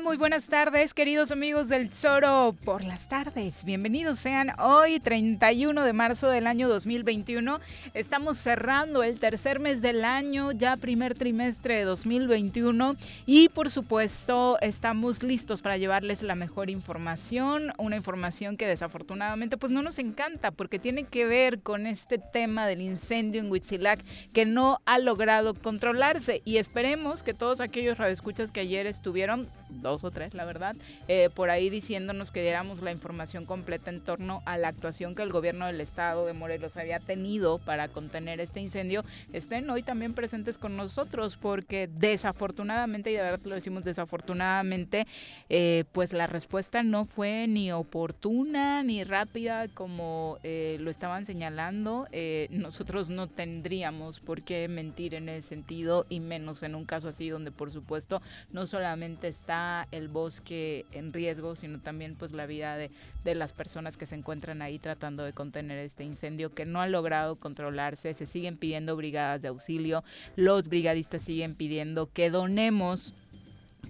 Muy buenas tardes, queridos amigos del Zoro por las tardes. Bienvenidos sean hoy, 31 de marzo del año 2021. Estamos cerrando el tercer mes del año, ya primer trimestre de 2021. Y por supuesto, estamos listos para llevarles la mejor información. Una información que desafortunadamente pues no nos encanta porque tiene que ver con este tema del incendio en Huitzilac que no ha logrado controlarse. Y esperemos que todos aquellos radioescuchas que ayer estuvieron dos o tres, la verdad, eh, por ahí diciéndonos que diéramos la información completa en torno a la actuación que el gobierno del estado de Morelos había tenido para contener este incendio, estén hoy también presentes con nosotros, porque desafortunadamente, y de verdad lo decimos desafortunadamente, eh, pues la respuesta no fue ni oportuna ni rápida como eh, lo estaban señalando. nosotros no tendríamos por qué mentir en ese sentido, y menos en un caso así donde por supuesto no solamente está el bosque en riesgo, sino también pues la vida de, de las personas que se encuentran ahí tratando de contener este incendio que no ha logrado controlarse. Se siguen pidiendo brigadas de auxilio, los brigadistas siguen pidiendo que donemos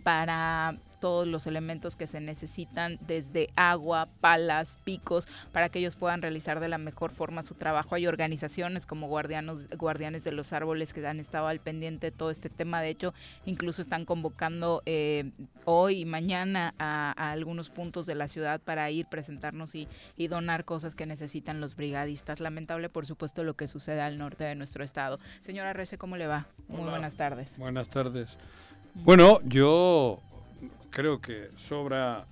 para todos los elementos que se necesitan, desde agua, palas, picos, para que ellos puedan realizar de la mejor forma su trabajo. Hay organizaciones como guardianos, guardianes de los árboles que han estado al pendiente de todo este tema. De hecho, incluso están convocando eh, hoy y mañana a, algunos puntos de la ciudad para ir, presentarnos y, y donar cosas que necesitan los brigadistas. Lamentable, por supuesto, lo que sucede al norte de nuestro estado. Señora Rece, ¿cómo le va? Muy buenas tardes. Buenas tardes. Bueno, yo creo que sobra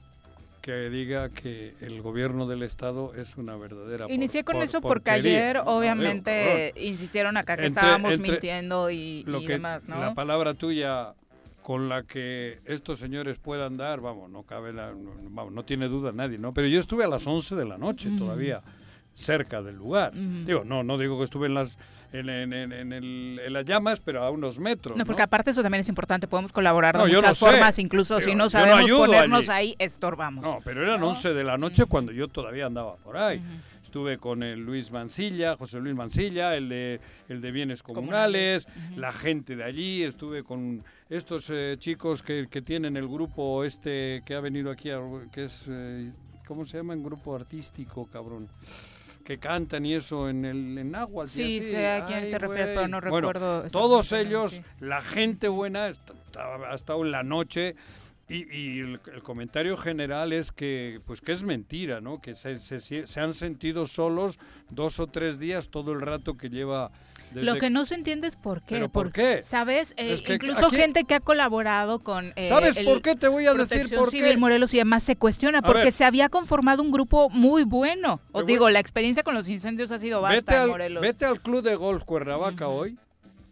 que diga que el gobierno del estado es una verdadera Inicié con eso porque ayer obviamente insistieron acá que estábamos mintiendo y, demás, ¿no? La palabra tuya con la que estos señores puedan dar, vamos, no cabe la, no, no tiene duda nadie, ¿no? Pero yo estuve a las 11 de la noche todavía cerca del lugar. Digo, no, no digo que estuve en las en, en, en, el, en, las llamas, pero a unos metros. No, porque aparte eso también es importante, podemos colaborar de muchas formas, incluso si no sabemos ponernos ahí, estorbamos. No, pero eran 11 de la noche cuando yo todavía andaba por ahí. Estuve con el Luis Mancilla, José Luis Mancilla, el de, el de Bienes Comunales, la gente de allí, estuve con estos eh, chicos que, que, tienen el grupo este que ha venido aquí, que es, eh, ¿cómo se llama? Un grupo artístico, cabrón que cantan y eso en el en agua. Sí, sé a quién te refieres, pero no recuerdo. todos ellos, la gente buena, ha estado en la noche y, el, comentario general es que pues que es mentira, ¿no? Que se, se, han sentido solos dos o tres días todo el rato que lleva lo que no se entiende es por qué. por qué? ¿Sabes? Eh, incluso gente que ha colaborado con. Eh, ¿Sabes por qué? Te voy a decir por Civil Morelos y demás se cuestiona porque se había conformado un grupo muy bueno. Os digo, la experiencia con los incendios ha sido basta Morelos. Vete al club de golf Cuernavaca hoy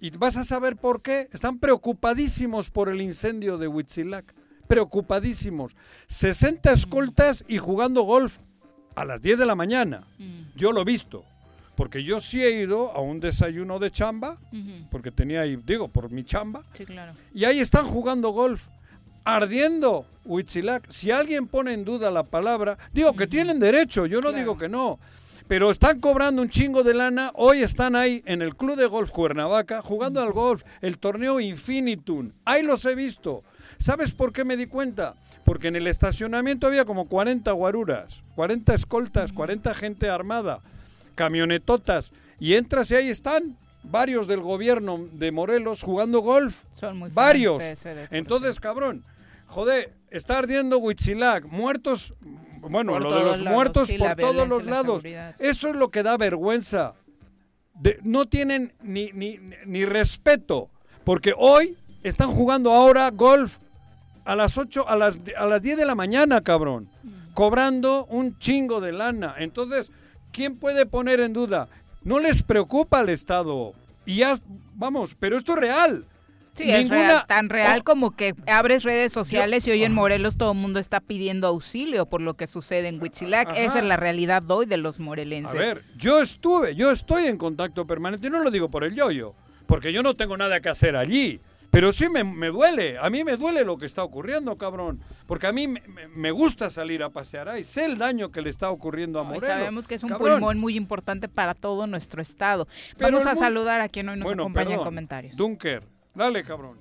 y vas a saber por qué. Están preocupadísimos por el incendio de Huitzilac. Preocupadísimos. 60 escoltas y jugando golf a las 10 de la mañana. Yo lo he visto. Porque yo sí he ido a un desayuno de chamba, porque tenía ahí, digo, por mi chamba. Sí, claro. Y ahí están jugando golf ardiendo Huitzilac. Si alguien pone en duda la palabra, digo que tienen derecho, yo no digo que no. Pero están cobrando un chingo de lana. Hoy están ahí en el Club de Golf Cuernavaca jugando al golf, el torneo Infinitum. Ahí los he visto. ¿Sabes por qué me di cuenta? Porque en el estacionamiento había como 40 guaruras, 40 escoltas, 40 gente armada, camionetotas. Y entras y ahí están varios del gobierno de Morelos jugando golf. Son muy varios. Entonces, cabrón, joder, está ardiendo Huitzilac, muertos, bueno, Por lo de los lados, muertos por todos los la lados. Eso es lo que da vergüenza. De- no tienen ni, ni, ni respeto, porque hoy están jugando ahora golf a las 8, a las, a las 10 de la mañana, cabrón, cobrando un chingo de lana. Entonces, ¿quién puede poner en duda? No les preocupa al Estado. Y ya, vamos, pero esto es real. Sí, es real, tan real Oh. como que abres redes sociales y hoy en Morelos todo el mundo está pidiendo auxilio por lo que sucede en Huitzilac. Ajá. Esa es la realidad de hoy de los A morelenses. ver, yo estuve, yo estoy en contacto permanente, y no lo digo por el yoyo, porque yo no tengo nada que hacer allí. Pero sí me, me duele, a mí me duele lo que está ocurriendo, cabrón. Porque a mí me, gusta salir a pasear ahí, sé el daño que le está ocurriendo a Hoy Morelos. sabemos que es un cabrón. pulmón muy importante para todo nuestro estado. Pero Vamos a saludar a quien hoy nos Bueno, acompaña en comentarios. Dunker, dale, cabrón.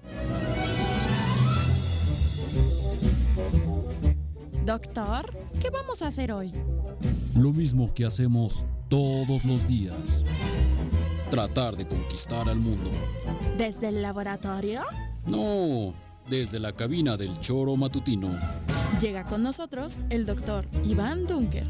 Doctor, ¿qué vamos a hacer hoy? Lo mismo que hacemos todos los días. Tratar de conquistar al mundo. ¿Desde el laboratorio? No, desde la cabina del choro matutino. Llega con nosotros el doctor Iván Dunker.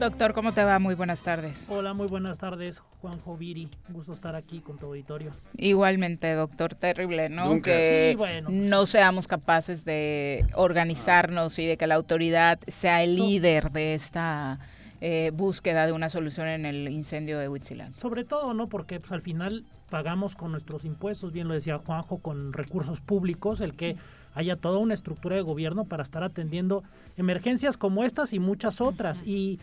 Doctor, ¿cómo te va? Muy buenas tardes. Hola, muy buenas tardes, Juanjo Viri. Un gusto estar aquí con tu auditorio. Igualmente, doctor, terrible, ¿no? Nunca. Que Sí, bueno, pues no seamos capaces de organizarnos y de que la autoridad sea el So- líder de esta eh, búsqueda de una solución en el incendio de Huitzilac. Sobre todo, ¿no? Porque pues, al final pagamos con nuestros impuestos, bien lo decía Juanjo, con recursos públicos, el que haya toda una estructura de gobierno para estar atendiendo emergencias como estas y muchas otras. Y,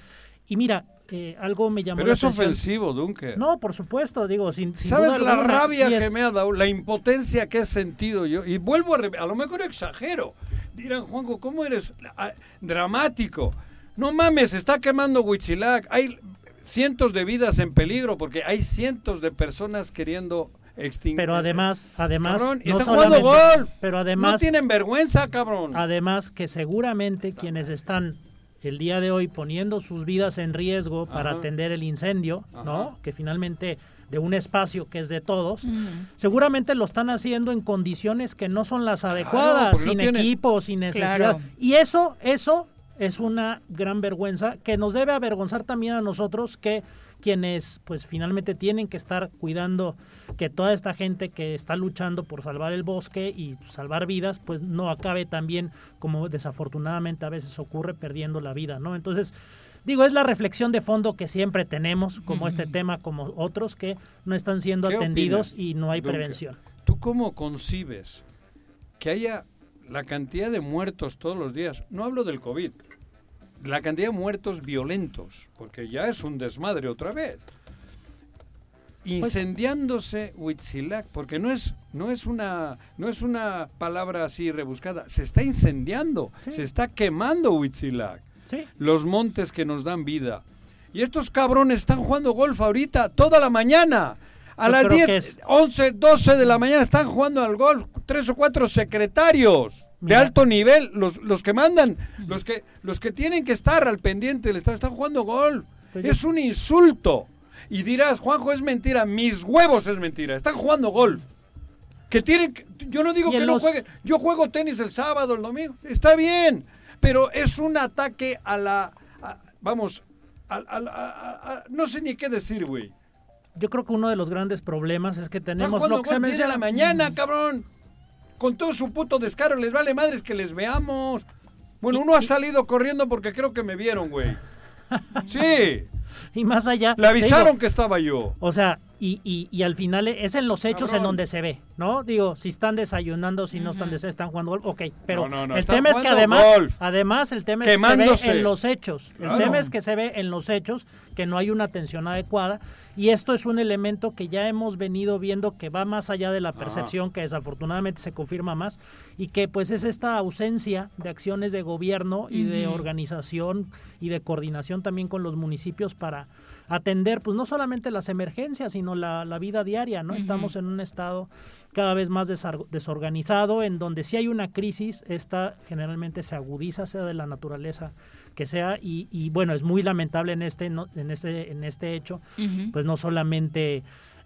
y mira, eh, algo me llamó Pero la es atención. ofensivo, Dunker. No, por supuesto, digo, sin, sin ¿Sabes duda la alguna, rabia es- que me ha dado? La impotencia que he sentido yo. Y vuelvo a... re- A lo mejor exagero. Dirán, Juanjo, ¿cómo eres ah, dramático? No mames, está quemando Huitzilac. Hay cientos de vidas en peligro porque hay cientos de personas queriendo extinguir. Pero además, además, Cabrón, y no están jugando golf. Pero además, No tienen vergüenza, cabrón. Además que seguramente quienes están el día de hoy poniendo sus vidas en riesgo para Ajá. atender el incendio, Ajá. ¿no? Que finalmente de un espacio que es de todos, seguramente lo están haciendo en condiciones que no son las adecuadas, no sin tiene- equipo, sin necesidad. Claro. Y eso, eso es una gran vergüenza que nos debe avergonzar también a nosotros que quienes pues finalmente tienen que estar cuidando que toda esta gente que está luchando por salvar el bosque y salvar vidas pues no acabe también como desafortunadamente a veces ocurre perdiendo la vida, ¿no? Entonces, digo, es la reflexión de fondo que siempre tenemos como este tema como otros que no están siendo ¿Qué atendidos opinas, y no hay prevención. ¿Tú cómo concibes que haya la cantidad de muertos todos los días? No hablo del COVID, la cantidad de muertos violentos, porque ya es un desmadre otra vez. Incendiándose Huitzilac, porque no es, no es una no es una palabra así rebuscada, se está incendiando, Sí. se está quemando Huitzilac, Sí, los montes que nos dan vida. Y estos cabrones están jugando golf ahorita, toda la mañana. A Yo las creo 10, que es- 11, 12 de la mañana están jugando al golf tres o cuatro secretarios de alto nivel, los, los que mandan, los que, los que tienen que estar al pendiente del estado, están jugando golf. Pues es un insulto. Y dirás, Juanjo, es mentira. Mis huevos es mentira. Están jugando golf. Que tienen que- yo no digo que no jueguen. Yo juego tenis el sábado, el domingo. Está bien. Pero es un ataque a la. a- vamos. a- a- no sé ni qué decir, güey. yo creo que uno de los grandes problemas es que Están tenemos jugando lo que se 10 de la mañana, cabrón. Con todo su puto descaro, les vale madres que les veamos. Bueno, uno ha salido corriendo porque creo que me vieron, güey. Sí, Y más allá. le digo, avisaron que estaba yo. O sea, y, y, y al final es en los hechos en donde se ve, ¿no? Digo, si están desayunando, si no están desayunando, están jugando golf, ok, pero No, no, no, el tema es que además, golf. además el tema es que se ve en los hechos, el tema es que se ve en los hechos que no hay una atención adecuada y esto es un elemento que ya hemos venido viendo que va más allá de la percepción, que desafortunadamente se confirma más y que pues es esta ausencia de acciones de gobierno y de organización y de coordinación también con los municipios para atender pues no solamente las emergencias, sino la, la vida diaria, ¿no? Estamos en un estado cada vez más desorganizado, en donde si hay una crisis, esta generalmente se agudiza, sea de la naturaleza que sea, y, y, bueno, es muy lamentable en este, no- en este, en este hecho, pues no solamente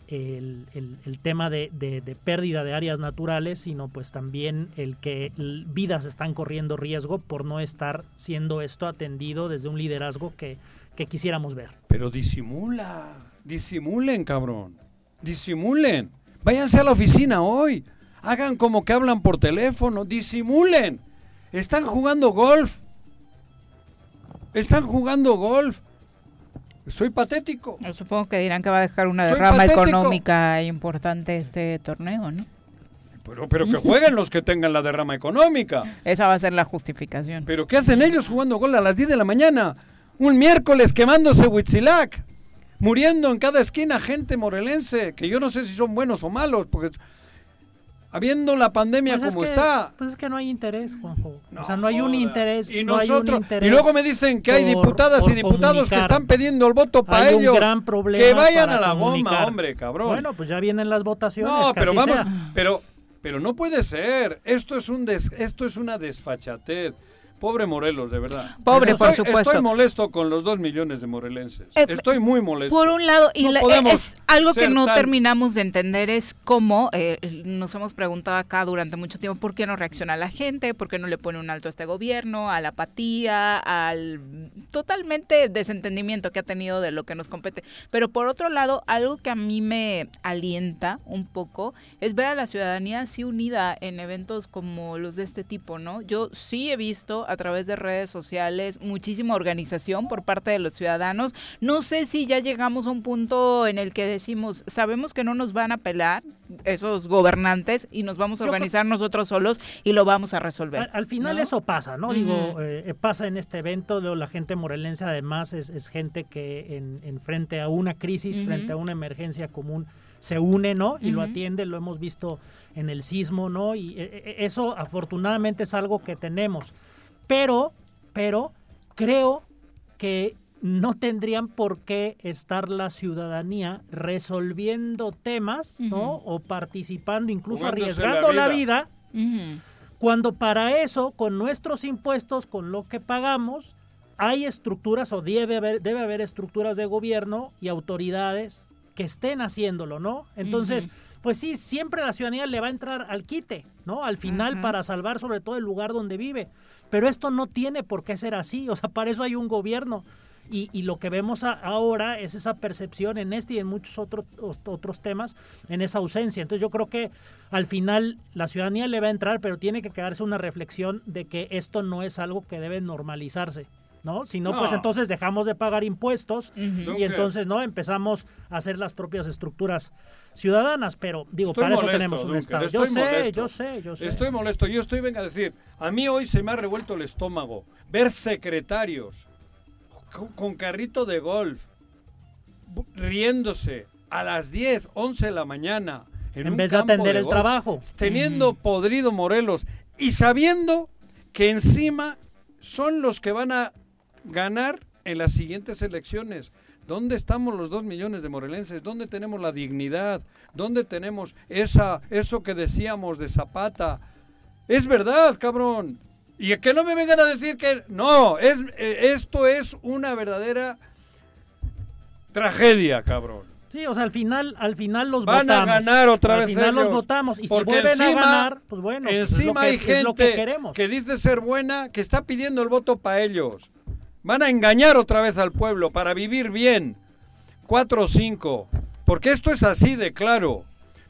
el, el- el tema de, de- de pérdida de áreas naturales, sino pues también el que vidas están corriendo riesgo por no estar siendo esto atendido desde un liderazgo que, que quisiéramos ver. Pero disimula, disimulen, cabrón. Disimulen. Váyanse a la oficina hoy. Hagan como que hablan por teléfono. Disimulen. Están jugando golf. Están jugando golf. Soy patético. Yo Supongo que dirán que va a dejar una Soy derrama patético. económica importante este torneo, ¿no? Pero, pero que jueguen los que tengan la derrama económica. Esa va a ser la justificación. Pero ¿qué hacen ellos jugando gol a las 10 de la mañana? Un miércoles quemándose Huitzilac. Muriendo en cada esquina gente morelense, que yo no sé si son buenos o malos, porque habiendo la pandemia Pues es como que- está. Pues es que no hay interés, Juanjo. No o sea, no hay un interés. Y no nosotros, interés y luego me dicen que hay diputadas y diputados que están pidiendo el voto para Hay ellos. un gran problema que vayan a la goma, comunicar. hombre, cabrón. Bueno, pues ya vienen las votaciones. no, pero vamos, sea. pero pero no puede ser. Esto es un des- esto es una desfachatez. Pobre Morelos, de verdad. Pobre, estoy, por supuesto. Estoy molesto con los dos millones de morelenses. Eh, estoy muy molesto. Por un lado, y No la- podemos es algo que no tan- terminamos de entender es cómo eh, nos hemos preguntado acá durante mucho tiempo por qué no reacciona la gente, por qué no le pone un alto a este gobierno, a la apatía, al totalmente desentendimiento que ha tenido de lo que nos compete. Pero por otro lado, algo que a mí me alienta un poco es ver a la ciudadanía así unida en eventos como los de este tipo, ¿no? Yo sí he visto a través de redes sociales muchísima organización por parte de los ciudadanos. No sé si ya llegamos a un punto en el que decimos, sabemos que no nos van a pelar esos gobernantes y nos vamos a organizar nosotros solos y lo vamos a resolver. Al, al final ¿no? eso pasa, ¿no? Digo, eh, pasa en este evento, la gente morelense además es, es gente que en, en frente a una crisis, frente a una emergencia común, se une, ¿no? Y lo atiende, lo hemos visto en el sismo, ¿no? Y eh, eh, eso afortunadamente es algo que tenemos. Pero, pero creo que no tendrían por qué estar la ciudadanía resolviendo temas, ¿no? O participando, incluso Jugándose arriesgando la la vida cuando para eso, con nuestros impuestos, con lo que pagamos, hay estructuras o debe haber, debe haber estructuras de gobierno y autoridades que estén haciéndolo, ¿no? Entonces, pues sí, siempre la ciudadanía le va a entrar al quite, ¿no? Al final para salvar sobre todo el lugar donde vive. Pero esto no tiene por qué ser así, o sea, para eso hay un gobierno. Y, y lo que vemos a- ahora es esa percepción en este y en muchos otros otros temas, en esa ausencia. Entonces yo creo que al final la ciudadanía le va a entrar, pero tiene que quedarse una reflexión de que esto no es algo que debe normalizarse. ¿No? Si no, pues entonces dejamos de pagar impuestos y entonces no empezamos a hacer las propias estructuras ciudadanas, pero digo, Estoy para eso tenemos un Dunker, estado. estoy Yo sé, molesto. yo sé, yo sé. Estoy molesto. Yo estoy, venga a decir, a mí hoy se me ha revuelto el estómago ver secretarios con, con carrito de golf riéndose a las 10, 11 de la mañana en, En un vez de atender el golf, trabajo. Teniendo podrido Morelos y sabiendo que encima son los que van a ganar en las siguientes elecciones. ¿Dónde estamos los dos millones de morelenses? ¿Dónde tenemos la dignidad? ¿Dónde tenemos esa, eso que decíamos de Zapata? Es verdad, cabrón. Y que no me vengan a decir que no, es, eh, esto es una verdadera tragedia, cabrón. Sí, o sea, al final, al final los Van a ganar otra al vez final los votamos y Porque si vuelven encima- a ganar, pues bueno, pues es lo Encima que- hay es lo que gente queremos. que dice ser buena, que está pidiendo el voto para ellos. Van a engañar otra vez al pueblo para vivir bien. Cuatro o cinco. Porque esto es así de claro.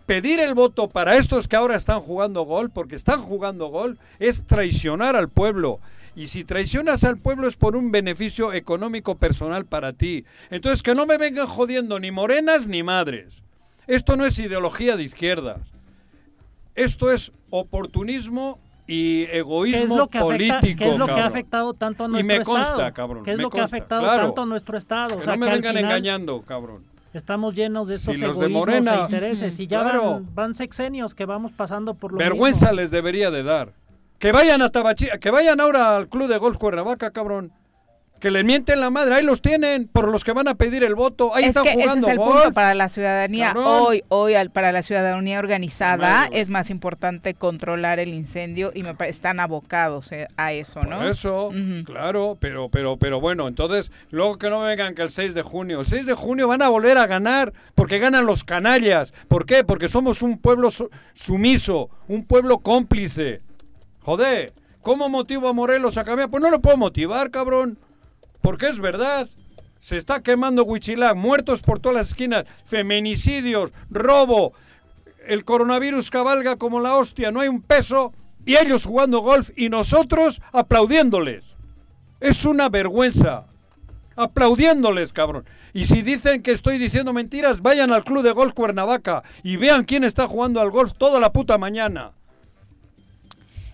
Pedir el voto para estos que ahora están jugando gol, porque están jugando gol, es traicionar al pueblo. Y si traicionas al pueblo es por un beneficio económico personal para ti. Entonces que no me vengan jodiendo ni morenas ni madres. Esto no es ideología de izquierdas. Esto es oportunismo y ¿Qué egoísmo que político. afecta, qué es lo que ha cabrón. afectado tanto a Y nuestro me consta, estado? cabrón, ¿Qué es lo que ha consta, afectado claro. tanto a nuestro estado? O sea, no me que vengan final engañando, cabrón. Estamos llenos de estos Si los de egoísmos Morena- e intereses y ya Claro. van, van sexenios que vamos pasando por lo Vergüenza mismo. les debería de dar. Que vayan a Tabachi, que vayan ahora al club de golf Cuernavaca, cabrón. Que le mienten la madre, ahí los tienen, por los que van a pedir el voto. Ahí es están que jugando ese es el golf. punto para la ciudadanía. Hoy, hoy al- para la ciudadanía organizada es más importante controlar el incendio y me están abocados eh, a eso, ¿no? Por eso, claro, pero, pero, pero bueno, entonces, luego que no vengan que el 6 de junio, el 6 de junio van a volver a ganar, porque ganan los canallas. ¿Por qué? Porque somos un pueblo su- sumiso, un pueblo cómplice. Joder, ¿cómo motivo a Morelos a cambiar? Pues no lo puedo motivar, cabrón, porque es verdad. Se está quemando Huichilac, muertos por todas las esquinas, feminicidios, robo, el coronavirus cabalga como la hostia, no hay un peso, y ellos jugando golf y nosotros aplaudiéndoles. Es una vergüenza. Aplaudiéndoles, cabrón. Y si dicen que estoy diciendo mentiras, vayan al club de golf Cuernavaca y vean quién está jugando al golf toda la puta mañana.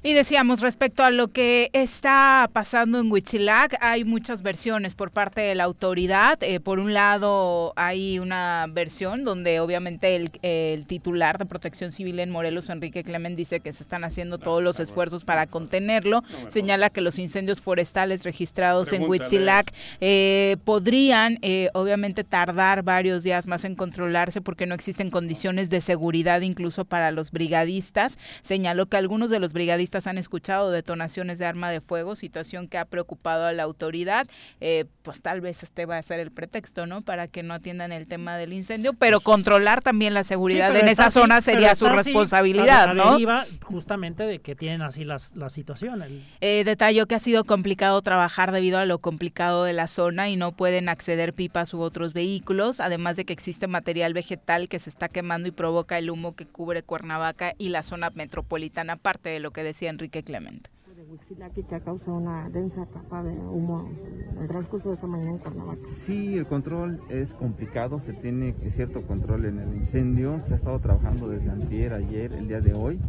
Y decíamos respecto a lo que está pasando en Huichilac, hay muchas versiones por parte de la autoridad. Eh, por un lado, hay una versión donde obviamente el, el titular de Protección Civil en Morelos, Enrique Clemen, dice que se están haciendo todos los esfuerzos para contenerlo. Señala que los incendios forestales registrados en. Huitzilac eh, podrían eh, obviamente tardar varios días más en controlarse porque no existen condiciones de seguridad incluso para los brigadistas. Señaló que algunos de los brigadistas han escuchado detonaciones de arma de fuego, situación que ha preocupado a la autoridad. Eh, pues tal vez este va a ser el pretexto, ¿no? Para que no atiendan el tema del incendio, pero controlar también la seguridad en esa así- zona sería su así responsabilidad, ¿no? justamente de que tienen así las, la situación. el- Eh, detalló que ha sido complicado trabajar debido a lo complicado de la zona y no pueden acceder pipas u otros vehículos, además de que existe material vegetal que se está quemando y provoca el humo que cubre Cuernavaca y la zona metropolitana, aparte de lo que decía Enrique Clemente. de Huitzilac que ha causado una densa capa de humo el transcurso de esta mañana en Cuernavaca. Sí, el control es complicado, se tiene cierto control en el incendio, se ha estado trabajando desde antier, ayer, el día de hoy.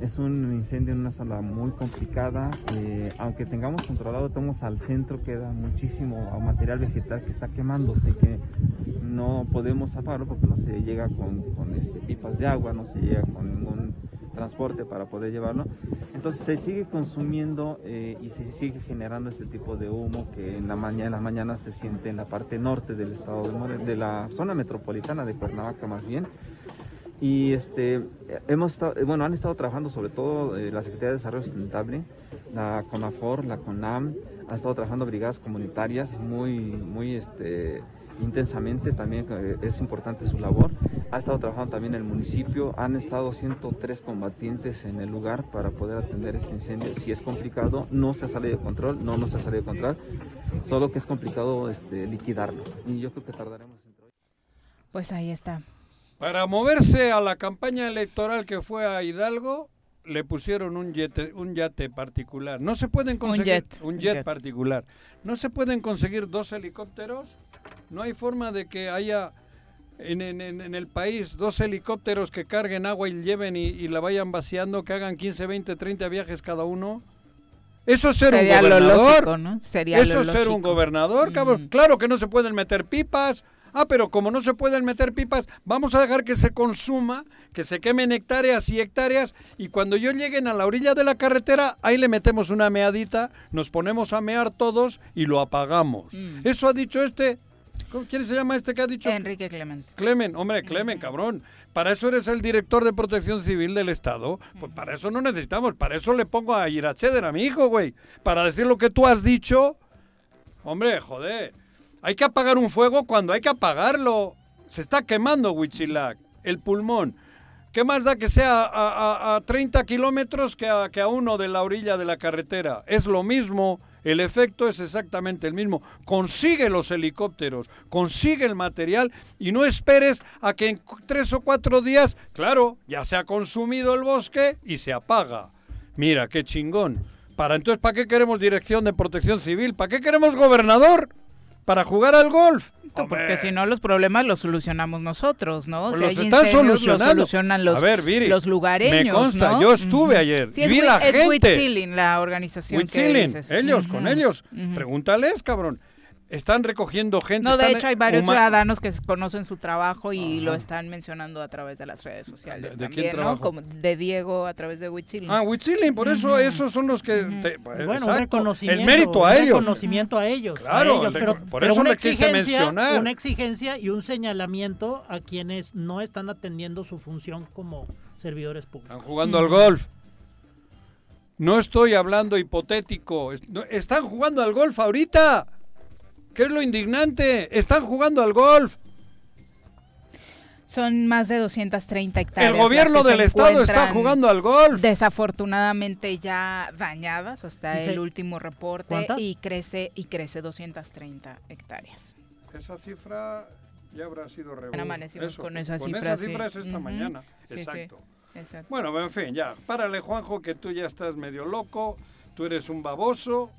Es un incendio en una zona muy complicada, eh, aunque tengamos controlado, estamos al centro, queda muchísimo material vegetal que está quemándose, que no podemos apagarlo porque no se llega con, con, este, pipas de agua, no se llega con ningún transporte para poder llevarlo. Entonces se sigue consumiendo eh, y se sigue generando este tipo de humo que en la mañana, en las mañanas se siente en la parte norte del estado de la zona metropolitana de Cuernavaca más bien. Y este, hemos bueno, han estado trabajando sobre todo eh, la Secretaría de Desarrollo Sustentable, la CONAFOR, la CONAM, han estado trabajando brigadas comunitarias muy, muy este, intensamente, también eh, es importante su labor. Ha estado trabajando también el municipio, han estado 103 combatientes en el lugar para poder atender este incendio. Si es complicado, no se ha salido de control, no, no se ha salido de control, solo que es complicado este, liquidarlo. Y yo creo que tardaremos entre hoy. Pues ahí está. Para moverse a la campaña electoral que fue a Hidalgo, le pusieron un yate, un yate particular. No se pueden conseguir jet, un un jet jet. particular. No se pueden conseguir dos helicópteros. No hay forma de que haya en, en- en- el país dos helicópteros que carguen agua y lleven y, y la vayan vaciando, que hagan 15, 20, 30 viajes cada uno. Eso es ser Sería un lo gobernador. lógico, ¿no? Sería Eso es ser un gobernador, cabrón. Mm. Claro que no se pueden meter pipas. Ah, pero como no se pueden meter pipas, vamos a dejar que se consuma, que se quemen hectáreas y hectáreas, y cuando yo lleguen a la orilla de la carretera, ahí le metemos una meadita, nos ponemos a mear todos y lo apagamos. Mm. Eso ha dicho este. ¿cómo- ¿Quién se llama este que ha dicho? Enrique Clemente. Clemen, hombre, Clemen, cabrón. Para eso eres el director de protección civil del Estado. Pues para eso no necesitamos. Para eso le pongo a Iracheder, a mi hijo, güey. Para decir lo que tú has dicho. Hombre, joder. Hay que apagar un fuego cuando hay que apagarlo. Se está quemando Huitzilac, el pulmón. ¿Qué más da que sea a, a- a 30 kilómetros que a, que a uno de la orilla de la carretera? Es lo mismo, el efecto es exactamente el mismo. Consigue los helicópteros, consigue el material y no esperes a que en tres o cuatro días, claro, ya se ha consumido el bosque y se apaga. Mira, qué chingón. Para entonces, ¿para qué queremos dirección de protección civil? ¿Para qué queremos gobernador? para jugar al golf. Porque Hombre. si no, los problemas los solucionamos nosotros, ¿no? Pues si los hay están solucionando. Los solucionan los, A ver, Viri, los lugareños. me consta, ¿no? yo estuve ayer, Sí, es vi Wi- la es gente. La organización. que dices. ellos, Ujú. con ellos. Ujú. Pregúntales, cabrón. Están recogiendo gente. No, de están hecho hay varios huma- ciudadanos que conocen su trabajo y Ajá. lo están mencionando a través de las redes sociales ¿De- de quién también, ¿no? Como de Diego a través de Huitzilin. Ah, Huitzilin, por eso esos son los que... te- Bueno, un reconocimiento. el mérito a un ellos. reconocimiento a ellos. a Claro, ellos, pero, por pero eso una exigencia, mencionar. Una exigencia y un señalamiento a quienes no están atendiendo su función como servidores públicos. Están jugando al golf. No estoy hablando hipotético. están jugando al golf ahorita. ¿Qué es lo indignante? Están jugando al golf. Son más de 230 hectáreas. El gobierno del estado está jugando al golf. Desafortunadamente ya dañadas hasta el último reporte ¿Cuántas? y crece y crece 230 hectáreas. Esa cifra ya habrá sido revelada. amanecimos con esa con cifra, esa sí. cifra es esta Ujú. mañana. Sí, sí. Exacto. Exacto. Bueno, en fin, ya. Párale, Juanjo, que tú ya estás medio loco. Tú eres un baboso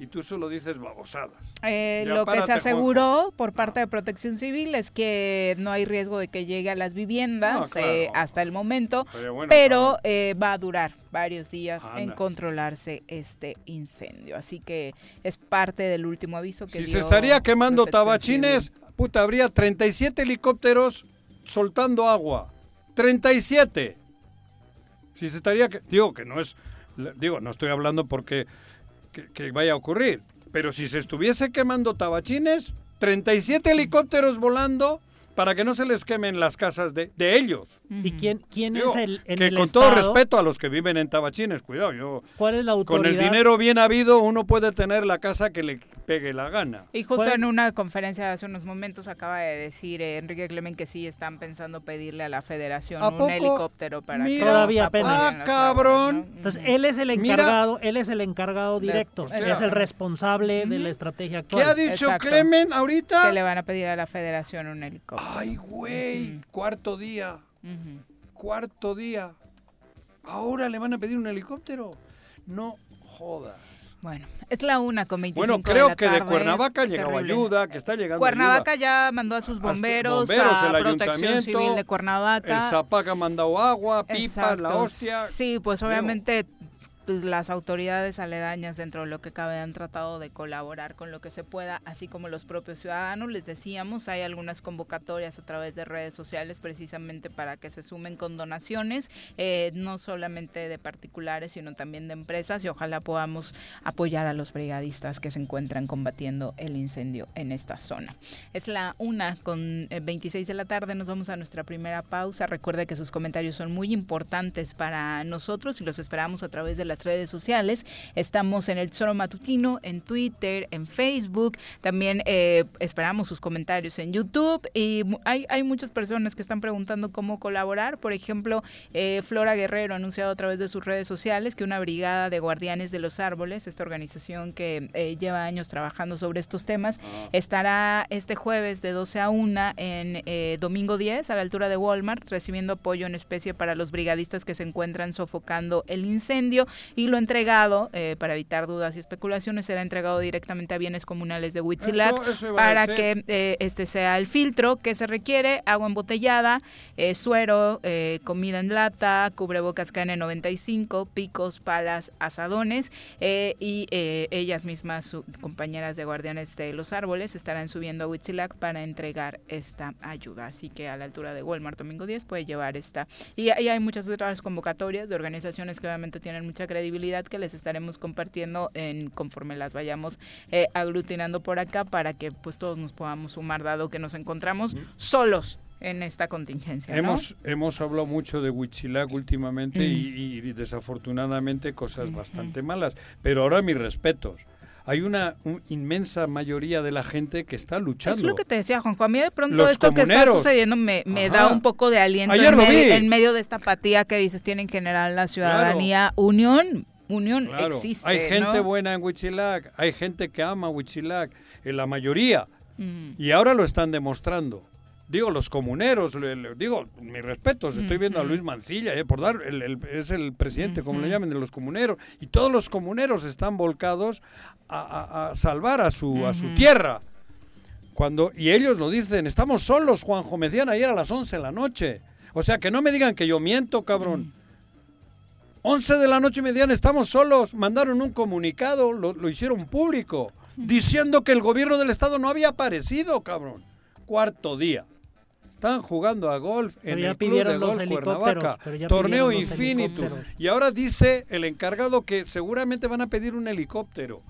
y tú solo dices babosadas. Eh, lo que se aseguró por parte de Protección Civil es que no hay riesgo de que llegue a las viviendas No, claro. eh, hasta el momento, Pero bueno, pero cabrón. eh, va a durar varios días en controlarse este incendio. Así que es parte del último aviso que Si se estaría quemando Protección tabachines, Civil. puta, habría 37 helicópteros soltando agua. 37. Si se estaría... que- Digo que no es... Digo, no estoy hablando porque que, vaya a ocurrir. Pero si se estuviese quemando tabachines, 37 helicópteros volando para que no se les quemen las casas de, de ellos. ¿Y quién, quién Digo, es el, en que el con todo estado? respeto a los que viven en tabachines, cuidado, yo... ¿Cuál es la Con autoridad? el dinero bien habido uno puede tener la casa que le pegue la gana. Y justo ¿Cuál- en una conferencia hace unos momentos acaba de decir eh, Enrique Clemen que sí están pensando pedirle a la federación ¿A un poco? helicóptero para que Mira. Todavía nos apoyen apenas. en Ah, cabrón. ¿no? Entonces, él es el Mira. encargado, él es el encargado De- directo, Hostia. es el responsable de la estrategia actual. ¿Qué ha dicho Exacto. Clemen ahorita? que le van a pedir a la federación un helicóptero. Ay, güey, cuarto día, Cuarto día. Ahora le van a pedir un helicóptero. No jodas. Bueno, es la una con 25 Bueno, de creo la que de. Cuernavaca llegaba Terrible. ayuda, que está llegando Cuernavaca ayuda. ya mandó a sus bomberos, bomberos, a el Protección ayuntamiento, Civil de El Cuernavaca. Zapaca ha mandado agua, pipas, la hostia. Sí, pues Digo, obviamente pues, las autoridades aledañas dentro de lo que cabe han tratado de colaborar con lo que se pueda, así como los propios ciudadanos. Les decíamos, hay algunas convocatorias a través de redes sociales precisamente para que se sumen con donaciones, eh, no solamente de particulares, sino también de empresas y ojalá podamos apoyar a los brigadistas que se encuentran combatiendo el incendio en esta zona. Es la una con eh, 26 de la tarde, nos vamos a nuestra primera pausa. Recuerde que sus comentarios son muy importantes para nosotros y los esperamos a través de las redes sociales. Estamos en el Tesoro Matutino, en Twitter, en Facebook. También eh, esperamos sus comentarios en YouTube. Y hay, hay muchas personas que están preguntando cómo colaborar. Por ejemplo, eh, Flora Guerrero ha anunciado a través de sus redes sociales que una brigada de guardianes de los árboles, esta organización que eh, lleva años trabajando sobre estos temas, estará este jueves de 12 a 1 en eh, domingo 10 a la altura de Walmart recibiendo apoyo en especie para los brigadistas que se encuentran sofocando el incendio y lo entregado, eh, para evitar dudas y especulaciones, será entregado directamente a bienes comunales de Huitzilac Eso- eso para que eh, este sea el filtro que se requiere, agua embotellada, eh, suero, eh, comida en lata, cubrebocas KN95, picos, palas, asadones eh, y eh, ellas mismas, su- compañeras de guardianes de los árboles, estarán subiendo a Huitzilac para entregar esta ayuda. Así que a la altura de Walmart domingo 10 puede llevar esta. Y, y hay muchas otras convocatorias de organizaciones que obviamente tienen mucha credibilidad que les estaremos compartiendo en conforme las vayamos eh, aglutinando por acá para que pues todos nos podamos sumar dado que nos encontramos solos en esta contingencia. ¿no? Hemos, hemos hablado mucho de Huitzilac últimamente y, y desafortunadamente cosas bastante malas. Pero ahora mis respetos. Hay una un- inmensa mayoría de la gente que está luchando. Es lo que te decía, Juanjo. A mí de pronto Los esto que está comuneros. sucediendo me, me da un poco de aliento Ayer en, vi. en medio de esta apatía que dices tiene en general la ciudadanía. Unión, unión Claro, existe. hay gente ¿no? buena en Huitzilac, hay gente que ama Huitzilac, en la mayoría. Y ahora lo están demostrando. Digo, los comuneros, le- le- digo, mis respetos, estoy viendo a Luis Mancilla, eh, por dar, el- el- es el presidente, como le llamen, de los comuneros, y todos los comuneros están volcados a, a- a salvar a su, a su tierra. Cuando, y ellos lo dicen, estamos solos, Juanjo, me decían ayer a las 11 de la noche. O sea, que no me digan que yo miento, cabrón. 11 de la noche me decían, estamos solos. Mandaron un comunicado, lo, lo hicieron público, diciendo que el gobierno del Estado no había aparecido, cabrón. Cuarto día. Están jugando a golf en el Club de Golf Cuernavaca. Torneo helicópteros. Y ahora dice el encargado que seguramente van a pedir un helicóptero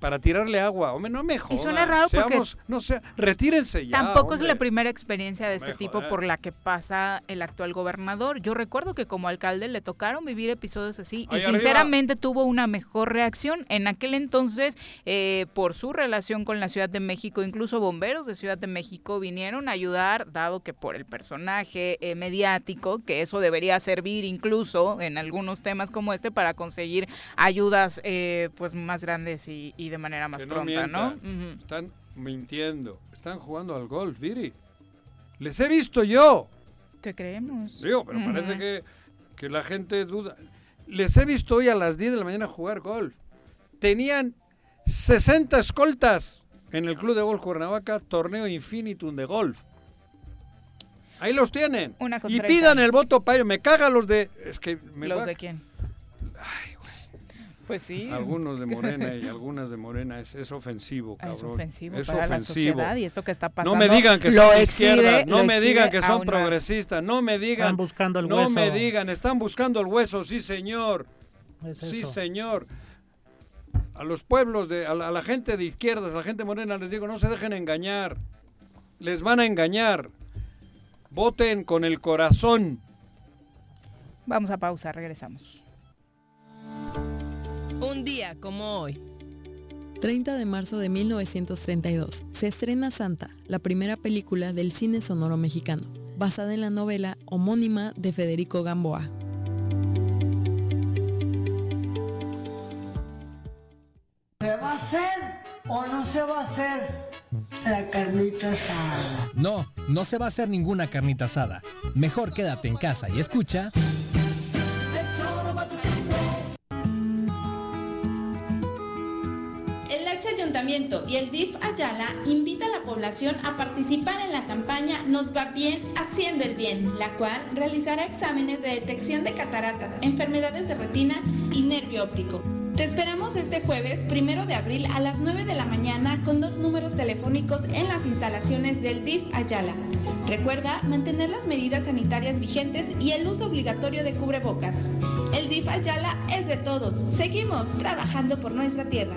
para tirarle agua. Hombre, no me jodan. suena raro porque Seamos- no sé, retírense ya. Tampoco es la primera experiencia de este tipo joder. por la que pasa el actual gobernador. Yo recuerdo que como alcalde le tocaron vivir episodios así y arriba. sinceramente tuvo una mejor reacción. En aquel entonces, eh, por su relación con la Ciudad de México, incluso bomberos de Ciudad de México vinieron a ayudar, dado que por el personaje eh, mediático, que eso debería servir incluso en algunos temas como este para conseguir ayudas eh, pues más grandes y, y de manera más Que no pronta, ¿no? Están mintiendo. Están jugando al golf, Viri. Les he visto yo. Te creemos. Digo, pero parece que, que la gente duda. Les he visto hoy a las 10 de la mañana jugar golf. Tenían 60 escoltas en el Club de Golf Cuernavaca, torneo infinitum de golf. Ahí los tienen. Una y pidan el voto para ellos. Me cagan los de... Es que me ¿Los de quién? Pues sí. Algunos de Morena y algunas de Morena. Es, es ofensivo, cabrón. Es ofensivo Es para la ofensivo. sociedad y esto que está pasando. No me digan que son de exhibe- izquierda, no me digan que son progresistas, no me digan. Están buscando el no hueso. me digan, están buscando el hueso, sí señor, Es sí señor. A los pueblos, de, a, la, a la gente de izquierdas, a la gente morena, les digo, no se dejen engañar. Les van a engañar. Voten con el corazón. Vamos a pausa, regresamos. Un día como hoy. 30 de marzo de 1932, se estrena Santa, la primera película del cine sonoro mexicano, basada en la novela homónima de Federico Gamboa. ¿Se va a hacer o no se va a hacer la carnita asada? No, no se va a hacer ninguna carnita asada. Mejor quédate en casa y escucha. Y el DIF Ayala invita a la población a participar en la campaña Nos va bien haciendo el bien, la cual realizará exámenes de detección de cataratas, enfermedades de retina y nervio óptico. Te esperamos este jueves, primero de abril, a las 9 de la mañana con dos números telefónicos en las instalaciones del DIF Ayala. Recuerda mantener las medidas sanitarias vigentes y el uso obligatorio de cubrebocas. El DIF Ayala es de todos. Seguimos trabajando por nuestra tierra.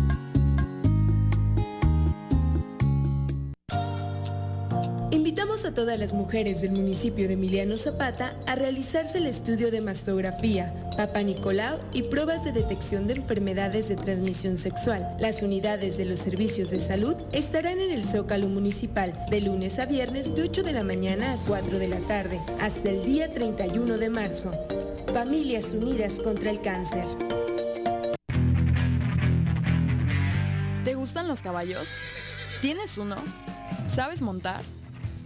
Invitamos a todas las mujeres del municipio de Emiliano Zapata a realizarse el estudio de mastografía, Papa Nicolau y pruebas de detección de enfermedades de transmisión sexual. Las unidades de los servicios de salud estarán en el Zócalo Municipal de lunes a viernes de 8 de la mañana a 4 de la tarde, hasta el día 31 de marzo. Familias Unidas contra el Cáncer. ¿Te gustan los caballos? ¿Tienes uno? ¿Sabes montar?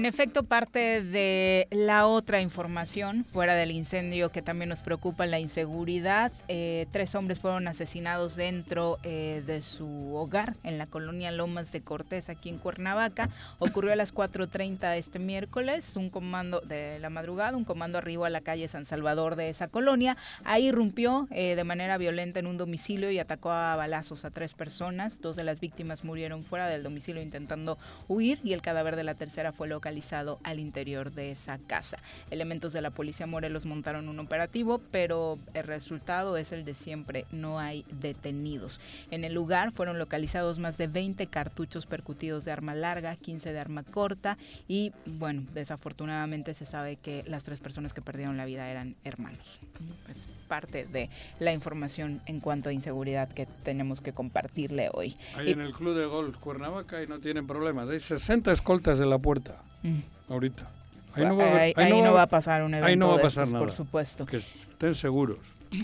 En efecto, parte de la otra información, fuera del incendio que también nos preocupa, la inseguridad, eh, tres hombres fueron asesinados dentro eh, de su hogar en la colonia Lomas de Cortés, aquí en Cuernavaca. Ocurrió a las 4.30 este miércoles, un comando de la madrugada, un comando arriba a la calle San Salvador de esa colonia. Ahí irrumpió eh, de manera violenta en un domicilio y atacó a balazos a tres personas. Dos de las víctimas murieron fuera del domicilio intentando huir y el cadáver de la tercera fue localizado al interior de esa casa. Elementos de la policía Morelos montaron un operativo, pero el resultado es el de siempre, no hay detenidos. En el lugar fueron localizados más de 20 cartuchos percutidos de arma larga, 15 de arma corta y bueno, desafortunadamente se sabe que las tres personas que perdieron la vida eran hermanos. Es parte de la información en cuanto a inseguridad que tenemos que compartirle hoy. Ahí en el Club de Golf Cuernavaca y no tienen problemas. Hay 60 escoltas en la puerta. Mm. Ahorita. Ahí, no va, a, ahí, ahí no va, a pasar un evento ahí no va a pasar estos, nada. por supuesto. Que estén seguros.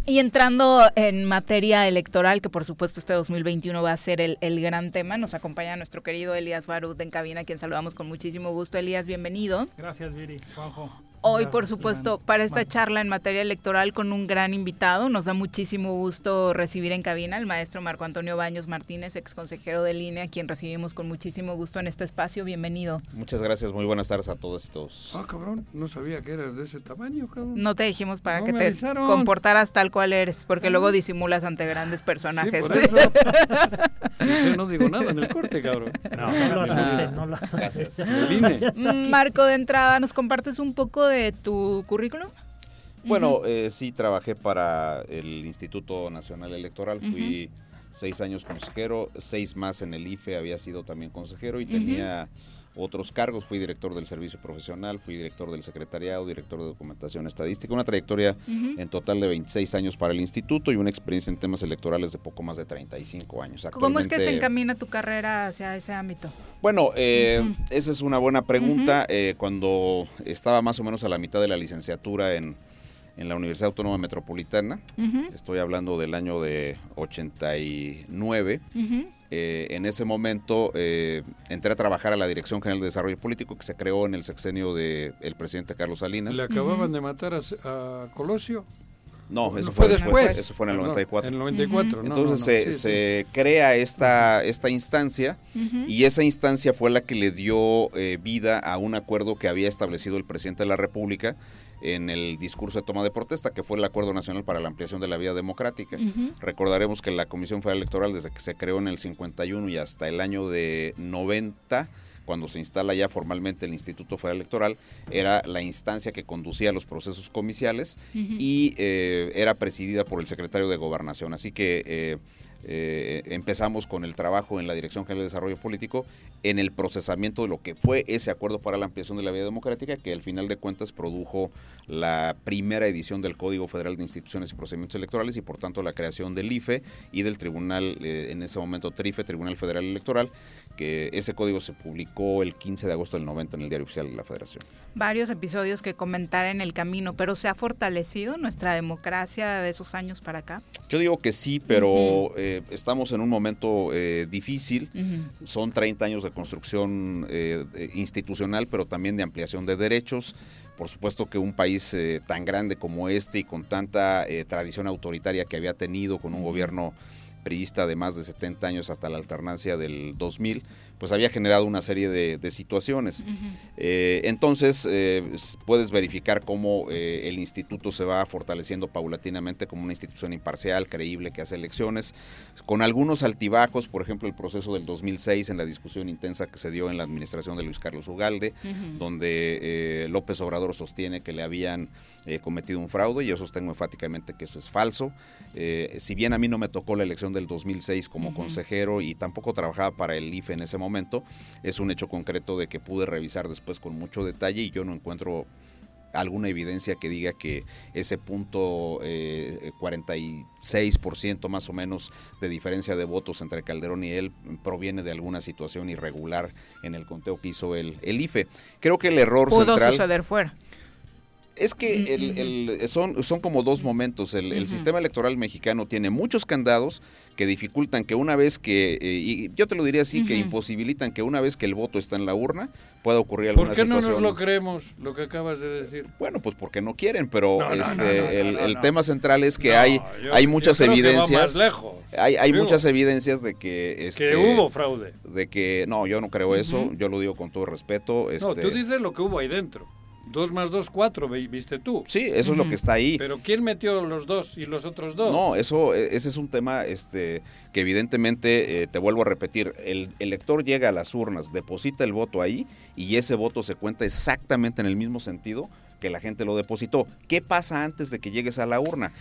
Y entrando en materia electoral, que por supuesto este 2021 va a ser el, el gran tema, nos acompaña nuestro querido Elías Barut en cabina, a quien saludamos con muchísimo gusto. Elías, bienvenido. Gracias, Viri. Juanjo. Hoy, por supuesto, para esta charla en materia electoral con un gran invitado. Nos da muchísimo gusto recibir en cabina al maestro Marco Antonio Baños Martínez, ex consejero de línea, a quien recibimos con muchísimo gusto en este espacio. Bienvenido. Muchas gracias, muy buenas tardes a todos y todos. Ah, cabrón, no sabía que eras de ese tamaño, cabrón. No te dijimos para No que te avisaron. comportaras tal cual eres, porque luego disimulas ante grandes personajes. Sí, por eso. Sí, sí, no digo nada en el corte, cabrón. No, no lo asusten, no lo asusten. Mm, Marco, de entrada, ¿nos compartes un poco de tu currículum? Bueno, eh, sí, trabajé para el Instituto Nacional Electoral, fui seis años consejero, seis más en el IFE, había sido también consejero y tenía otros cargos, fui director del servicio profesional, fui director del secretariado, director de documentación estadística, una trayectoria en total de 26 años para el instituto y una experiencia en temas electorales de poco más de 35 años. ¿Cómo es que se encamina tu carrera hacia ese ámbito? Bueno, eh, esa es una buena pregunta. Eh, cuando estaba más o menos a la mitad de la licenciatura en, en la Universidad Autónoma Metropolitana, estoy hablando del año de 89, Ujú. eh, en ese momento eh, entré a trabajar a la Dirección General de Desarrollo Político que se creó en el sexenio del presidente Carlos Salinas. ¿Le acababan de matar a, a Colosio? No, eso No, fue fue después. después. Eso fue en el Perdón, 94. en el 94, no, Entonces no, no, se, sí, sí. se crea esta, esta instancia y esa instancia fue la que le dio eh, vida a un acuerdo que había establecido el presidente de la República en el discurso de toma de protesta, que fue el Acuerdo Nacional para la Ampliación de la Vía Democrática. Recordaremos que la Comisión Federal Electoral, desde que se creó en el 51 y hasta el año de 90, cuando se instala ya formalmente el Instituto Federal Electoral, era la instancia que conducía los procesos comiciales y eh, era presidida por el secretario de Gobernación. Así que eh, eh, empezamos con el trabajo en la Dirección General de Desarrollo Político en el procesamiento de lo que fue ese acuerdo para la ampliación de la vida democrática, que al final de cuentas produjo la primera edición del Código Federal de Instituciones y Procedimientos Electorales y por tanto la creación del IFE y del Tribunal, eh, en ese momento TRIFE, Tribunal Federal Electoral, que ese código se publicó el 15 de agosto del 90 en el Diario Oficial de la Federación. Varios episodios que comentar en el camino, pero ¿se ha fortalecido nuestra democracia de esos años para acá? Yo digo que sí, pero eh, estamos en un momento eh, difícil. Son 30 años de construcción eh, eh, institucional, pero también de ampliación de derechos. Por supuesto que un país eh, tan grande como este y con tanta eh, tradición autoritaria que había tenido, con un gobierno priista de más de 70 años hasta la alternancia del 2000, pues había generado una serie de, de situaciones. Eh, entonces, eh, puedes verificar cómo eh, el instituto se va fortaleciendo paulatinamente como una institución imparcial, creíble, que hace elecciones, con algunos altibajos, por ejemplo, el proceso del 2006 en la discusión intensa que se dio en la administración de Luis Carlos Ugalde, donde López Obrador sostiene que le habían cometido un fraude, y yo sostengo enfáticamente que eso es falso. Si bien a mí no me tocó la elección del 2006 como consejero y tampoco trabajaba para el IFE en ese momento, es un hecho concreto de que pude revisar después con mucho detalle y yo no encuentro alguna evidencia que diga que ese punto eh, 46% más o menos de diferencia de votos entre Calderón y él proviene de alguna situación irregular en el conteo que hizo el, el IFE. Creo que el error Pudo central... suceder fuera. Es que el- el- son, son como dos momentos. El, el sistema electoral mexicano tiene muchos candados que dificultan que una vez que, eh, y yo te lo diría así, que imposibilitan que una vez que el voto está en la urna pueda ocurrir alguna ¿Por qué no situación. nos lo creemos, lo que acabas de decir? Bueno, pues porque no quieren, pero No, este, no, no, no, el, tema central es que hay, yo- hay muchas que evidencias. más lejos. Hay, hay muchas evidencias de que, este, hubo fraude. De que, no, yo no creo eso, yo lo digo con todo respeto. No, este, tú dices lo que hubo ahí dentro. Dos más dos, cuatro, ve- viste tú. Sí, eso es lo que está ahí. Pero ¿quién metió los dos y los otros dos? No, eso, e- ese es un tema este, que evidentemente, eh, te vuelvo a repetir, el elector llega a las urnas, deposita el voto ahí y ese voto se cuenta exactamente en el mismo sentido que la gente lo depositó. ¿Qué pasa antes de que llegues a la urna?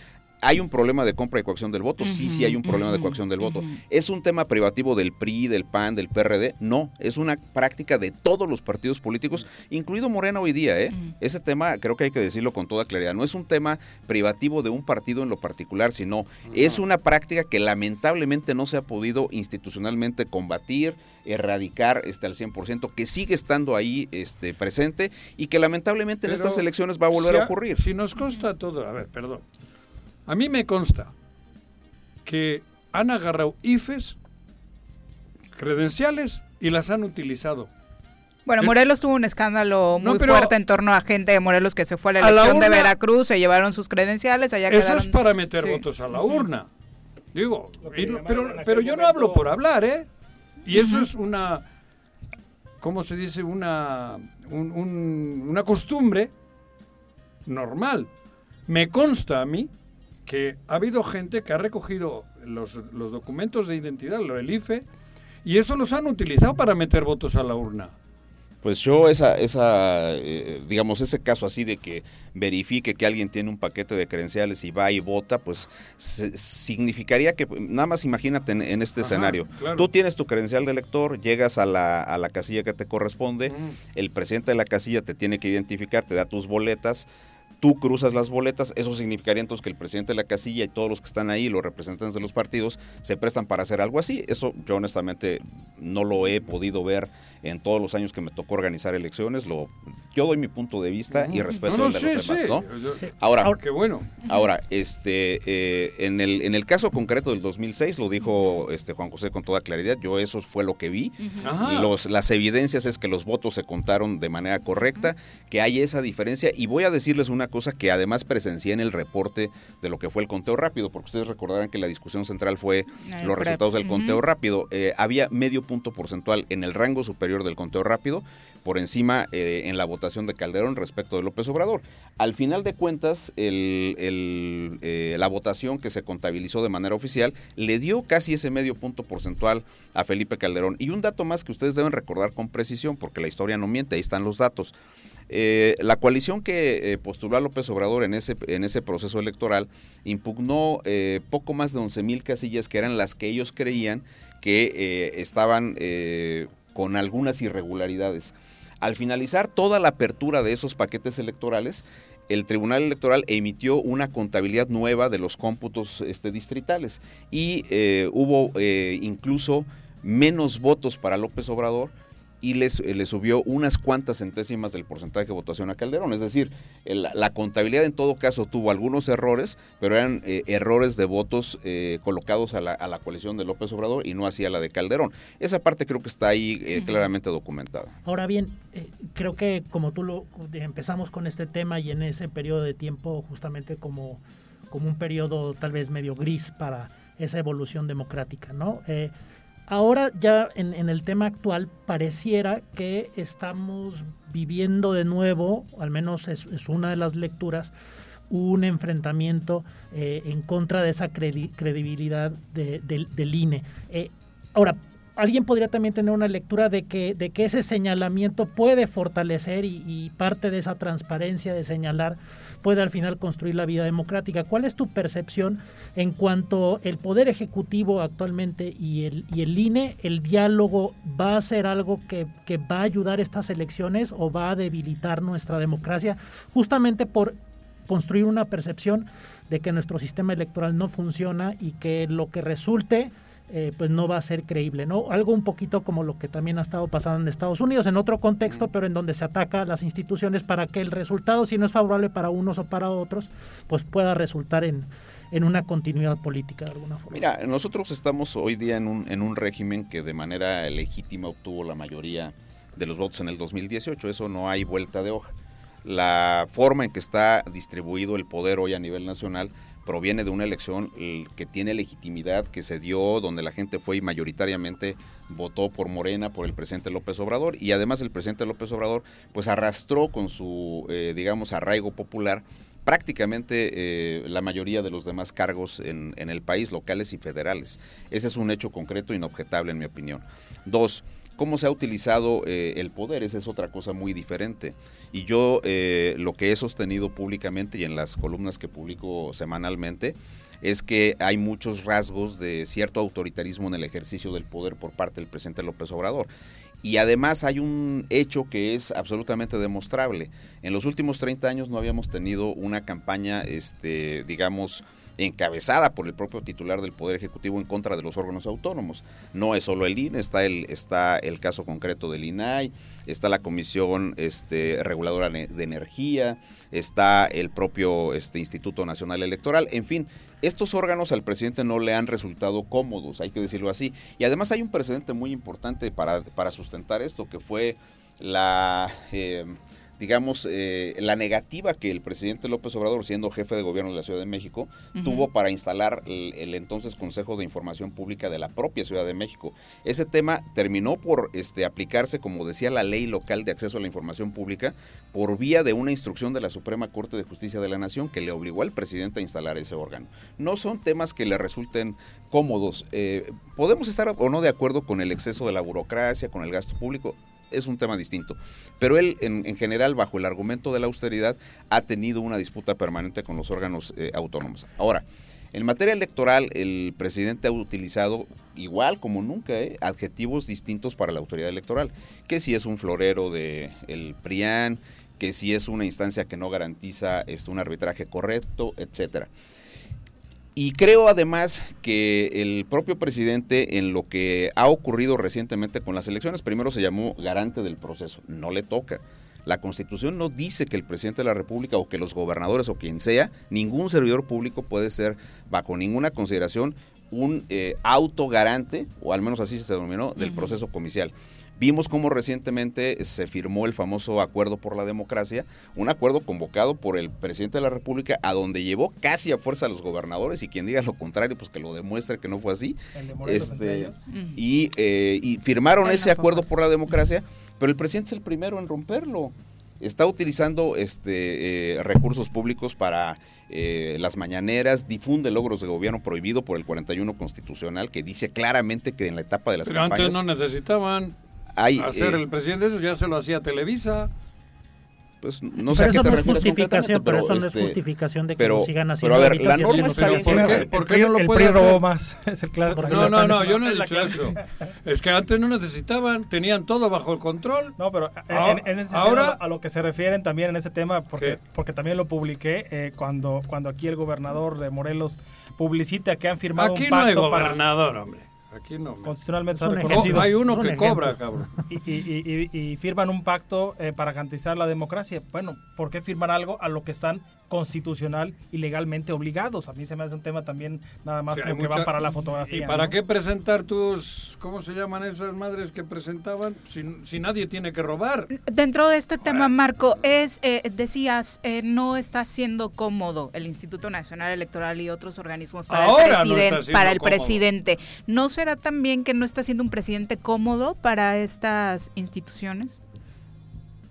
¿Hay un problema de compra y coacción del voto? Sí, sí hay un problema de coacción del voto. ¿Es un tema privativo del PRI, del PAN, del PRD? No, es una práctica de todos los partidos políticos, incluido Morena hoy día. ¿eh? Ese tema creo que hay que decirlo con toda claridad. No es un tema privativo de un partido en lo particular, sino es una práctica que lamentablemente no se ha podido institucionalmente combatir, erradicar este, al 100%, que sigue estando ahí este, presente y que lamentablemente en estas elecciones va a volver si a ocurrir. Si nos consta todo, a ver, perdón. A mí me consta que han agarrado IFES, credenciales, y las han utilizado. Bueno, Es- Morelos tuvo un escándalo No, muy pero- fuerte en torno a gente de Morelos que se fue a la A la elección de Veracruz, se llevaron sus credenciales, allá Eso quedaron... es para meter Sí. votos a la urna. Digo, y pero, pero yo no hablo por hablar, ¿eh? Y eso es una, ¿cómo se dice? Una, un- un- una costumbre normal. Me consta a mí que ha habido gente que ha recogido los, los documentos de identidad, lo del IFE, y eso los han utilizado para meter votos a la urna. Pues yo esa, esa eh, digamos, ese caso así de que verifique que alguien tiene un paquete de credenciales y va y vota, pues se- significaría que, nada más imagínate en, en este Ajá, escenario, claro. tú tienes tu credencial de elector, llegas a la, a la casilla que te corresponde, el presidente de la casilla te tiene que identificar, te da tus boletas, tú cruzas las boletas, eso significaría entonces que el presidente de la casilla y todos los que están ahí, los representantes de los partidos, se prestan para hacer algo así. Eso yo honestamente no lo he podido ver en todos los años que me tocó organizar elecciones. Lo, yo doy mi punto de vista y respeto No, no, el de sí, los demás, sí. ¿no? Ahora, Qué bueno. Ahora, este, eh, en, el, en el caso concreto del 2006, lo dijo este Juan José con toda claridad, yo eso fue lo que vi. Los, las evidencias es que los votos se contaron de manera correcta, que hay esa diferencia. Y voy a decirles una cosa que además presencié en el reporte de lo que fue el conteo rápido, porque ustedes recordarán que la discusión central fue El los prep. resultados del conteo rápido. Eh, había medio punto porcentual en el rango superior del conteo rápido, por encima eh, en la votación de Calderón respecto de López Obrador. Al final de cuentas, eh, la votación que se contabilizó de manera oficial le dio casi ese medio punto porcentual a Felipe Calderón. Y un dato más que ustedes deben recordar con precisión, porque la historia no miente, ahí están los datos. Eh, la coalición que postuló a López Obrador en ese, en ese proceso electoral impugnó poco más de 11 mil casillas que eran las que ellos creían que estaban con algunas irregularidades. Al finalizar toda la apertura de esos paquetes electorales, el Tribunal Electoral emitió una contabilidad nueva de los cómputos este, distritales y eh, hubo eh, incluso menos votos para López Obrador y les, le subió unas cuantas centésimas del porcentaje de votación a Calderón. Es decir, el- la contabilidad en todo caso tuvo algunos errores, pero eran eh, errores de votos eh, colocados a la, a la coalición de López Obrador y no hacia la de Calderón. Esa parte creo que está ahí eh, claramente documentada. Ahora bien, creo que como tú lo empezamos con este tema y en ese periodo de tiempo justamente como, como un periodo tal vez medio gris para esa evolución democrática, ¿no? Ahora ya en, en el tema actual pareciera que estamos viviendo de nuevo, al menos es, una de las lecturas, un enfrentamiento eh, en contra de esa credi- credibilidad de- del- del INE. Eh, ahora, alguien podría también tener una lectura de que, de que ese señalamiento puede fortalecer y, parte de esa transparencia de señalar puede al final construir la vida democrática. ¿Cuál es tu percepción en cuanto el Poder Ejecutivo actualmente y el, y el INE, el diálogo va a ser algo que, que va a ayudar estas elecciones o va a debilitar nuestra democracia justamente por construir una percepción de que nuestro sistema electoral no funciona y que lo que resulte eh, pues no va a ser creíble, ¿no? Algo un poquito como lo que también ha estado pasando en Estados Unidos, en otro contexto, pero en donde se ataca a las instituciones para que el resultado, si no es favorable para unos o para otros, pues pueda resultar en, en una continuidad política de alguna forma. Mira, nosotros estamos hoy día en un, en un régimen que de manera legítima obtuvo la mayoría de los votos en el 2018. Eso no hay vuelta de hoja. La forma en que está distribuido el poder hoy a nivel nacional proviene de una elección el, que tiene legitimidad, que se dio, donde la gente fue y mayoritariamente votó por Morena, por el presidente López Obrador, y además el presidente López Obrador pues arrastró con su, eh, digamos, arraigo popular prácticamente eh, la mayoría de los demás cargos en, en el país, locales y federales. Ese es un hecho concreto e inobjetable en mi opinión. Dos, cómo se ha utilizado eh, el poder, esa es otra cosa muy diferente. Y yo eh, lo que he sostenido públicamente y en las columnas que publico semanalmente es que hay muchos rasgos de cierto autoritarismo en el ejercicio del poder por parte del presidente López Obrador. Y además hay un hecho que es absolutamente demostrable. En los últimos 30 años no habíamos tenido una campaña, este, digamos, encabezada por el propio titular del Poder Ejecutivo en contra de los órganos autónomos. No es solo el INE, está el, está el caso concreto del INAI, está la Comisión este, Reguladora de Energía, está el propio este, Instituto Nacional Electoral, en fin, estos órganos al presidente no le han resultado cómodos, hay que decirlo así. Y además hay un precedente muy importante para, para sustentar esto, que fue la... Eh, digamos, eh, la negativa que el presidente López Obrador, siendo jefe de gobierno de la Ciudad de México, tuvo para instalar el, el entonces Consejo de Información Pública de la propia Ciudad de México. Ese tema terminó por este, aplicarse, como decía la ley local de acceso a la información pública, por vía de una instrucción de la Suprema Corte de Justicia de la Nación que le obligó al presidente a instalar ese órgano. No son temas que le resulten cómodos. Eh, podemos estar o no de acuerdo con el exceso de la burocracia, con el gasto público, es un tema distinto. Pero él, en, en general, bajo el argumento de la austeridad, ha tenido una disputa permanente con los órganos eh, autónomos. Ahora, en materia electoral, el presidente ha utilizado, igual como nunca, eh, adjetivos distintos para la autoridad electoral. Que si es un florero del el PRIAN, que si es una instancia que no garantiza este, un arbitraje correcto, etcétera. Y creo además que el propio presidente en lo que ha ocurrido recientemente con las elecciones, primero se llamó garante del proceso, no le toca. La constitución no dice que el presidente de la República o que los gobernadores o quien sea, ningún servidor público puede ser bajo ninguna consideración un eh, autogarante, o al menos así se denominó, del proceso comicial. Vimos cómo recientemente se firmó el famoso Acuerdo por la Democracia, un acuerdo convocado por el presidente de la República, a donde llevó casi a fuerza a los gobernadores, y quien diga lo contrario, pues que lo demuestre que no fue así. Este, y, eh, y firmaron ese Acuerdo por la Democracia, pero el presidente es el primero en romperlo. Está utilizando este eh, recursos públicos para eh, las mañaneras, difunde logros de gobierno prohibido por el 41 constitucional que dice claramente que en la etapa de las Pero campañas antes no necesitaban hay, hacer eh, el presidente eso, ya se lo hacía Televisa. pues no sé pero a qué eso te no refieres justificación, concretamente, pero eso no es este, justificación de que pero- lo sigan pero haciendo. a ver, la norma está no- bien ¿Por qué, clara. por qué no lo puede robó más. Es el claro. No, no, no, yo no he dicho eso. Es que antes no necesitaban, tenían todo bajo el control. No, pero en, Ahora- en ese sentido, ahora- a lo que se refieren también en ese tema, porque, ¿Qué? porque también lo publiqué eh, cuando, cuando aquí el gobernador de Morelos publicita que han firmado Aquí un no hay pacto para gobernador, hombre. Aquí no. constitucionalmente Es un está reconocido. hay uno Es un que ejemplo. cobra, cabrón. Y, y- y- y firman un pacto eh, para garantizar la democracia. Bueno, ¿por qué firmar algo a lo que están constitucional y legalmente obligados? A mí se me hace un tema también nada más como que mucha- va para la fotografía. ¿Y para ¿no? qué presentar tus, cómo se llaman esas madres que presentaban? Si, si nadie tiene que robar. Dentro de este tema, Marco, es eh, decías, eh, no está siendo cómodo el Instituto Nacional Electoral y otros organismos para Ahora el, no presidente, siendo para el cómodo. presidente. ¿No será también que no está siendo un presidente cómodo para estas instituciones?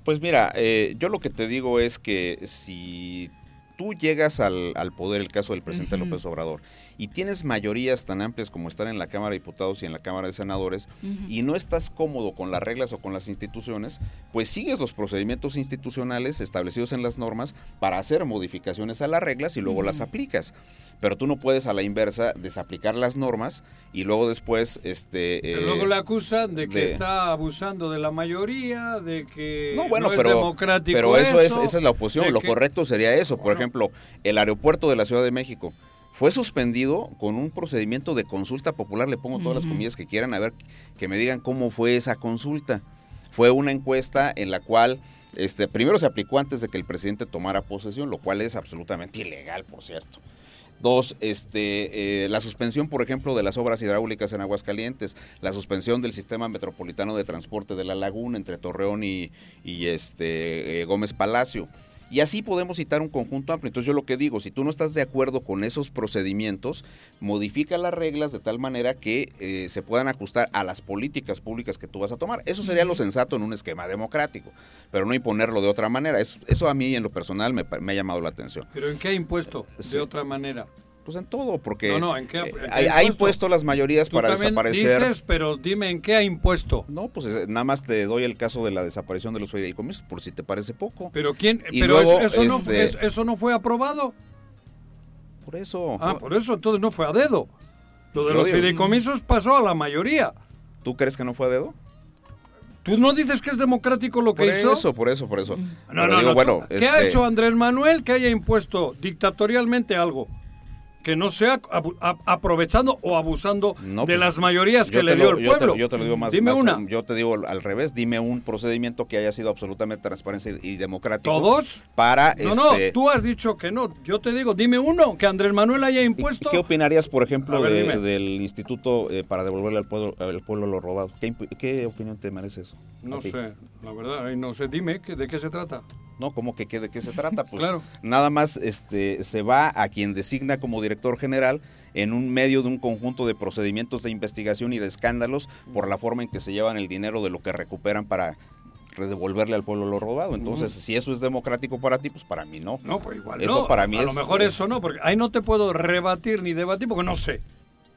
Pues mira, eh, yo lo que te digo es que si tú llegas al, al poder, el caso del presidente. López Obrador, y tienes mayorías tan amplias como están en la Cámara de Diputados y en la Cámara de Senadores, y no estás cómodo con las reglas o con las instituciones, pues sigues los procedimientos institucionales establecidos en las normas para hacer modificaciones a las reglas y luego las aplicas. Pero tú no puedes a la inversa desaplicar las normas y luego después este Pero eh, luego le acusan de que de- está abusando de la mayoría, de que No, bueno, es pero, democrático pero eso, es, esa es la oposición. Lo que- correcto sería eso. Por ejemplo, el aeropuerto de la Ciudad de México fue suspendido con un procedimiento de consulta popular. Le pongo todas las comillas que quieran, a ver, que me digan cómo fue esa consulta. Fue una encuesta en la cual, este, primero se aplicó antes de que el presidente tomara posesión, lo cual es absolutamente ilegal, por cierto. Dos, este, eh, la suspensión, por ejemplo, de las obras hidráulicas en Aguascalientes, la suspensión del sistema metropolitano de transporte de la laguna entre Torreón y, y, este, eh, Gómez Palacio. Y así podemos citar un conjunto amplio. Entonces yo lo que digo, si tú no estás de acuerdo con esos procedimientos, modifica las reglas de tal manera que eh, se puedan ajustar a las políticas públicas que tú vas a tomar. Eso sería lo sensato en un esquema democrático, pero no imponerlo de otra manera. Eso, eso a mí en lo personal me, me ha llamado la atención. Pero ¿en qué ha impuesto? Sí. De otra manera. Pues en todo, porque No, no, ¿en qué ha- eh, en qué ha ha impuesto? impuesto las mayorías Tú para desaparecer. dices, pero dime en qué ha impuesto. No, pues eh, nada más te doy el caso de la desaparición de los fideicomisos, por si te parece poco. Pero quién, Y pero luego, eso, eso no, este, es- eso no fue aprobado. Por eso. Ah, por eso entonces no fue a dedo. Lo de Yo los digo- fideicomisos pasó a la mayoría. ¿Tú crees que no fue a dedo? ¿Tú no dices que es democrático lo que Por hizo? eso, por eso, por eso. No, no, digo, no. bueno, ¿tú- ¿Qué ha este, hecho Andrés Manuel que haya impuesto dictatorialmente algo? Que no sea aprovechando o abusando No, de pues, las mayorías yo que le dio lo- el yo te- pueblo. Yo te, lo digo más. Dime más- una. Yo te digo al revés. Dime un procedimiento que haya sido absolutamente transparente y democrático. ¿Todos? Para. No, no, este, tú has dicho que no. Yo te digo, dime uno que Andrés Manuel haya ¿y impuesto. ¿Qué opinarías, por ejemplo, ver, de- del instituto eh, para devolverle al pueblo, al pueblo lo robado? ¿Qué, opinión te merece eso? No sé, la verdad, no sé. Dime, ¿qué- ¿de qué se trata? No, ¿cómo que qué, de qué se trata? Pues Claro. nada más este, se va a quien designa como director general en un medio de un conjunto de procedimientos de investigación y de escándalos por la forma en que se llevan el dinero de lo que recuperan para devolverle al pueblo lo robado. Entonces, si eso es democrático para ti, pues para mí no. No, pues igual Eso no. para mí a es... lo mejor eh, eso no, porque ahí no te puedo rebatir ni debatir porque no sé.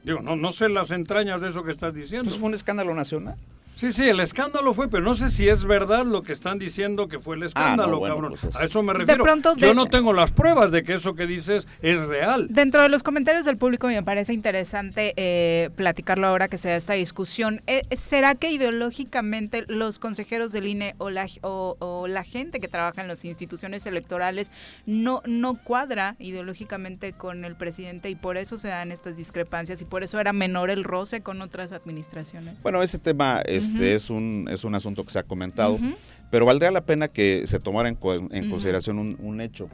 Digo, no, no sé las entrañas de eso que estás diciendo. Pues fue un escándalo nacional. Sí, sí, el escándalo fue, pero no sé si es verdad lo que están diciendo que fue el escándalo, Ah, bueno, cabrón. pues es- A eso me De refiero. pronto, Yo de- no tengo las pruebas de que eso que dices es real. Dentro de los comentarios del público me parece interesante eh, platicarlo ahora que se da esta discusión. Eh, ¿Será que ideológicamente los consejeros del INE o la, o, o la gente que trabaja en las instituciones electorales no, no cuadra ideológicamente con el presidente y por eso se dan estas discrepancias y por eso era menor el roce con otras administraciones? Bueno, ese tema este, es, un, es un asunto que se ha comentado, pero valdría la pena que se tomara en, co- en consideración un, un hecho.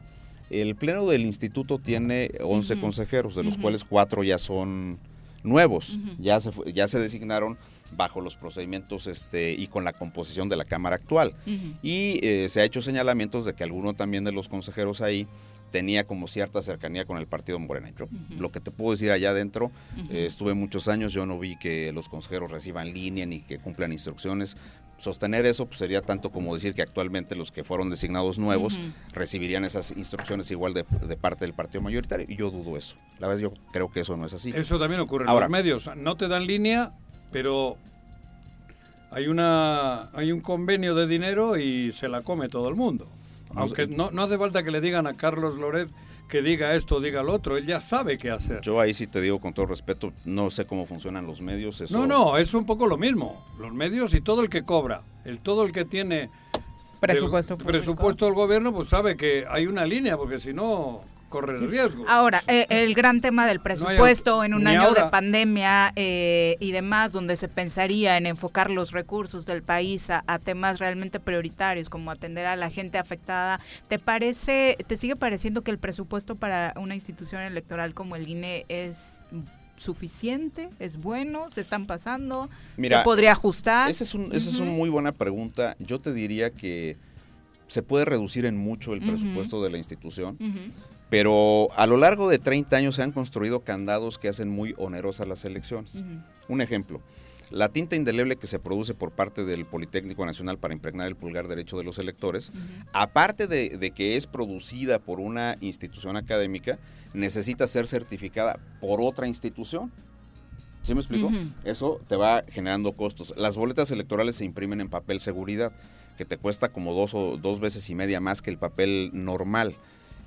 El pleno del instituto tiene 11 Ujú. consejeros, de los cuales cuatro ya son nuevos. ya, se, ya se designaron bajo los procedimientos este, y con la composición de la Cámara actual. Y eh, se ha hecho señalamientos de que alguno también de los consejeros ahí tenía como cierta cercanía con el partido Morena. Pero lo que te puedo decir allá adentro, eh, estuve muchos años, yo no vi que los consejeros reciban línea ni que cumplan instrucciones. Sostener eso pues, sería tanto como decir que actualmente los que fueron designados nuevos recibirían esas instrucciones igual de, parte del partido mayoritario. Y yo dudo eso. La verdad, yo creo que eso no es así. Eso también ocurre en los medios. No te dan línea, pero hay una hay un convenio de dinero y se la come todo el mundo. Aunque no, no hace falta que le digan a Carlos Loret que diga esto, diga lo otro, él ya sabe qué hacer. Yo ahí sí te digo con todo respeto, no sé cómo funcionan los medios. No, no, es un poco lo mismo. Los medios y todo el que cobra, el todo el que tiene presupuesto, presupuesto del gobierno, pues sabe que hay una línea, porque si no, corre el riesgo. Ahora, eh, el gran tema del presupuesto en un año de pandemia eh, y demás, donde se pensaría en enfocar los recursos del país a, temas realmente prioritarios, como atender a la gente afectada, ¿te parece, te sigue pareciendo que el presupuesto para una institución electoral como el INE es suficiente? ¿Es bueno? ¿Se están pasando? ¿Se podría ajustar? Esa es, un, esa es una muy buena pregunta. Yo te diría que se puede reducir en mucho el presupuesto de la institución. Pero a lo largo de 30 años se han construido candados que hacen muy onerosas las elecciones. Un ejemplo, la tinta indeleble que se produce por parte del Politécnico Nacional para impregnar el pulgar derecho de los electores, aparte de, que es producida por una institución académica, necesita ser certificada por otra institución. ¿Sí me explico? Eso te va generando costos. Las boletas electorales se imprimen en papel seguridad, que te cuesta como dos o dos veces y media más que el papel normal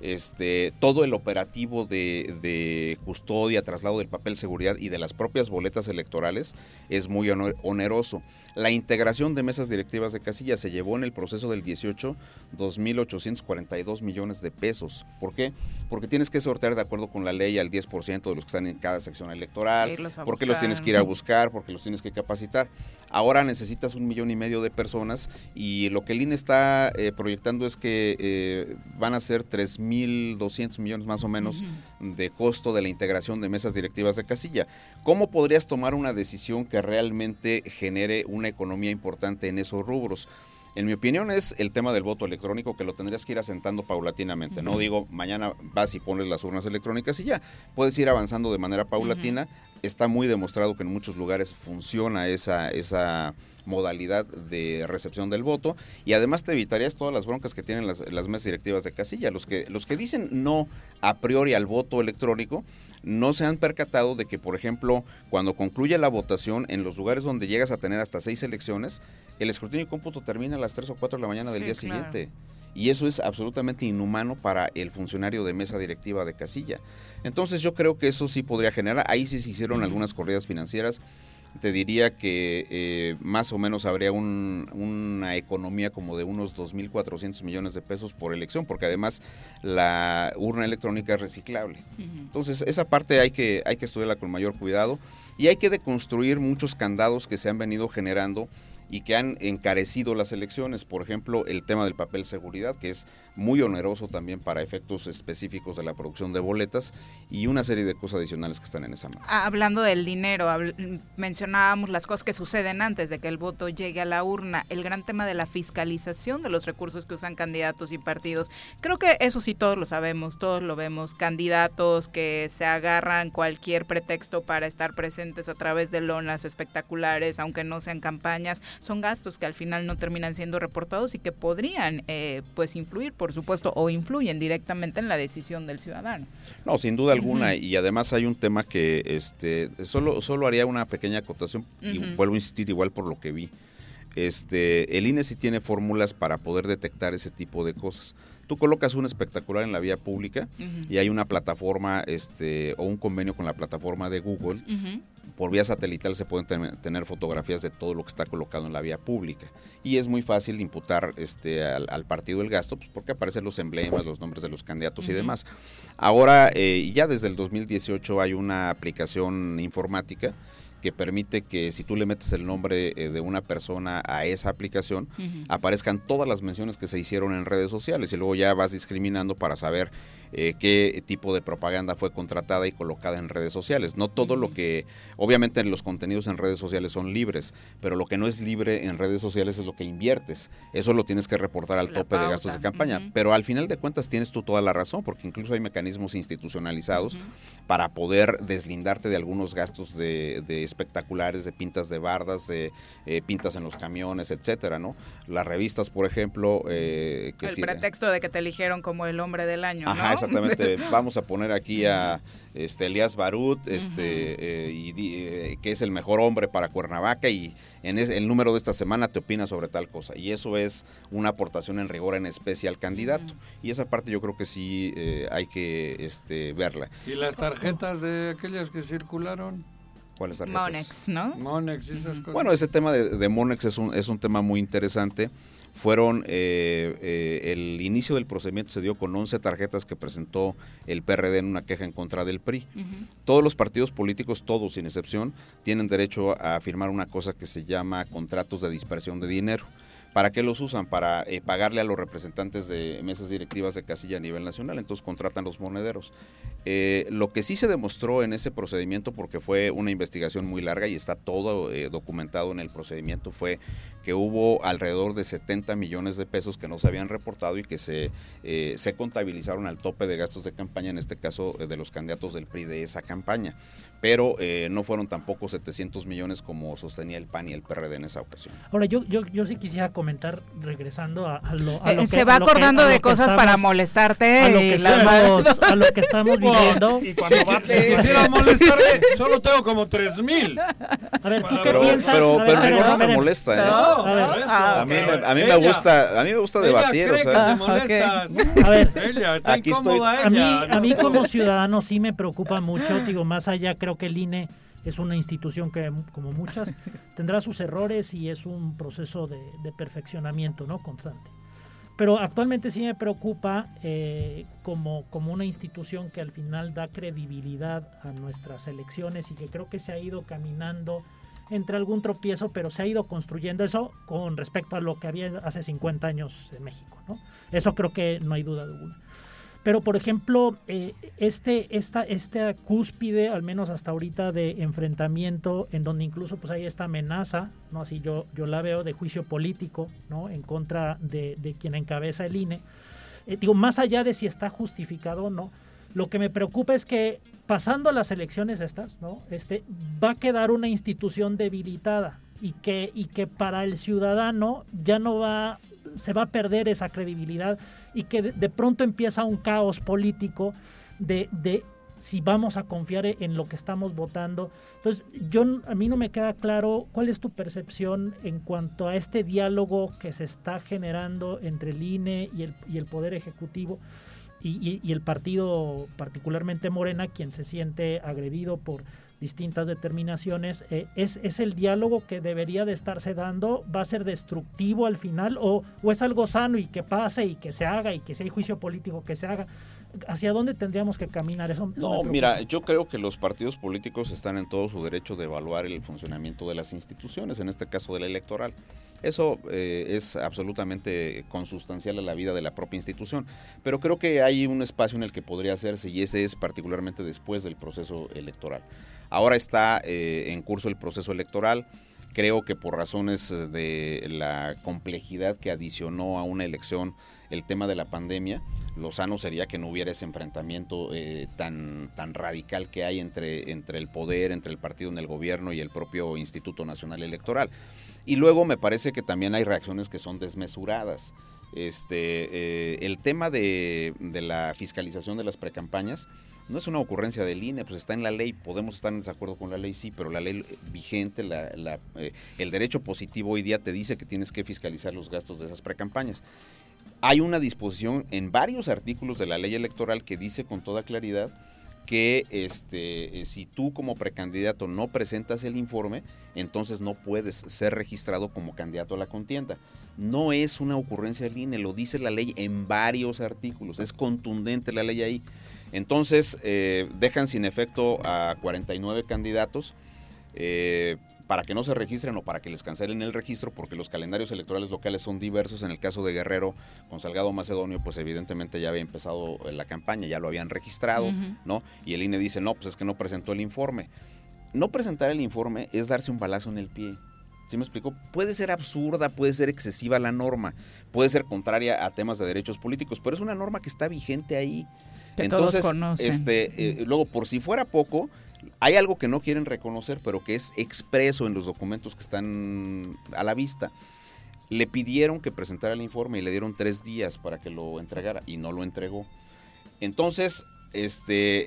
este, todo el operativo de, custodia, traslado del papel seguridad y de las propias boletas electorales es muy oneroso. La integración de mesas directivas de casilla se llevó en el proceso del 18 2.842 millones de pesos. ¿Por qué? Porque tienes que sortear de acuerdo con la ley al 10% de los que están en cada sección electoral, porque los tienes que ir a buscar, porque los tienes que capacitar. Ahora necesitas un millón y medio de personas y lo que el INE está eh, proyectando es que eh, van a ser 3 1.200 millones más o menos de costo de la integración de mesas directivas de casilla. ¿Cómo podrías tomar una decisión que realmente genere una economía importante en esos rubros? En mi opinión es el tema del voto electrónico que lo tendrías que ir asentando paulatinamente. No digo mañana vas y pones las urnas electrónicas y ya. Puedes ir avanzando de manera paulatina. Está muy demostrado que en muchos lugares funciona esa, esa modalidad de recepción del voto y además te evitarías todas las broncas que tienen las, mesas directivas de casilla. Los que, los que dicen no a priori al voto electrónico no se han percatado de que, por ejemplo, cuando concluye la votación en los lugares donde llegas a tener hasta seis elecciones, el escrutinio y cómputo termina a las 3 o 4 de la mañana del día siguiente. Y eso es absolutamente inhumano para el funcionario de mesa directiva de casilla. Entonces yo creo que eso sí podría generar, ahí sí se hicieron algunas corridas financieras te diría que eh, más o menos habría una economía como de unos 2.400 millones de pesos por elección, porque además la urna electrónica es reciclable. Entonces, esa parte hay que, hay que estudiarla con mayor cuidado y hay que deconstruir muchos candados que se han venido generando y que han encarecido las elecciones. Por ejemplo, el tema del papel seguridad, que es muy oneroso también para efectos específicos de la producción de boletas y una serie de cosas adicionales que están en esa mano. Ah, hablando del dinero, mencionábamos las cosas que suceden antes de que el voto llegue a la urna, el gran tema de la fiscalización de los recursos que usan candidatos y partidos. Creo que eso sí todos lo sabemos, todos lo vemos, candidatos que se agarran cualquier pretexto para estar presentes a través de lonas espectaculares, aunque no sean campañas, son gastos que al final no terminan siendo reportados y que podrían eh, pues influir, por supuesto, o influyen directamente en la decisión del ciudadano. No, sin duda alguna, y además hay un tema que este solo, solo haría una pequeña acotación, y vuelvo a insistir igual por lo que vi. Este, el INE sí tiene fórmulas para poder detectar ese tipo de cosas. Tú colocas un espectacular en la vía pública y hay una plataforma este, o un convenio con la plataforma de Google por vía satelital se pueden tener fotografías de todo lo que está colocado en la vía pública. Y es muy fácil imputar este, al, partido el gasto, pues porque aparecen los emblemas, los nombres de los candidatos y demás. Ahora, eh, ya desde el 2018 hay una aplicación informática que permite que si tú le metes el nombre eh, de una persona a esa aplicación, aparezcan todas las menciones que se hicieron en redes sociales y luego ya vas discriminando para saber eh, qué tipo de propaganda fue contratada y colocada en redes sociales. No todo lo que, obviamente los contenidos en redes sociales son libres, pero lo que no es libre en redes sociales es lo que inviertes. Eso lo tienes que reportar al tope de gastos de campaña. Pero al final de cuentas tienes tú toda la razón, porque incluso hay mecanismos institucionalizados para poder deslindarte de algunos gastos de, espectaculares, de pintas de bardas, de eh, pintas en los camiones, etcétera, ¿no? Las revistas, por ejemplo, eh, que el pretexto de que te eligieron como el hombre del año, Ajá, exactamente. Vamos a poner aquí a este Elías Barut, este, eh, y, eh, que es el mejor hombre para Cuernavaca y en el número de esta semana te opina sobre tal cosa. Y eso es una aportación en rigor en especie al candidato. Y esa parte yo creo que sí eh, hay que este, verla. ¿Y las tarjetas de aquellas que circularon? ¿Cuáles tarjetas? Monex, ¿no? Monex y esas cosas. Bueno, ese tema de, de Monex es un, es un tema muy interesante fueron eh, eh, el inicio del procedimiento se dio con 11 tarjetas que presentó el PRD en una queja en contra del PRI. Todos los partidos políticos, todos sin excepción, tienen derecho a firmar una cosa que se llama contratos de dispersión de dinero. ¿Para qué los usan? Para eh, pagarle a los representantes de mesas directivas de casilla a nivel nacional, entonces contratan los monederos. Eh, lo que sí se demostró en ese procedimiento, porque fue una investigación muy larga y está todo eh, documentado en el procedimiento, fue que hubo alrededor de 70 millones de pesos que no se habían reportado y que se, se contabilizaron al tope de gastos de campaña, en este caso de los candidatos del PRI de esa campaña. Pero no fueron tampoco 700 millones como sostenía el PAN y el PRD en esa ocasión. Ahora, yo, yo, yo sí quisiera comentar, regresando a, lo, a lo, Se va acordando de cosas para molestarte. A lo que, estamos, a lo que estamos viviendo. Y cuando va, molestarte, solo tengo como 3 mil. A ver, ¿tú qué pero, piensas? Pero, a pero no me molesta, ¿eh? No, a mí, me, a mí me gusta, a mí me gusta debatir, o que sea. A ver, Ella, está aquí estoy- a mí, a mí como ciudadano sí me preocupa mucho, digo, más allá creo que el INE es una institución que, como muchas, tendrá sus errores y es un proceso de, de perfeccionamiento ¿no? constante. Pero actualmente sí me preocupa eh, como, como una institución que al final da credibilidad a nuestras elecciones y que creo que se ha ido caminando entre algún tropiezo, pero se ha ido construyendo eso con respecto a lo que había hace 50 años en México. ¿no? Eso creo que no hay duda alguna. Pero, por ejemplo, eh, este, esta, esta cúspide, al menos hasta ahorita, de enfrentamiento, en donde incluso pues, hay esta amenaza, ¿no? así yo, yo la veo, de juicio político ¿no? en contra de, de quien encabeza el INE. Eh, digo, más allá de si está justificado o no, lo que me preocupa es que pasando las elecciones estas, ¿no? Este, va a quedar una institución debilitada y que, y que para el ciudadano ya no va, se va a perder esa credibilidad y que de, pronto empieza un caos político de, de si vamos a confiar en lo que estamos votando. Entonces, yo a mí no me queda claro cuál es tu percepción en cuanto a este diálogo que se está generando entre el INE y el, y el Poder Ejecutivo y el partido, particularmente Morena, quien se siente agredido por distintas determinaciones. Eh, ¿es, ¿Es el diálogo que debería de estarse dando? ¿Va a ser destructivo al final? ¿O, o es algo sano y que pase y que se haga y que si hay juicio político que se haga? ¿Hacia dónde tendríamos que caminar? Eso, No, mira, yo creo que los partidos políticos están en todo su derecho de evaluar el funcionamiento de las instituciones, en este caso de la electoral. Eso eh, es absolutamente consustancial a la vida de la propia institución. Pero creo que hay un espacio en el que podría hacerse y ese es particularmente después del proceso electoral. Ahora está eh, en curso el proceso electoral. Creo que por razones de la complejidad que adicionó a una elección el tema de la pandemia, lo sano sería que no hubiera ese enfrentamiento eh, tan, tan radical que hay entre, entre el poder, entre el partido en el gobierno y el propio Instituto Nacional Electoral. Y luego me parece que también hay reacciones que son desmesuradas. Este, eh, el tema de, de la fiscalización de las precampañas no es una ocurrencia del INE, pues está en la ley, podemos estar en desacuerdo con la ley, sí, pero la ley vigente, eh, el derecho positivo hoy día te dice que tienes que fiscalizar los gastos de esas precampañas. Hay una disposición en varios artículos de la ley electoral que dice con toda claridad que este, eh, si tú como precandidato no presentas el informe, entonces no puedes ser registrado como candidato a la contienda. No es una ocurrencia del INE, lo dice la ley en varios artículos, es contundente la ley ahí. Entonces eh, dejan sin efecto a 49 candidatos. eh, para que no se registren o para que les cancelen el registro, porque los calendarios electorales locales son diversos. En el caso de Guerrero, con Salgado Macedonio, pues evidentemente ya había empezado la campaña, ya lo habían registrado, ¿no? Y el INE dice, no, pues es que no presentó el informe. No presentar el informe es darse un balazo en el pie. ¿Sí me explico? Puede ser absurda, puede ser excesiva la norma, puede ser contraria a temas de derechos políticos, pero es una norma que está vigente ahí. Que Entonces, este, eh, luego, por si fuera poco, hay algo que no quieren reconocer, pero que es expreso en los documentos que están a la vista. Le pidieron que presentara el informe y le dieron tres días para que lo entregara y no lo entregó. Entonces, este,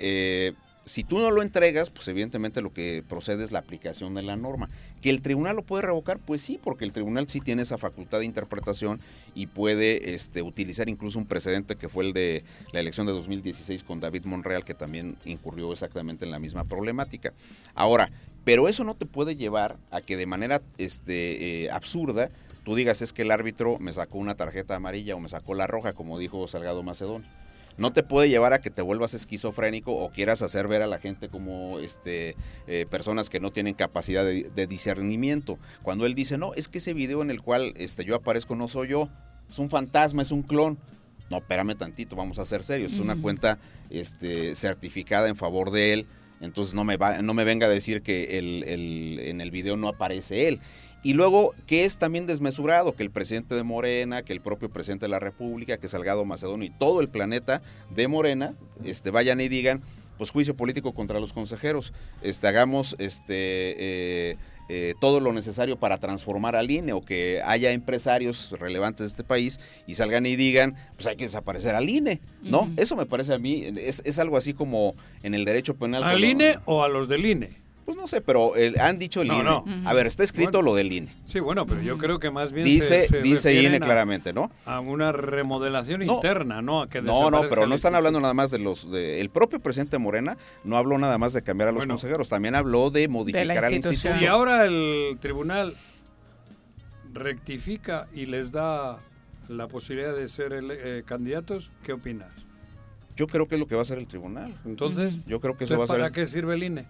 eh, si tú no lo entregas, pues evidentemente lo que procede es la aplicación de la norma. ¿Que el tribunal lo puede revocar? Pues sí, porque el tribunal sí tiene esa facultad de interpretación y puede este, utilizar incluso un precedente que fue el de la elección de 2016 con David Monreal, que también incurrió exactamente en la misma problemática. Ahora, pero eso no te puede llevar a que de manera este, eh, absurda tú digas es que el árbitro me sacó una tarjeta amarilla o me sacó la roja, como dijo Salgado Macedón no te puede llevar a que te vuelvas esquizofrénico o quieras hacer ver a la gente como este, eh, personas que no tienen capacidad de, discernimiento. Cuando él dice, no, es que ese video en el cual este, yo aparezco no soy yo, es un fantasma, es un clon. No, espérame tantito, vamos a ser serios. Es una cuenta este, certificada en favor de él. Entonces no me, va, no me venga a decir que en el video no aparece él. Y luego, que es también desmesurado que el presidente de Morena, que el propio presidente de la República, que Salgado Macedonio y todo el planeta de Morena este, vayan y digan, pues juicio político contra los consejeros, este, hagamos este, eh, eh, todo lo necesario para transformar al INE o que haya empresarios relevantes de este país y salgan y digan, pues hay que desaparecer al INE, ¿no? Eso me parece a mí, es, es, algo así como en el derecho penal. ¿Al INE o a los del INE? Pues no sé, pero han dicho el INE. No. A ver, está escrito lo del INE. Sí, bueno, pero yo creo que más bien dice dice INE claramente, ¿no? A una remodelación interna, ¿no? no, no, pero no están hablando nada más de los de, el propio presidente Morena no habló nada más de cambiar a los consejeros, también habló de modificar al instituto. Si ahora el tribunal rectifica y les da la posibilidad de ser eh, candidatos, ¿qué opinas? Yo creo que es lo que va a hacer el tribunal. Entonces, yo creo que eso va a ser. ¿Para qué sirve el INE?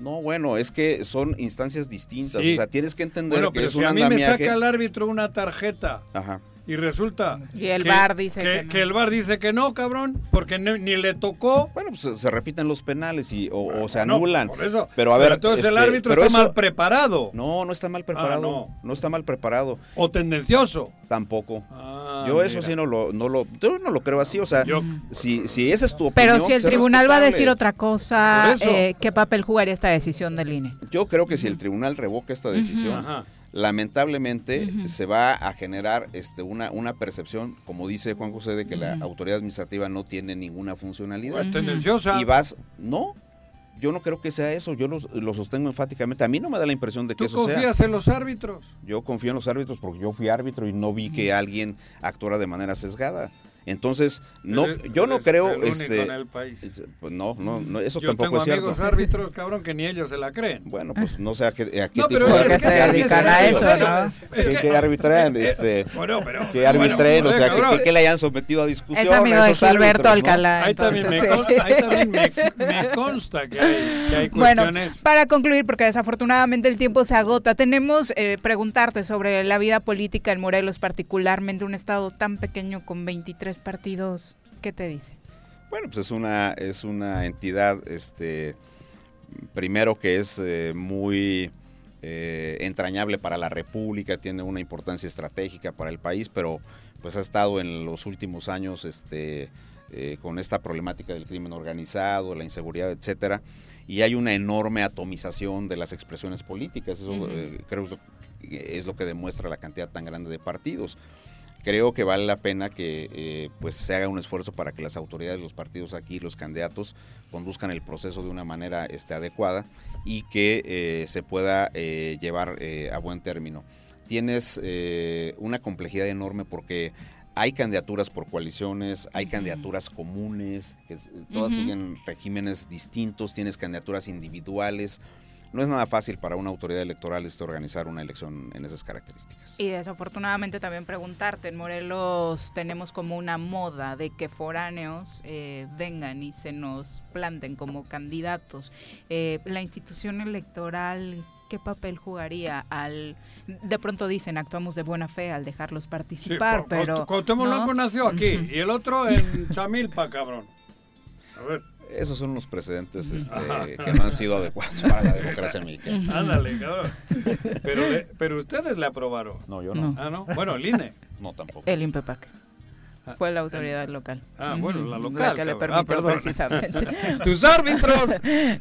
No, bueno, es que son instancias distintas. O sea, tienes que entender que es si a mí me saca el árbitro una tarjeta Ajá. Y resulta y el bar dice que, que, el bar dice que no, cabrón, porque ni, le tocó. Bueno, pues se repiten los penales y o, se anulan. por eso. Pero a ver, entonces el este, árbitro está mal preparado. No, no está mal preparado. no. no. está mal preparado. O tendencioso. Tampoco. Ah, yo eso sí no lo, no lo, yo no lo creo así, o sea, si, si esa es tu opinión. Pero si el tribunal va a decir otra cosa, eh, ¿qué papel jugaría esta decisión del INE? Yo creo que si el tribunal revoca esta decisión, lamentablemente se va a generar este una, una percepción, como dice Juan José, de que la autoridad administrativa no tiene ninguna funcionalidad. Es tendenciosa. Y vas, no, yo no creo que sea eso, yo lo, sostengo enfáticamente. A mí no me da la impresión de que eso sea. ¿Tú confías en los árbitros? Yo confío en los árbitros porque yo fui árbitro y no vi que alguien actuara de manera sesgada. Entonces, no, yo no creo, este, en el país. Pues no, no, no, eso tampoco es cierto. Yo tengo amigos árbitros, cabrón, que ni ellos se la creen. Bueno, pues no sé a qué, a qué no, tipo de se dedican a eso, ¿no? Es que, que arbitren, eh, este, bueno, pero, que arbitren, o sea, que, que, le hayan sometido a discusión. Es amigo de Gilberto Alcalá. Ahí también, me, ahí también me, me, consta que hay, que hay cuestiones. Bueno, para concluir, porque desafortunadamente el tiempo se agota, tenemos eh, preguntarte sobre la vida política en Morelos, particularmente un estado tan pequeño con 23 partidos. ¿Qué te dice? Bueno, pues es una, es una entidad, este, primero que es eh, muy eh, entrañable para la República, tiene una importancia estratégica para el país, pero pues ha estado en los últimos años este, eh, con esta problemática del crimen organizado, la inseguridad, etcétera, y hay una enorme atomización de las expresiones políticas. Eso creo que es lo que demuestra la cantidad tan grande de partidos creo que vale la pena que eh, pues se haga un esfuerzo para que las autoridades, los partidos aquí, los candidatos conduzcan el proceso de una manera este, adecuada y que eh, se pueda eh, llevar a buen término. Tienes una complejidad enorme porque hay candidaturas por coaliciones, hay candidaturas comunes, que todas siguen regímenes distintos, tienes candidaturas individuales no es nada fácil para una autoridad electoral este, organizar una elección en esas características. Y desafortunadamente también preguntarte, en Morelos tenemos como una moda de que foráneos eh, vengan y se nos planten como candidatos. Eh, la institución electoral qué papel jugaría al de pronto dicen actuamos de buena fe al dejarlos participar, Sí, pero Cuauhtémoc ¿no? Nació aquí y el otro en Chamilpa, cabrón. A ver. Esos son los precedentes este, que no han sido adecuados para la democracia mexicana. Ándale, cabrón. Pero, le- pero ustedes le aprobaron. No, yo no. Ah, no. Bueno, el INE. No, tampoco. El INPEPAC. Fue la autoridad local. Ah, bueno, la local, que le. Ah, permitió perdón. precisamente. Tus árbitros,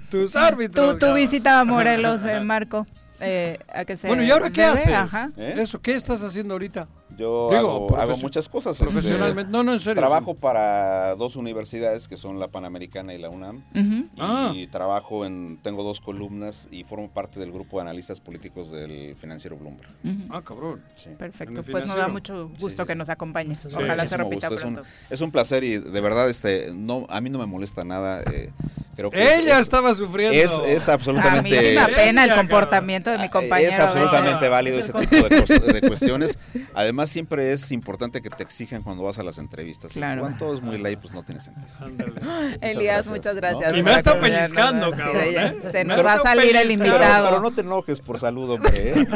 tus árbitros. Tu, tu cabrón. visita a Morelos, eh, Marco, eh, a que se Bueno, ¿y ahora qué haces? ¿Eh? Eso, ¿qué estás haciendo ahorita? Yo Digo, hago, hago muchas cosas. este, profesionalmente. No, no, en serio, Trabajo para dos universidades que son la Panamericana y la UNAM. Ujú. Y Ah. trabajo en, tengo dos columnas y formo parte del grupo de analistas políticos del financiero Bloomberg. Ujú. Ah, cabrón. Perfecto, pues nos da mucho gusto que nos acompañes. Ojalá se repita gusto. Es un, pronto. es un placer y de verdad este no a mí no me molesta nada. eh, creo que Ella es- estaba sufriendo. Es, es absolutamente A mí sí me apena el comportamiento de mi compañero. es absolutamente válido ese tipo de, de cuestiones. Además, siempre es importante que te exijan cuando vas a las entrevistas. Y Claro. Cuando todo es muy light, pues no tiene sentido. Elías, muchas gracias. Y por acompañarnos. Sí, de ella. Se nos va a salir el invitado. Pero, no te enojes por salud, hombre. ¿eh?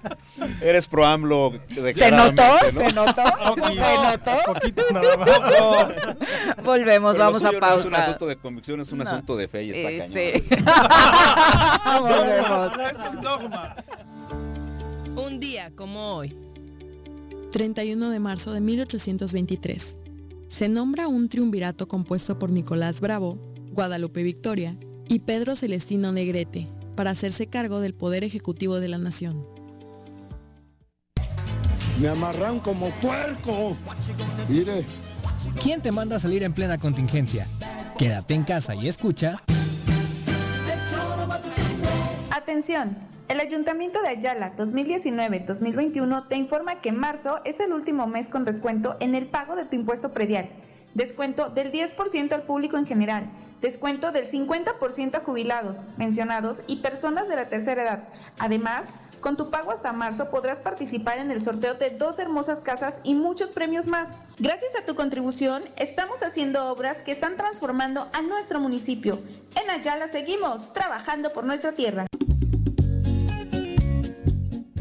Eres pro AMLO ¿Se notó? ¿no? ¿Se notó? ¿Se notó? Poquito nada más. Volvemos, Pero lo vamos a suyo no es un pausa. asunto de convicción, es un No. asunto de fe y está Eh, cañón. sí. Volvemos. Un día como hoy. 31 de marzo de 1823. Se nombra un triunvirato compuesto por Nicolás Bravo, Guadalupe Victoria y Pedro Celestino Negrete para hacerse cargo del poder ejecutivo de la nación. Me amarran como puerco. Mire. ¿Quién te manda a salir en plena contingencia? Quédate en casa y escucha. Atención, el Ayuntamiento de Ayala 2019-2021 te informa que marzo es el último mes con descuento en el pago de tu impuesto predial. Descuento del 10% al público en general. Descuento del 50% a jubilados, mencionados y personas de la tercera edad. Además, con tu pago hasta marzo podrás participar en el sorteo de dos hermosas casas y muchos premios más. Gracias a tu contribución, estamos haciendo obras que están transformando a nuestro municipio. En Ayala seguimos trabajando por nuestra tierra.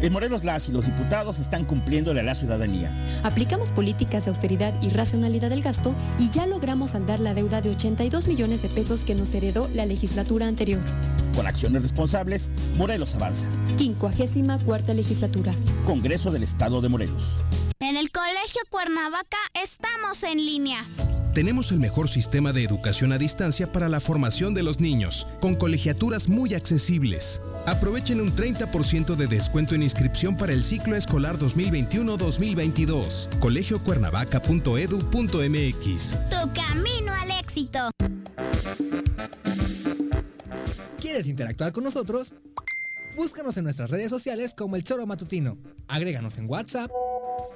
En Morelos las y los diputados están cumpliéndole a la ciudadanía. Aplicamos políticas de austeridad y racionalidad del gasto y ya logramos saldar la deuda de 82 millones de pesos que nos heredó la legislatura anterior. Con acciones responsables, Morelos avanza. 54 legislatura. Congreso del Estado de Morelos. En el Colegio Cuernavaca estamos en línea. Tenemos el mejor sistema de educación a distancia para la formación de los niños, con colegiaturas muy accesibles. Aprovechen un 30% de descuento en inscripción para el ciclo escolar 2021-2022. colegiocuernavaca.edu.mx. Tu camino al éxito. ¿Quieres interactuar con nosotros? Búscanos en nuestras redes sociales como El Choro Matutino. Agréganos en WhatsApp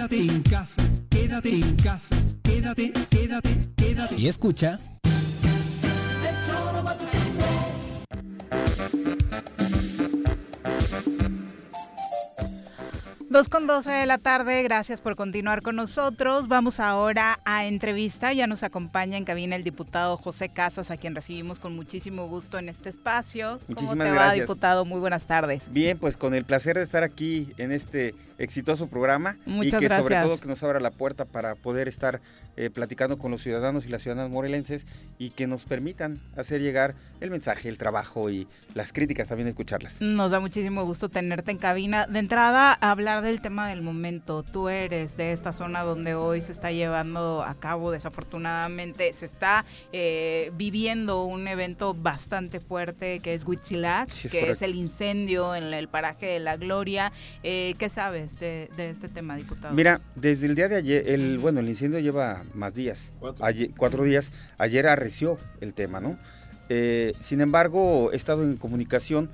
Quédate en casa. Quédate en casa. Quédate, quédate, quédate. Y escucha... Dos con 12 de la tarde, gracias por continuar con nosotros. Vamos ahora a entrevista. Ya nos acompaña en cabina el diputado José Casas, a quien recibimos con muchísimo gusto en este espacio. Muchísimas ¿Cómo te va, gracias. diputado? Muy buenas tardes. Bien, pues con el placer de estar aquí en este exitoso programa Muchas y que sobre todo que nos abra la puerta para poder estar eh, platicando con los ciudadanos y las ciudadanas morelenses y que nos permitan hacer llegar el mensaje, el trabajo y las críticas también escucharlas. Nos da muchísimo gusto tenerte en cabina. De entrada, hablar del tema del momento. Tú eres de esta zona donde hoy se está llevando a cabo, desafortunadamente, se está eh, viviendo un evento bastante fuerte que es Huitzilac, Sí, es que es el incendio en el paraje de la Gloria. Eh, ¿Qué sabes de, de este tema, diputado? Mira, desde el día de ayer, el, bueno, el incendio lleva más días, Ayer- cuatro días, ayer arreció el tema, ¿no? Eh, sin embargo, he estado en comunicación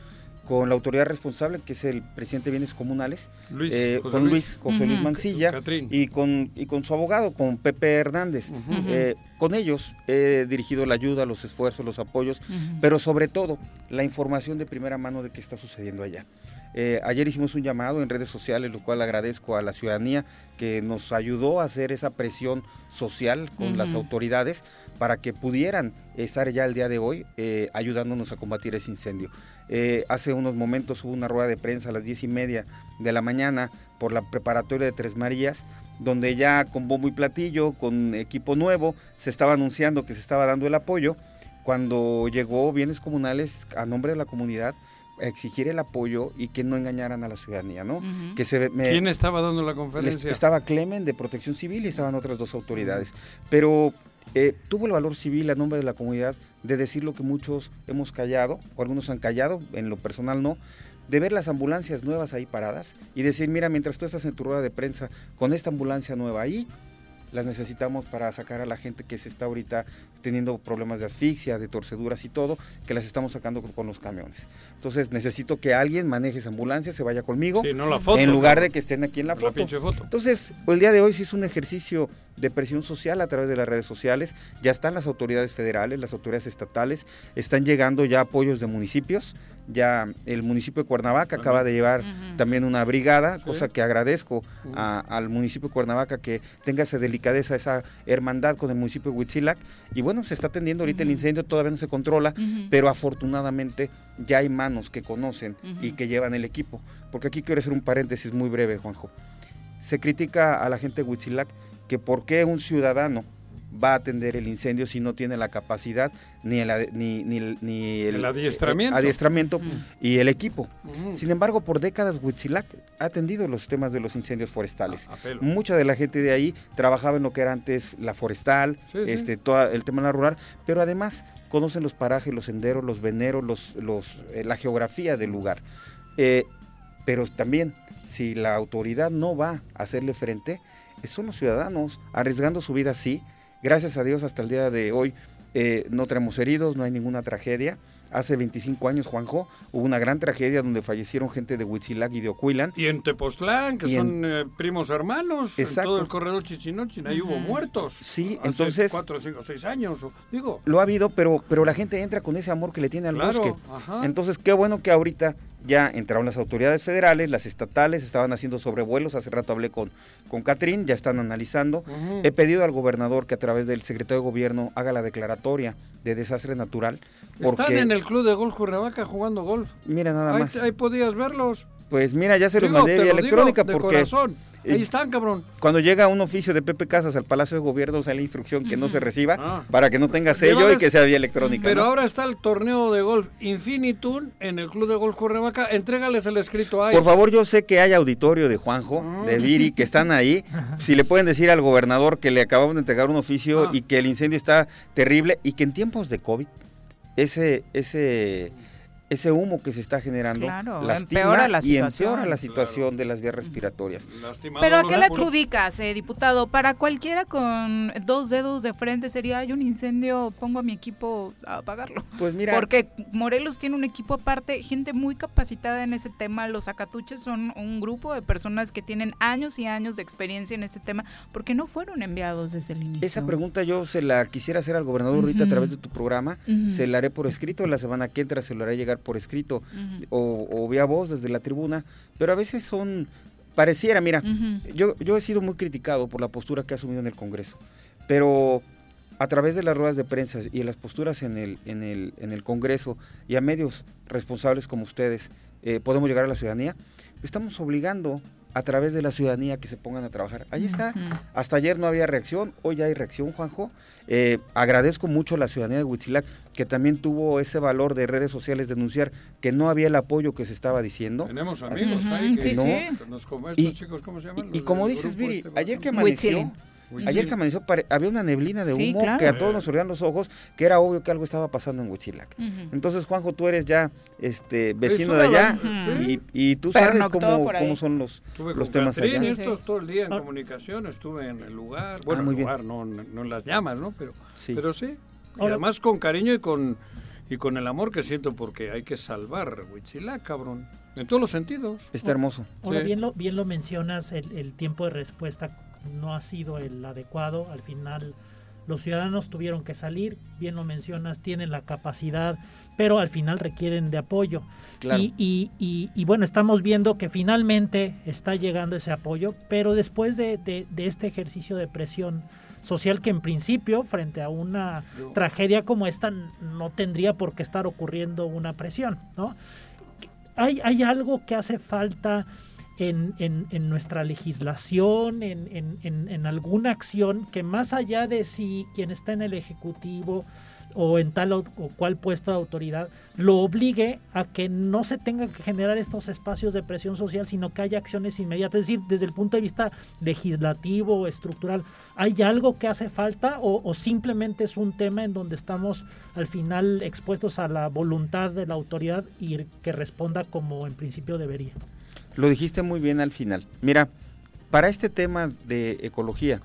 con la autoridad responsable, que es el presidente de bienes comunales, Luis, eh, José con Luis. Luis, José Luis. Mancilla, Catrín. y con, y con su abogado, con Pepe Hernández. Eh, con ellos he dirigido la ayuda, los esfuerzos, los apoyos, pero sobre todo la información de primera mano de qué está sucediendo allá. Eh, ayer hicimos un llamado en redes sociales, lo cual agradezco a la ciudadanía que nos ayudó a hacer esa presión social con las autoridades para que pudieran estar ya el día de hoy eh, ayudándonos a combatir ese incendio. Eh, hace unos momentos hubo una rueda de prensa a las diez y media de la mañana por la preparatoria de Tres Marías, donde ya con bombo y platillo, con equipo nuevo, se estaba anunciando que se estaba dando el apoyo. Cuando llegó Bienes Comunales a nombre de la comunidad, exigir el apoyo y que no engañaran a la ciudadanía, ¿no? Ujú. que se, me- ¿Quién estaba dando la les- conferencia? Estaba Clemen de Protección Civil y estaban otras dos autoridades. Pero eh, tuvo el valor civil a nombre de la comunidad de decir lo que muchos hemos callado, o algunos han callado, en lo personal no, de ver las ambulancias nuevas ahí paradas y decir, mira, mientras tú estás en tu rueda de prensa con esta ambulancia nueva ahí, las necesitamos para sacar a la gente que se está ahorita teniendo problemas de asfixia, de torceduras y todo, que las estamos sacando con, con los camiones. Entonces necesito que alguien maneje esa ambulancia, se vaya conmigo, Sí, no la foto, en lugar de que estén aquí en la La foto. pinche foto. Entonces, el día de hoy se hizo un ejercicio de presión social a través de las redes sociales. Ya están las autoridades federales, las autoridades estatales, están llegando ya apoyos de municipios. Ya el municipio de Cuernavaca acaba de llevar también una brigada, cosa que agradezco a- al municipio de Cuernavaca que tenga esa delicadeza, esa hermandad con el municipio de Huitzilac. Y bueno, se está atendiendo ahorita el incendio, todavía no se controla, pero afortunadamente ya hay manos que conocen y que llevan el equipo. Porque aquí quiero hacer un paréntesis muy breve, Juanjo se critica a la gente de Huitzilac que por qué un ciudadano va a atender el incendio si no tiene la capacidad ni el, ni, ni, ni El adiestramiento. adiestramiento y el equipo. Ujú. Sin embargo, por décadas Huitzilac ha atendido los temas de los incendios forestales. Mucha de la gente de ahí trabajaba en lo que era antes la forestal, Sí, sí. este, todo el tema de la rural, pero además conocen los parajes, los senderos, los veneros, los, los, eh, la geografía del lugar. Eh, pero también, si la autoridad no va a hacerle frente, eh, son los ciudadanos arriesgando su vida así. Gracias a Dios hasta el día de hoy eh, no tenemos heridos, no hay ninguna tragedia. Hace 25 años, Juanjo, hubo una gran tragedia donde fallecieron gente de Huitzilac y de Ocuilan. Y en Tepoztlán, que Y son eh, primos hermanos, en Exacto. todo el corredor Chichinochín, ahí hubo muertos. Sí, Hace entonces- Cuatro, cinco, seis años, digo. Lo ha habido, pero, pero la gente entra con ese amor que le tiene al Claro, bosque. ajá. Entonces, qué bueno que ahorita ya entraron las autoridades federales, las estatales, estaban haciendo sobrevuelos. Hace rato hablé con, con Catrín, ya están analizando. He pedido al gobernador que a través del secretario de gobierno haga la declaratoria de desastre natural. Porque, Están en el club de golf Cuernavaca jugando golf. mira nada Ahí, más. ahí podías verlos. Pues mira, ya se los mandé vía lo digo electrónica de porque corazón. Ahí están, cabrón. cuando llega un oficio de Pepe Casas al Palacio de Gobierno sale la instrucción que no se reciba Ah. para que no tenga sello y que sea vía electrónica. Pero ¿no? ahora está el torneo de golf Infinitum en el club de golf Cuernavaca. Entrégales el escrito ahí. Por favor, yo sé que hay auditorio de Juanjo, Mm. de Viri, que están ahí. Si le pueden decir al gobernador que le acabamos de entregar un oficio Ah. y que el incendio está terrible y que en tiempos de COVID ese ese ese humo que se está generando Claro, lastima empeora la y situación. empeora la situación de las vías respiratorias. Pero ¿a qué le adjudicas, eh, diputado? Para cualquiera con dos dedos de frente sería, hay un incendio, pongo a mi equipo a apagarlo. Pues mira, Porque Morelos tiene un equipo aparte, gente muy capacitada en ese tema. Los acatuches son un grupo de personas que tienen años y años de experiencia en este tema, porque no fueron enviados desde el inicio. esa pregunta yo se la quisiera hacer al gobernador ahorita a través de tu programa. Se la haré por escrito. La semana que entra se lo haré llegar por escrito o, o vía voz desde la tribuna. Pero a veces son. Pareciera, mira, yo, yo he sido muy criticado por la postura que ha asumido en el Congreso. Pero a través de las ruedas de prensa y de las posturas en el, en el, en el Congreso y a medios responsables como ustedes, eh, podemos llegar a la ciudadanía. Estamos obligando a través de la ciudadanía que se pongan a trabajar. Ahí está. Hasta ayer no había reacción, hoy ya hay reacción, Juanjo. Eh, agradezco mucho a la ciudadanía de Huitzilac que también tuvo ese valor de redes sociales denunciar que no había el apoyo que se estaba diciendo. Tenemos amigos ahí que, sí, ¿no? sí. que nos como estos Y- chicos, ¿cómo se llaman? Y como dices, Viri, este, ¿cómo ayer que amaneció, Huitzilin. Ayer que amaneció, había una neblina de Sí, humo claro. que a todos nos surgían los ojos, que era obvio que algo estaba pasando en Huitzilac. Ujú. Entonces, Juanjo, tú eres ya este vecino de allá y, y tú sabes cómo, cómo son los, Estuve los con temas Catrín allá. estos todo el día en Ah. comunicación, estuve en el lugar, bueno, muy el bien. lugar, no, no en las llamas, ¿no? Pero Sí. pero sí. Y además con cariño y con y con el amor que siento porque hay que salvar Huitzilac, cabrón. En todos los sentidos. Está hermoso. Ahora, Sí. bien lo, bien lo mencionas, el, el tiempo de respuesta no ha sido el adecuado. Al final, los ciudadanos tuvieron que salir, bien lo mencionas, tienen la capacidad, pero al final requieren de apoyo. Claro. Y, y- y- y bueno, estamos viendo que finalmente está llegando ese apoyo, pero después de, de- de este ejercicio de presión social que en principio, frente a una tragedia como esta, no tendría por qué estar ocurriendo una presión, ¿no? hay, hay algo que hace falta en, en- en nuestra legislación, en, en- alguna acción que más allá de si quien está en el Ejecutivo o en tal o o cual puesto de autoridad lo obligue a que no se tengan que generar estos espacios de presión social, sino que haya acciones inmediatas. Es decir, desde el punto de vista legislativo, estructural, ¿hay algo que hace falta o, o simplemente es un tema en donde estamos al final expuestos a la voluntad de la autoridad y que responda como en principio debería? Lo dijiste muy bien al final. Mira, para este tema de ecología,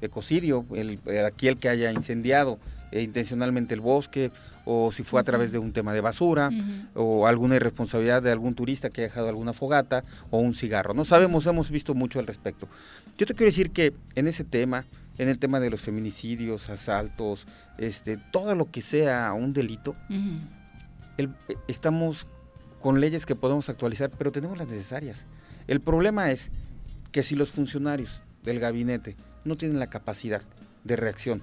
ecocidio, el, eh, aquí el que haya incendiado eh, intencionalmente el bosque, o si fue a través de un tema de basura, o alguna irresponsabilidad de algún turista que haya dejado alguna fogata, o un cigarro. No sabemos, hemos visto mucho al respecto. Yo te quiero decir que en ese tema, en el tema de los feminicidios, asaltos, este, todo lo que sea un delito, el- eh, estamos con leyes que podemos actualizar, pero tenemos las necesarias. El problema es que si los funcionarios del gabinete no tienen la capacidad de reacción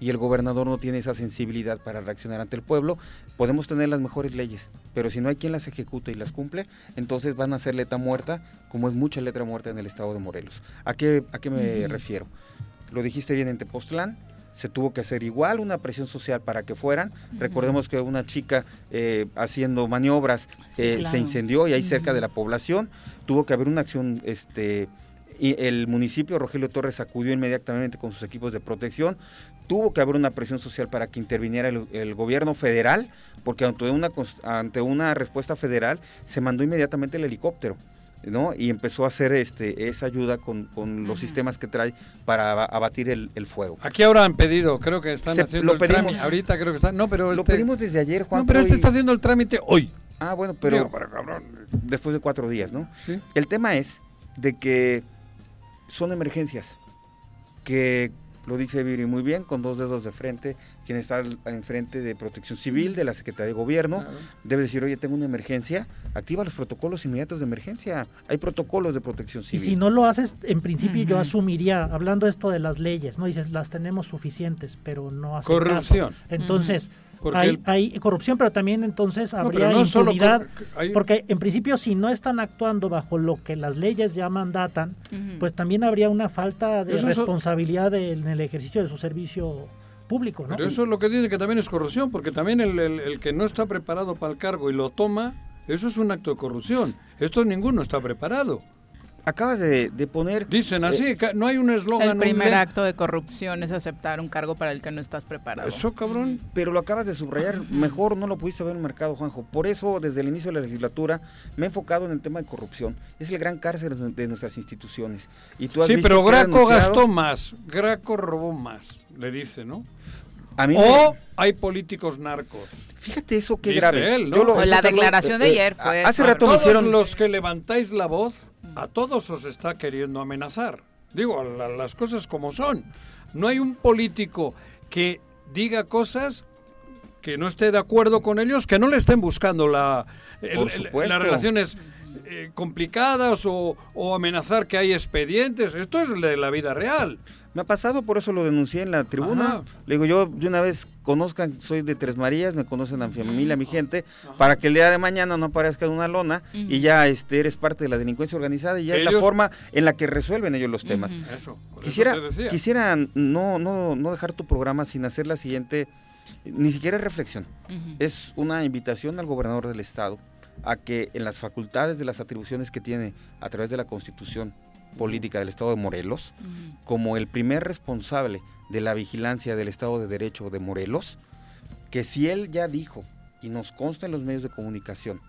y el gobernador no tiene esa sensibilidad para reaccionar ante el pueblo, podemos tener las mejores leyes, pero si no hay quien las ejecute y las cumple, entonces van a ser letra muerta, como es mucha letra muerta en el estado de Morelos. ¿A qué, a qué me refiero? Lo dijiste bien en Tepoztlán, se tuvo que hacer igual una presión social para que fueran. Recordemos que una chica eh, haciendo maniobras Sí, eh, claro. se incendió y ahí cerca de la población tuvo que haber una acción este y el municipio Rogelio Torres acudió inmediatamente con sus equipos de protección tuvo que haber una presión social para que interviniera el, el gobierno federal porque ante una ante una respuesta federal se mandó inmediatamente el helicóptero ¿no? Y empezó a hacer este, esa ayuda con, con los sistemas que trae para aba- abatir el, el fuego. Aquí ahora han pedido, creo que están Se- haciendo lo el pedimos. trámite. Ahorita creo que están. No, pero Lo este- pedimos desde ayer, Juan. No, pero este está haciendo el trámite hoy. Ah, bueno, pero, Digo, pero cabrón. después de cuatro días, ¿no? Sí. El tema es de que son emergencias, que lo dice Viri muy bien, con dos dedos de frente, quien está enfrente de Protección Civil, de la Secretaría de Gobierno, debe decir, oye, tengo una emergencia, activa los protocolos inmediatos de emergencia. Hay protocolos de protección Y civil. si no lo haces, en principio yo asumiría, hablando esto de las leyes, ¿no? Dices, las tenemos suficientes, pero no hacen Corrupción. caso. Entonces, hay, el- hay corrupción, pero también entonces No, habría pero no solo impunidad, cor- hay- porque en principio si no están actuando bajo lo que las leyes ya mandatan, pues también habría una falta de Eso responsabilidad de- en el ejercicio de su servicio público, ¿no? Pero eso es lo que dice que también es corrupción, porque también el, el- el que no está preparado para el cargo y lo toma, eso es un acto de corrupción. Esto ninguno está preparado. Acabas de, de poner... Dicen así, ca- no hay un eslogan. El primer acto de corrupción es aceptar un cargo para el que no estás preparado. Eso, cabrón. Pero lo acabas de subrayar, mejor no lo pudiste ver en el mercado, Juanjo. Por eso, desde el inicio de la legislatura, me he enfocado en el tema de corrupción. Es el gran cárcel de- nuestras instituciones. Y tú has Sí, visto pero Graco denunciado- gastó más, Graco robó más, le dice, ¿no? A mí o me- hay políticos narcos. Fíjate eso, qué Dice grave. él, ¿no? Yo lo- eso, la declaración de eh, ayer eh, fue- Hace rato me todos hicieron... los que levantáis la voz, a todos os está queriendo amenazar. Digo, la- las cosas como son. No hay un político que diga cosas que no esté de acuerdo con ellos, que no le estén buscando la, el- el- las relaciones eh, complicadas o, o amenazar que hay expedientes. Esto es de la vida real. Me ha pasado, por eso lo denuncié en la tribuna. Ajá. Le digo, yo de una vez conozcan, soy de Tres Marías, me conocen a mi familia, a mi gente, para que el día de mañana no aparezca en una lona y ya este, eres parte de la delincuencia organizada y ya es la forma en la que resuelven ellos los temas. Eso. por eso Quisiera, te decía. quisiera no, no, no dejar tu programa sin hacer la siguiente, ni siquiera reflexión. Es una invitación al gobernador del estado a que en las facultades de las atribuciones que tiene a través de la constitución política del estado de Morelos, como el primer responsable de la vigilancia del estado de derecho de Morelos, que si él ya dijo, y nos consta en los medios de comunicación,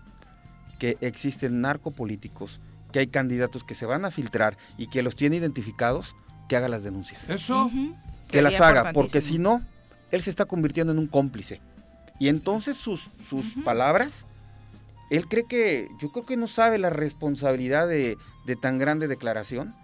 que existen narcopolíticos, que hay candidatos que se van a filtrar y que los tiene identificados, que haga las denuncias. Eso. Que las haga, porque si no, él se está convirtiendo en un cómplice. Y entonces sus, sus palabras, él cree que, yo creo que no sabe la responsabilidad de, de tan grande declaración.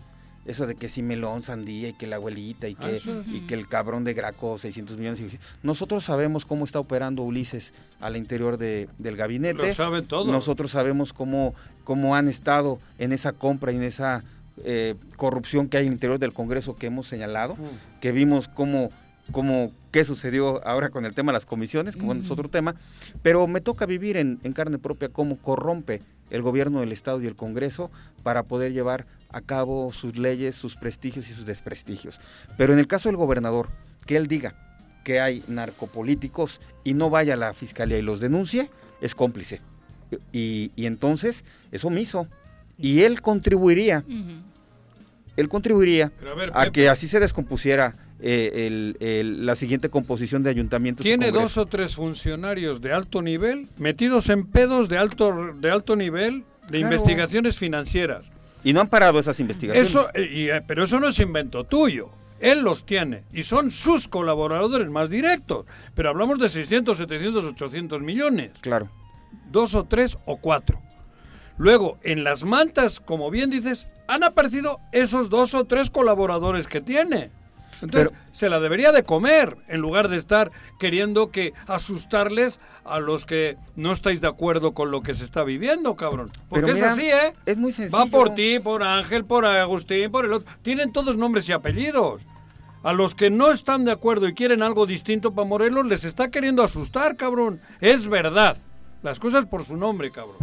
Eso de que si melón, sandía y que la abuelita y Ah, que, y que el cabrón de Graco 600 millones. y- Nosotros sabemos cómo está operando Ulises al interior de- del gabinete. Lo saben todos. Nosotros sabemos cómo, cómo han estado en esa compra y en esa eh, corrupción que hay en el interior del Congreso que hemos señalado, Mm. que vimos cómo, cómo qué sucedió ahora con el tema de las comisiones, que bueno, es otro tema, pero me toca vivir en, en carne propia cómo corrompe el gobierno del Estado y el Congreso para poder llevar a cabo sus leyes, sus prestigios y sus desprestigios. Pero en el caso del gobernador, que él diga que hay narcopolíticos y no vaya a la fiscalía y los denuncie, es cómplice. Y, y entonces es omiso. Y él contribuiría, él contribuiría a ver, a Pepe. que así se descompusiera eh, el- el- la siguiente composición de ayuntamientos. y Tiene dos o tres funcionarios de alto nivel metidos en pedos de alto, de alto nivel de Claro. investigaciones financieras. Y no han parado esas investigaciones. Eso, eh, y, eh, pero eso no es invento tuyo. Él los tiene y son sus colaboradores más directos. Pero hablamos de 600, 700, 800 millones. Claro. Dos o tres o cuatro. Luego, en las mantas, como bien dices, han aparecido esos dos o tres colaboradores que tiene. Entonces, se la debería de comer en lugar de estar queriendo que asustarles a los que no estáis de acuerdo con lo que se está viviendo, cabrón. Porque Pero es así, ¿eh? Es muy sencillo. Va por ti, por Ángel, por Agustín, por el otro. Tienen todos nombres y apellidos. A los que no están de acuerdo y quieren algo distinto para Morelos, les está queriendo asustar, cabrón. Es verdad. Las cosas por su nombre, cabrón.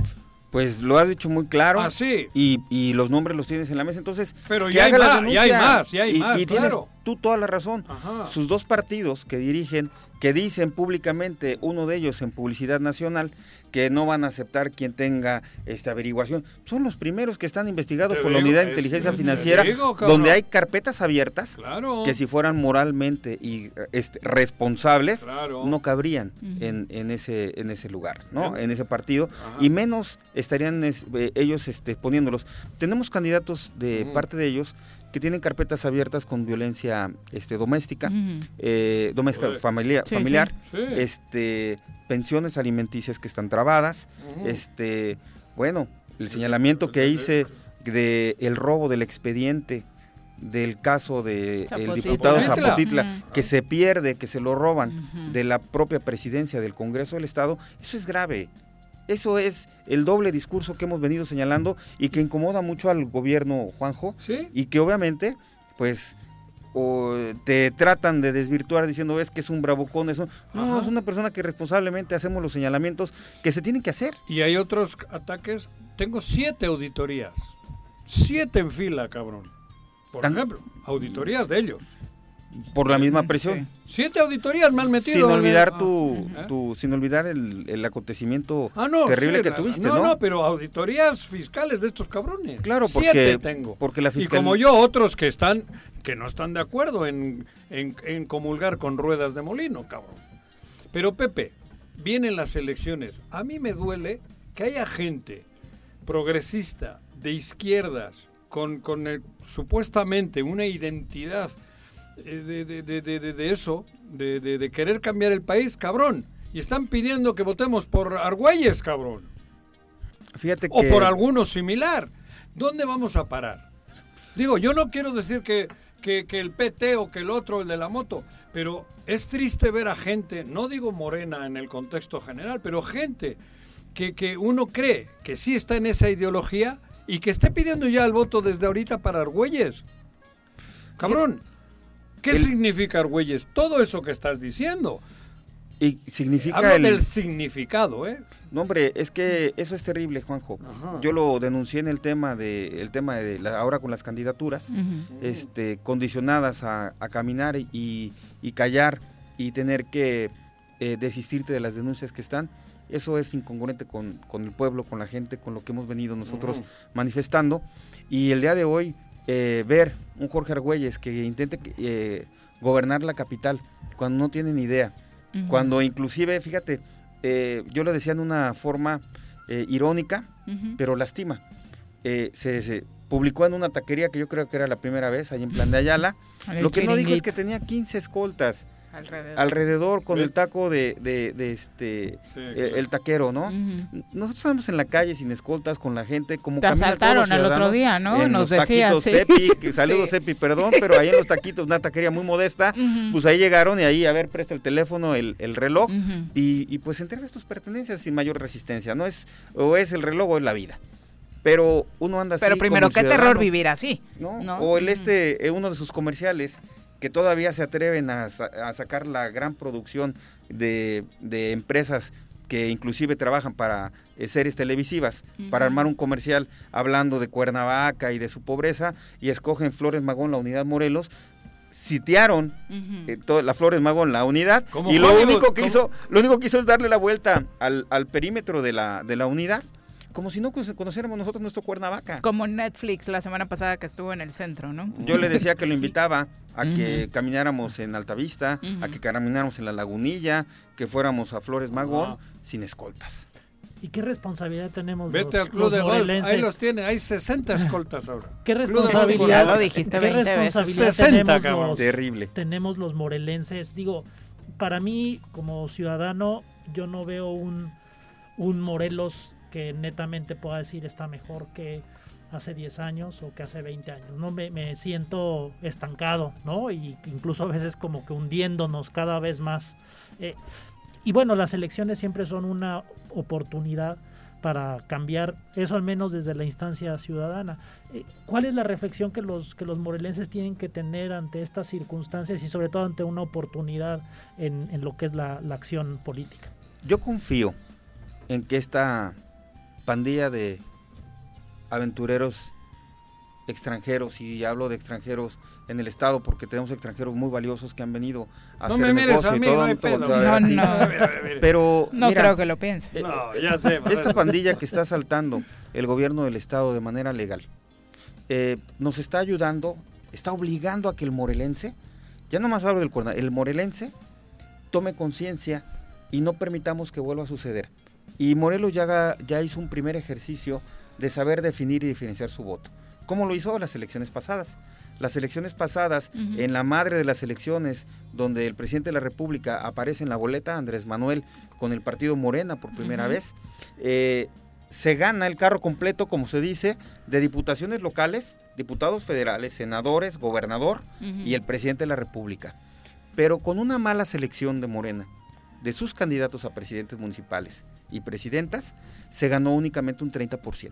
Pues lo has dicho muy claro. Ah, sí. Y, y los nombres los tienes en la mesa. Entonces, Pero ya hay más, ya hay más, ya hay más, tienes claro. Tú toda la razón. Ajá. Sus dos partidos que dirigen, que dicen públicamente, uno de ellos en publicidad nacional, que no van a aceptar quien tenga esta averiguación, son los primeros que están investigados Te por la unidad de inteligencia te financiera, digo, donde hay carpetas abiertas Claro. que si fueran moralmente y este, responsables, Claro. no cabrían en, en ese en ese lugar, ¿no? Bien. En ese partido Ajá. y menos estarían es- eh, ellos este, poniéndolos. Tenemos candidatos de parte de ellos que tienen carpetas abiertas con violencia este, doméstica, Ujú. eh, doméstica Joder. familia- Sí, familiar, sí. Sí. este pensiones alimenticias que están trabadas, este bueno, el señalamiento que hice de el robo del expediente del caso de el Zapotitla. diputado Zapotitla. Que se pierde, que se lo roban de la propia presidencia del Congreso del Estado, eso es grave. Eso es el doble discurso que hemos venido señalando y que incomoda mucho al gobierno, Juanjo, Sí. y que obviamente, pues, o te tratan de desvirtuar diciendo es que es un bravucón, eso. No, Ajá. es una persona que responsablemente hacemos los señalamientos que se tienen que hacer. Y hay otros ataques. Tengo siete auditorías. Siete en fila, cabrón. Por Tan- ejemplo, auditorías de ellos. Por la misma presión. Siete auditorías me han metido. Sin olvidar ah, tu, ¿eh? tu- sin olvidar el, el acontecimiento Ah, no, terrible sí, que tuviste, no, ¿no? no, pero auditorías fiscales de estos cabrones. Claro, Siete porque- tengo. porque la Y fiscal- como yo, otros que están, que no están de acuerdo en, en- en comulgar con ruedas de molino, cabrón. Pero Pepe, vienen las elecciones. A mí me duele que haya gente progresista, de izquierdas, con, con el- supuestamente una identidad de, de- de- de- de- eso, de, querer cambiar el país, cabrón. Y están pidiendo que votemos por Argüelles, cabrón. Fíjate O que por alguno similar. ¿Dónde vamos a parar? Digo, yo no quiero decir que, que, que el PT o que el otro, el de la moto, pero es triste ver a gente, no digo morena en el contexto general, pero gente que, que uno cree que sí está en esa ideología y que esté pidiendo ya el voto desde ahorita para Argüelles. Cabrón, ¿qué significa Argüelles? Todo eso que estás diciendo. y significa Hablo el del significado, ¿eh? No, hombre, es que eso es terrible, Juanjo. Ajá. Yo lo denuncié en el tema de el tema de la- ahora con las candidaturas, este, condicionadas a, a caminar y, y callar y tener que eh, desistirte de las denuncias que están. Eso es incongruente con, con el pueblo, con la gente, con lo que hemos venido nosotros manifestando. Y el día de hoy, eh, ver un Jorge Argüelles que intente eh, gobernar la capital cuando no tiene ni idea, cuando inclusive, fíjate, eh, yo lo decía en una forma eh, irónica, pero lastima. Eh, se, se publicó en una taquería que yo creo que era la primera vez, ahí en Plan de Ayala. Lo que no dijo es que tenía 15 escoltas Alrededor. alrededor con el taco de, de- de este Sí, eh, claro. el taquero, ¿no? Nosotros estamos en la calle sin escoltas con la gente como Te asaltaron el otro día, ¿no? en Nos los decías, taquitos sí. Cepi, que saludos Sí. Cepi, perdón, pero ahí en los taquitos una taquería muy modesta, pues ahí llegaron y ahí a ver presta el teléfono, el, el reloj y, y pues entregas tus pertenencias sin mayor resistencia, no es o es el reloj o es la vida. Pero uno anda así Pero primero, como qué terror vivir así. ¿no? ¿no? O el este, eh, uno de sus comerciales que todavía se atreven a, sa- a sacar la gran producción de, de empresas que inclusive trabajan para eh, series televisivas, para armar un comercial hablando de Cuernavaca y de su pobreza, y escogen Flores Magón, la unidad Morelos, sitiaron Ujú. eh, to- la Flores Magón, la unidad, y lo único que hizo, lo único que hizo es darle la vuelta al, al perímetro de la, de la unidad, como si no cono- conociéramos nosotros nuestro Cuernavaca. Como Netflix la semana pasada que estuvo en el centro, ¿no? Yo le decía que lo invitaba a que camináramos en Altavista, a Ujú. que camináramos en la Lagunilla, que fuéramos a Flores Magón sin escoltas. ¿Y qué responsabilidad tenemos Vete los, al club los de golf, ahí los tiene, hay 60 escoltas ahora. ¿Qué responsabilidad, Ya lo dijiste qué 20 veces. responsabilidad 60, tenemos, cabrón. los, Terrible. tenemos los morelenses? Digo, para mí, como ciudadano, yo no veo un, un Morelos que netamente pueda decir está mejor que hace 10 años o que hace 20 años. No me, me siento estancado, ¿no? Y incluso a veces como que hundiéndonos cada vez más. Eh, y bueno, las elecciones siempre son una oportunidad para cambiar eso al menos desde la instancia ciudadana. Eh, ¿Cuál es la reflexión que los que los morelenses tienen que tener ante estas circunstancias y sobre todo ante una oportunidad en, en lo que es la, la acción política? Yo confío en que esta pandilla de aventureros extranjeros, y hablo de extranjeros en el estado porque tenemos extranjeros muy valiosos que han venido a No hacer me mires negocio a y mí, todo, no hay todo, todo, No, no. Pero No mira, creo que lo piense. eh, No, ya sé. esta pandilla que está asaltando el gobierno del estado de manera legal eh, nos está ayudando, está obligando a que el morelense, ya no más hablo del cuerna, el morelense tome conciencia y no permitamos que vuelva a suceder. Y Morelos ya, ya hizo un primer ejercicio de saber definir y diferenciar su voto. ¿Cómo lo hizo las elecciones pasadas? Las elecciones pasadas, en la madre de las elecciones, donde el presidente de la República aparece en la boleta, Andrés Manuel, con el partido Morena por primera vez, eh, se gana el carro completo, como se dice, de diputaciones locales, diputados federales, senadores, gobernador y el presidente de la República. Pero con una mala selección de Morena, de sus candidatos a presidentes municipales y presidentas, se ganó únicamente un 30%.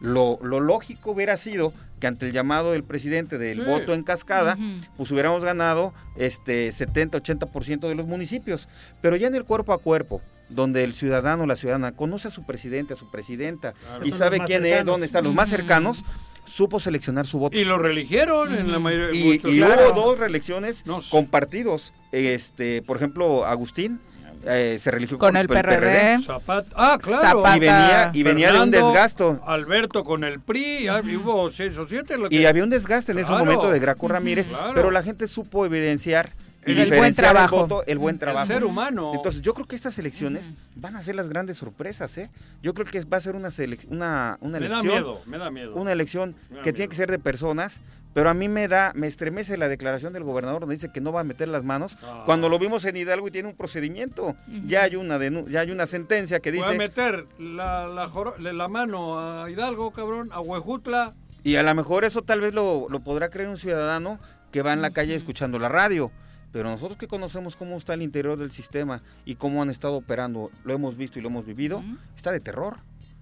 Lo, lo lógico hubiera sido que ante el llamado del presidente del Sí. voto en cascada, pues hubiéramos ganado este 70-80% de los municipios. Pero ya en el cuerpo a cuerpo, donde el ciudadano o la ciudadana conoce a su presidente, a su presidenta, Claro. y sabe quién es, dónde están los más cercanos, supo seleccionar su voto. Y lo religieron en la mayoría Y, muchos- y Claro. hubo dos reelecciones con partidos. Este, por ejemplo, Agustín eh, se religió Con el PRD. Zapata. Ah, claro. Y venía, y venía de un desgasto. Alberto con el PRI, ah, y hubo seis o siete. lo Y que- había un desgaste en ese momento de Graco. Ramírez, Claro. pero la gente supo evidenciar y El buen diferenciar trabajo. el voto, el buen El trabajo. ser humano. Entonces, yo creo que estas elecciones van a ser las grandes sorpresas, ¿eh? Yo creo que va a ser una una, una Me da elección. miedo, me da miedo. Una elección que tiene que ser de personas, pero a mí me da, me estremece la declaración del gobernador donde dice que no va a meter las manos, Ah. cuando lo vimos en Hidalgo y tiene un procedimiento. Ya hay una ya hay una sentencia que Voy a dice meter la, la, joro- la mano a Hidalgo, cabrón, a Huejutla. Y a lo mejor eso tal vez lo, lo podrá creer un ciudadano que va en la calle escuchando la radio. Pero nosotros que conocemos cómo está el interior del sistema y cómo han estado operando, lo hemos visto y lo hemos vivido, está de terror.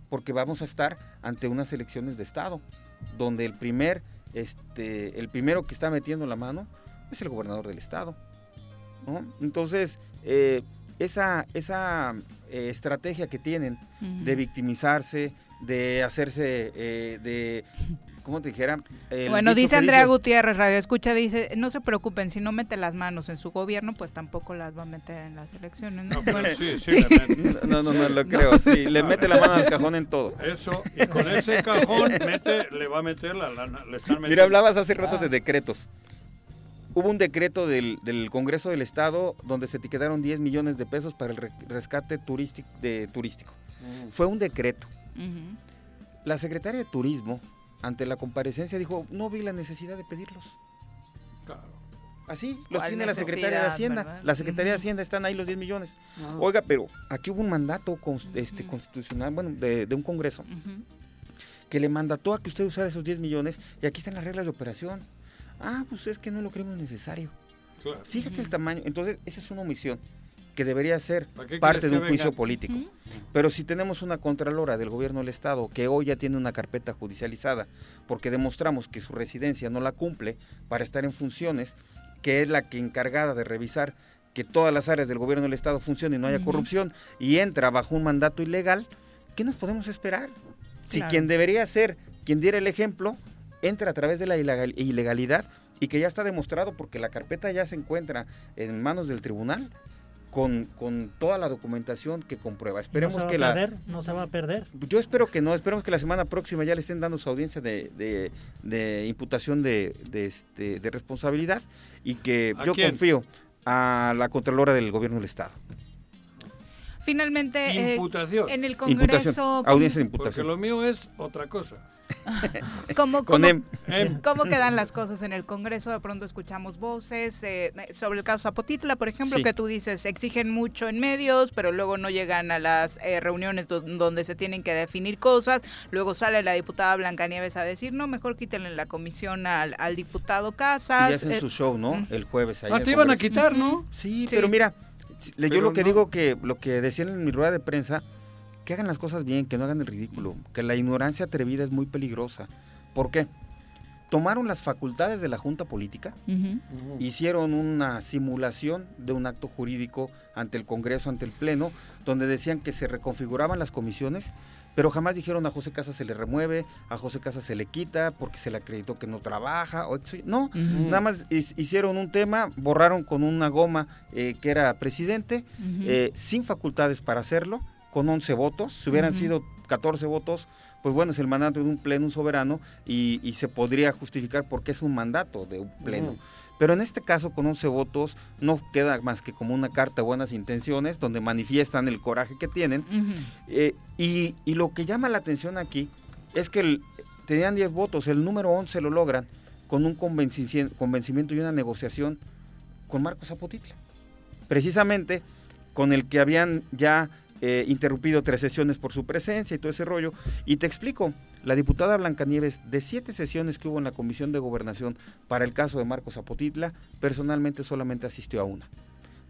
Porque vamos a estar ante unas elecciones de Estado, donde el primer, este, el primero que está metiendo la mano es el gobernador del Estado. ¿no? Entonces, eh, esa, esa eh, estrategia que tienen de victimizarse, de hacerse, eh, de, ¿cómo te dijera? El Bueno, dice Andrea Gutiérrez, Radio Escucha, dice, no se preocupen, si no mete las manos en su gobierno, pues tampoco las va a meter en las elecciones, ¿no? Bueno, sí, sí. No, no, no lo creo, sí, le mete la mano al cajón en todo. Eso, y con ese cajón mete, le va a meter la lana. Le están metiendo. Mira, hablabas hace rato Ah. de decretos. Hubo un decreto del, del Congreso del Estado donde se etiquetaron 10 millones de pesos para el re- rescate turístico. De, turístico. Mm. Fue un decreto. La secretaria de Turismo, ante la comparecencia, dijo, no vi la necesidad de pedirlos. Así, los ¿Cuál tiene la Secretaría de Hacienda. verdad? La Secretaría de. Hacienda están ahí los 10 millones. Oiga, pero aquí hubo un mandato cons- este, constitucional, bueno, de, de un Congreso, que le mandató a que usted usara esos 10 millones y aquí están las reglas de operación. Ah, pues es que no lo creemos necesario. Claro. Fíjate el tamaño. Entonces, esa es una omisión que debería ser ¿Para qué parte de un juicio político. Pero si tenemos una contralora del gobierno del Estado que hoy ya tiene una carpeta judicializada porque demostramos que su residencia no la cumple para estar en funciones, que es la que encargada de revisar que todas las áreas del gobierno del Estado funcionen y no haya corrupción y entra bajo un mandato ilegal, ¿qué nos podemos esperar? Si Claro. quien debería ser quien diera el ejemplo entra a través de la ilegal- ilegalidad y que ya está demostrado porque la carpeta ya se encuentra en manos del tribunal con, con toda la documentación que comprueba. Esperemos no se va que a la... perder, no se va a perder. Yo espero que no, esperemos que la semana próxima ya le estén dando su audiencia de, de- de imputación de, de, este, de responsabilidad y que ¿A yo quién? confío a la Contralora del Gobierno del Estado. Finalmente, eh, Imputación. en el Imputación, Congreso... audiencia de Porque imputación. lo mío es otra cosa. ¿Cómo, Con cómo- cómo quedan las cosas en el Congreso? De pronto escuchamos voces eh, sobre el caso Zapotitla, por ejemplo, Sí. que tú dices, exigen mucho en medios, pero luego no llegan a las eh, reuniones do- donde se tienen que definir cosas. Luego sale la diputada Blancanieves a decir, no, mejor quítenle la comisión al, al diputado Casas. Y hacen eh, su show, ¿no? El jueves. ahí Ah, te iban a quitar, ¿no? Sí, Sí. pero mira, yo lo que no. digo que lo que decían en mi rueda de prensa, que hagan las cosas bien, que no hagan el ridículo, que la ignorancia atrevida es muy peligrosa. ¿Por qué? Tomaron las facultades de la Junta Política, hicieron una simulación de un acto jurídico ante el Congreso, ante el Pleno, donde decían que se reconfiguraban las comisiones pero jamás dijeron a José Casas se le remueve, a José Casas se le quita porque se le acreditó que no trabaja. O, no, nada más hicieron un tema, borraron con una goma eh, que era presidente, eh, sin facultades para hacerlo, con 11 votos. Si hubieran sido 14 votos, pues bueno, es el mandato de un pleno soberano y, se podría justificar porque es un mandato de un pleno. Pero en este caso, con 11 votos, no queda más que como una carta de buenas intenciones, donde manifiestan el coraje que tienen. Eh, y, lo que llama la atención aquí es que tenían 10 votos, el número 11 lo logran con un convencimiento y una negociación con Marcos Zapotitla. Precisamente con el que habían ya eh, interrumpido tres sesiones por su presencia y todo ese rollo. Y te explico, la diputada Blancanieves, de siete sesiones que hubo en la Comisión de Gobernación para el caso de Marcos Zapotitla, personalmente solamente asistió a una.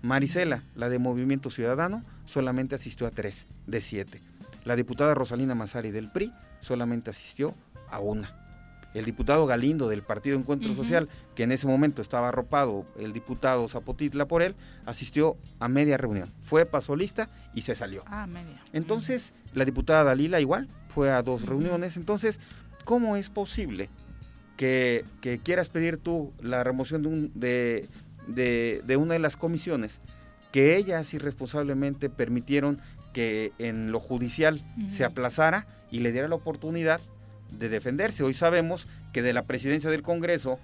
Marisela, la de Movimiento Ciudadano, solamente asistió a tres de siete. La diputada Rosalina Mazari del PRI solamente asistió a una el diputado Galindo del Partido Encuentro Social, que en ese momento estaba arropado el diputado Zapotitla por él, asistió a media reunión. Fue, pasó lista y se salió. Ah, media. Entonces, la diputada Dalila igual fue a dos reuniones. Entonces, ¿cómo es posible que, quieras pedir tú la remoción de, de, una de las comisiones que ellas irresponsablemente permitieron que en lo judicial se aplazara y le diera la oportunidad de defenderse. Hoy sabemos que de la presidencia del Congreso,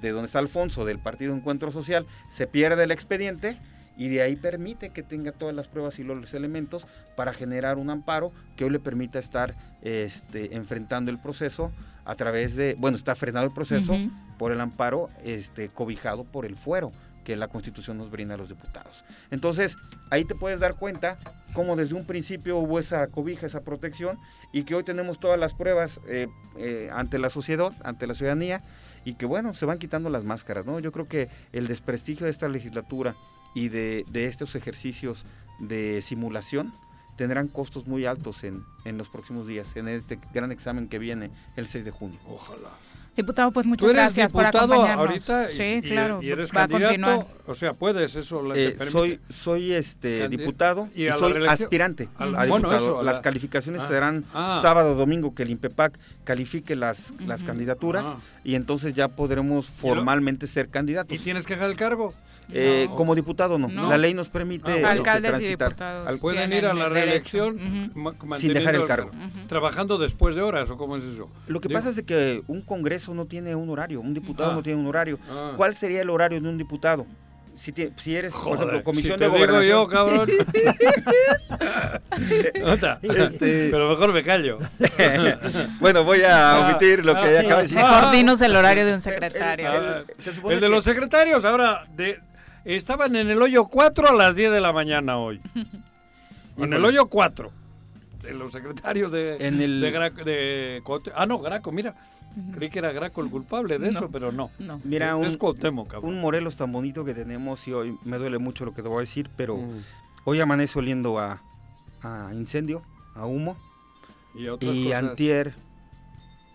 de donde está Alfonso, del Partido Encuentro Social, se pierde el expediente y de ahí permite que tenga todas las pruebas y los elementos para generar un amparo que hoy le permita estar este, enfrentando el proceso a través de, bueno, está frenado el proceso por el amparo este, cobijado por el fuero que la Constitución nos brinda a los diputados. Entonces, ahí te puedes dar cuenta cómo desde un principio hubo esa cobija, esa protección, y que hoy tenemos todas las pruebas eh, eh, ante la sociedad, ante la ciudadanía, y que bueno, se van quitando las máscaras, ¿no? Yo creo que el desprestigio de esta legislatura y de, estos ejercicios de simulación tendrán costos muy altos en, en los próximos días, en este gran examen que viene el 6 de junio. Ojalá. Diputado, pues muchas gracias por acompañarnos. ahorita sí, claro, y eres candidato, o sea, puedes eso eh, soy soy este diputado y, soy aspirante a, diputado. las calificaciones se darán ah. sábado domingo que el INPEPAC califique las las candidaturas ah. y entonces ya podremos formalmente ser candidatos. ¿Y tienes que dejar el cargo? Eh, como diputado no. La ley nos permite ah, transitar. Pueden ir a la reelección sin dejar el cargo. Trabajando después de horas, ¿o cómo es eso? Lo que pasa es que un congreso no tiene un horario, un diputado ah. no tiene un horario. Ah. ¿Cuál sería el horario de un diputado? Si, si, eres, por ejemplo, comisión de gobernación. Digo yo, cabrón. este... Pero mejor me callo. bueno, voy a omitir lo que acaba de decir. Coordinos el horario de un secretario. el de los secretarios, ahora, de, Estaban en el hoyo 4 a las 10 de la mañana hoy. en el hoyo 4. De los secretarios de, en el... de, Ah, no, Graco, mira. Creí que era Graco el culpable de eso, pero no. Mira, un, es un Morelos tan bonito que tenemos y hoy me duele mucho lo que te voy a decir, pero mm. hoy amanece oliendo a, a incendio, a humo. Y, a y antier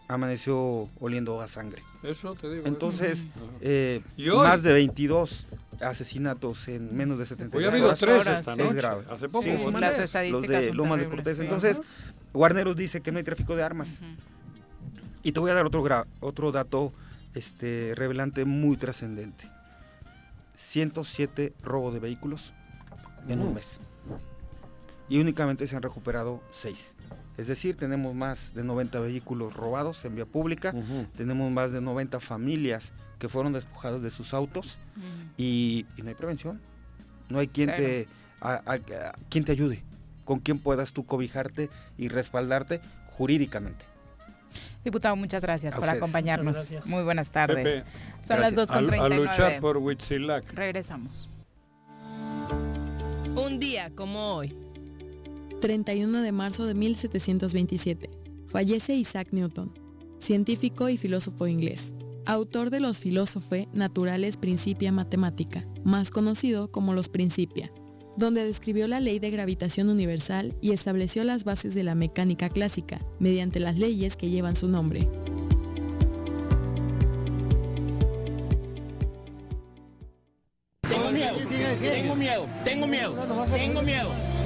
amaneció oliendo a sangre. Eso te digo. Entonces, eh, más de 22 asesinatos en menos de 70 Hoy ha habido tres esta noche. Es grave. Hace poco. las estadísticas los de Lomas de Cortés. Entonces, Guarneros dice que no hay tráfico de armas. Y te voy a dar otro, otro dato este, revelante muy trascendente. 107 robos de vehículos en un mes. Y únicamente se han recuperado 6. Es decir, tenemos más de 90 vehículos robados en vía pública, tenemos más de 90 familias que fueron despojadas de sus autos y, no hay prevención. No hay quien te, quien te ayude, con quien puedas tú cobijarte y respaldarte jurídicamente. Diputado, muchas gracias por acompañarnos. Muy buenas tardes. Son las 2.39. A, a luchar por Huitzilac. Regresamos. Un día como hoy. 31 de marzo de 1727. Fallece Isaac Newton, científico y filósofo inglés, autor de los Philosophae Naturales Principia Mathematica, más conocido como los Principia, donde describió la ley de gravitación universal y estableció las bases de la mecánica clásica, mediante las leyes que llevan su nombre. Tengo miedo, tengo miedo, tengo miedo, tengo miedo,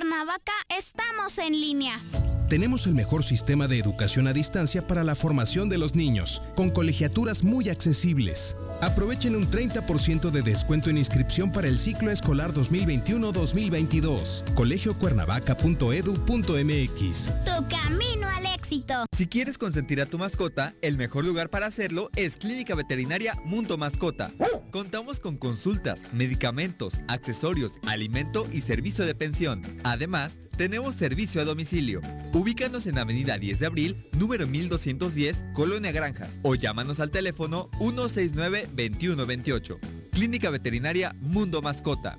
Cuernavaca estamos en línea. Tenemos el mejor sistema de educación a distancia para la formación de los niños, con colegiaturas muy accesibles. Aprovechen un 30% de descuento en inscripción para el ciclo escolar 2021-2022. colegiocuernavaca.edu.mx. Tu camino al éxito. Si quieres consentir a tu mascota, el mejor lugar para hacerlo es Clínica Veterinaria Mundo Mascota. Contamos con consultas, medicamentos, accesorios, alimento y servicio de pensión. Además, tenemos servicio a domicilio. Ubícanos en Avenida 10 de Abril, número 1210, Colonia Granjas, o llámanos al teléfono 169-2128. Clínica Veterinaria Mundo Mascota.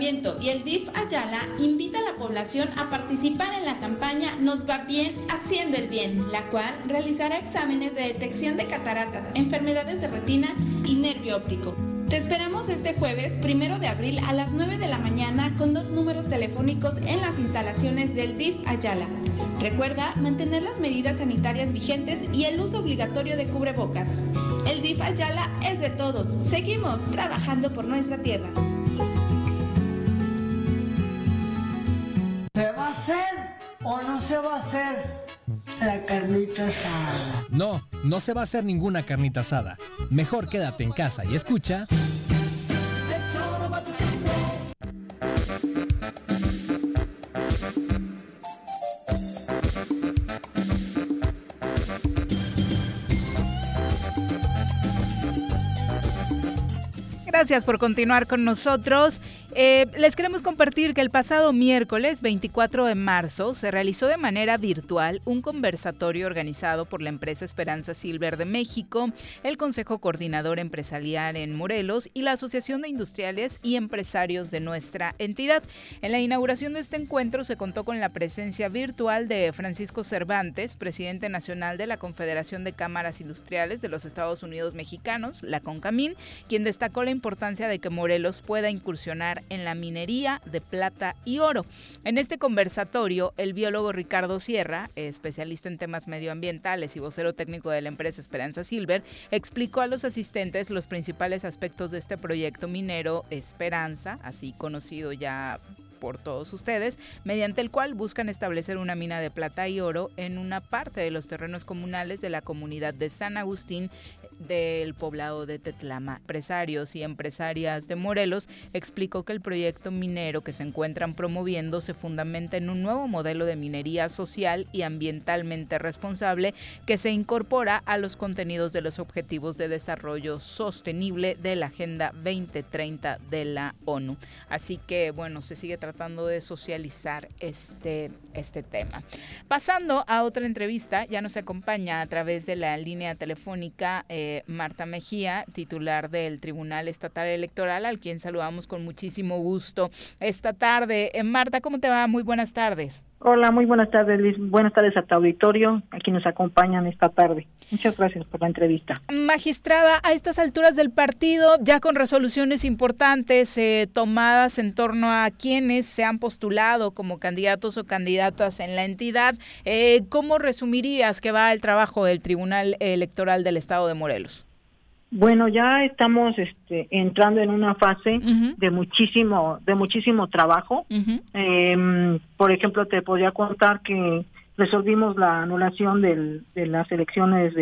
Y el DIF Ayala invita a la población a participar en la campaña Nos va bien haciendo el bien, la cual realizará exámenes de detección de cataratas, enfermedades de retina y nervio óptico. Te esperamos este jueves, primero de abril, a las 9 de la mañana con dos números telefónicos en las instalaciones del DIF Ayala. Recuerda mantener las medidas sanitarias vigentes y el uso obligatorio de cubrebocas. El DIF Ayala es de todos. Seguimos trabajando por nuestra tierra. ¿Se va a hacer o no se va a hacer la carnita asada? No, no se va a hacer ninguna carnita asada. Mejor quédate en casa y escucha. Gracias por continuar con nosotros. Eh, les queremos compartir que el pasado miércoles 24 de marzo se realizó de manera virtual un conversatorio organizado por la empresa Esperanza Silver de México, el Consejo Coordinador Empresarial en Morelos y la Asociación de Industriales y Empresarios de nuestra entidad. En la inauguración de este encuentro se contó con la presencia virtual de Francisco Cervantes, presidente nacional de la Confederación de Cámaras Industriales de los Estados Unidos Mexicanos, la CONCAMIN, quien destacó la importancia de que Morelos pueda incursionar en la minería de plata y oro. En este conversatorio, el biólogo Ricardo Sierra, especialista en temas medioambientales y vocero técnico de la empresa Esperanza Silver, explicó a los asistentes los principales aspectos de este proyecto minero Esperanza, así conocido ya por todos ustedes, mediante el cual buscan establecer una mina de plata y oro en una parte de los terrenos comunales de la comunidad de San Agustín del poblado de Tetlama. Empresarios y empresarias de Morelos explicó que el proyecto minero que se encuentran promoviendo se fundamenta en un nuevo modelo de minería social y ambientalmente responsable que se incorpora a los contenidos de los Objetivos de Desarrollo Sostenible de la Agenda 2030 de la ONU. Así que, bueno, se sigue tratando de socializar este, este tema. Pasando a otra entrevista, ya nos acompaña a través de la línea telefónica eh, Marta Mejía, titular del Tribunal Estatal Electoral, al quien saludamos con muchísimo gusto esta tarde. Eh, Marta, ¿cómo te va? Muy buenas tardes. Hola, muy buenas tardes, Liz. Buenas tardes a tu auditorio, aquí nos acompañan esta tarde. Muchas gracias por la entrevista. Magistrada, a estas alturas del partido, ya con resoluciones importantes eh, tomadas en torno a quienes se han postulado como candidatos o candidatas en la entidad, eh, ¿cómo resumirías que va el trabajo del Tribunal Electoral del Estado de Morelos? Bueno, ya estamos este, entrando en una fase de muchísimo, de muchísimo trabajo. Em, por ejemplo, te podría contar que resolvimos la anulación de las elecciones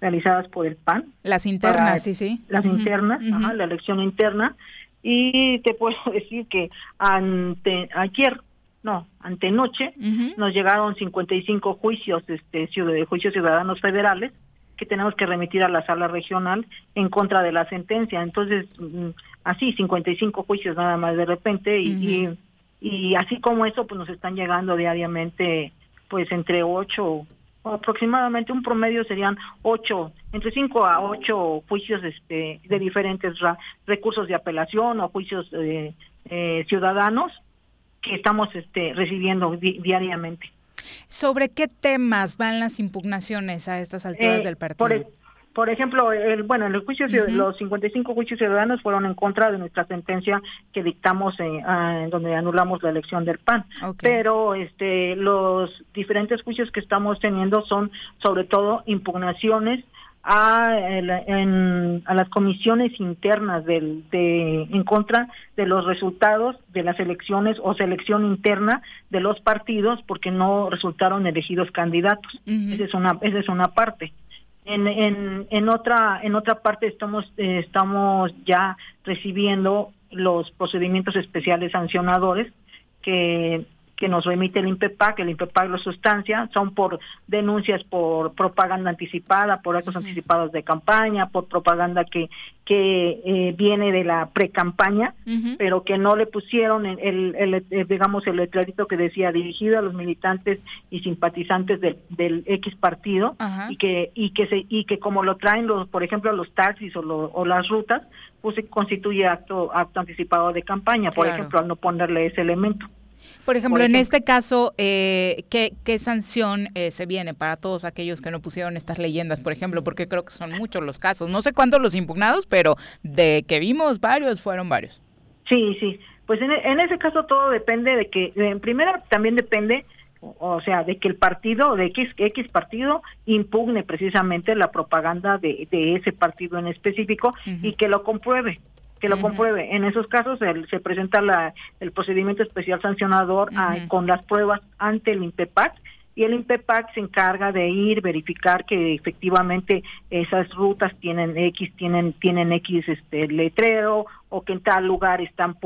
realizadas por el PAN. Las internas, sí, sí. Las internas, la elección interna. Y te puedo decir que ante ayer, no, antenoche, nos llegaron 55 juicios, este, juicios ciudadanos federales que tenemos que remitir a la sala regional en contra de la sentencia. Entonces, mm, así, 55 juicios nada más de repente y, y, así como eso, pues nos están llegando diariamente, pues entre 8 aproximadamente un promedio serían 8, entre 5 a 8 juicios este, de diferentes recursos de apelación o juicios eh, eh, ciudadanos que estamos este, recibiendo diariamente. ¿Sobre qué temas van las impugnaciones a estas alturas eh, del partido? E-, por, ejemplo, el, bueno, el juicio, los 55 juicios ciudadanos fueron en contra de nuestra sentencia que dictamos en donde anulamos la elección del PAN. Pero este, los diferentes juicios que estamos teniendo son sobre todo impugnaciones a, en, a las comisiones internas del, de, en contra de los resultados de las elecciones o selección interna de los partidos porque no resultaron elegidos candidatos. Esa es una esa es una parte. En, en, en otra en otra parte estamos eh, estamos ya recibiendo los procedimientos especiales sancionadores que que nos remite el INPEPAC, el INPEPAC la sustancia, son por denuncias por propaganda anticipada, por actos anticipados de campaña, por propaganda que que eh, viene de la pre-campaña, pero que no le pusieron el, el, digamos el letrerito que decía dirigido a los militantes y simpatizantes del, del X partido y que y que se y que como lo traen los por ejemplo los taxis o, o las rutas pues se constituye acto acto anticipado de campaña por ejemplo al no ponerle ese elemento por ejemplo, en este caso, eh, ¿qué, ¿qué, sanción eh, se viene para todos aquellos que no pusieron estas leyendas, por ejemplo? Porque creo que son muchos los casos. No sé cuántos los impugnados, pero de que vimos varios, fueron varios. Sí, sí. Pues en, en ese caso todo depende de que, en primera también depende o sea, de que el partido, de X, X partido, impugne precisamente la propaganda de, de ese partido en específico y que lo compruebe que lo compruebe. En esos casos se presenta la, el procedimiento especial sancionador ah, con las pruebas ante el INPEPAC y el INPEPAC se encarga de ir verificar que efectivamente esas rutas tienen X tienen tienen X este letrero o que en tal lugar están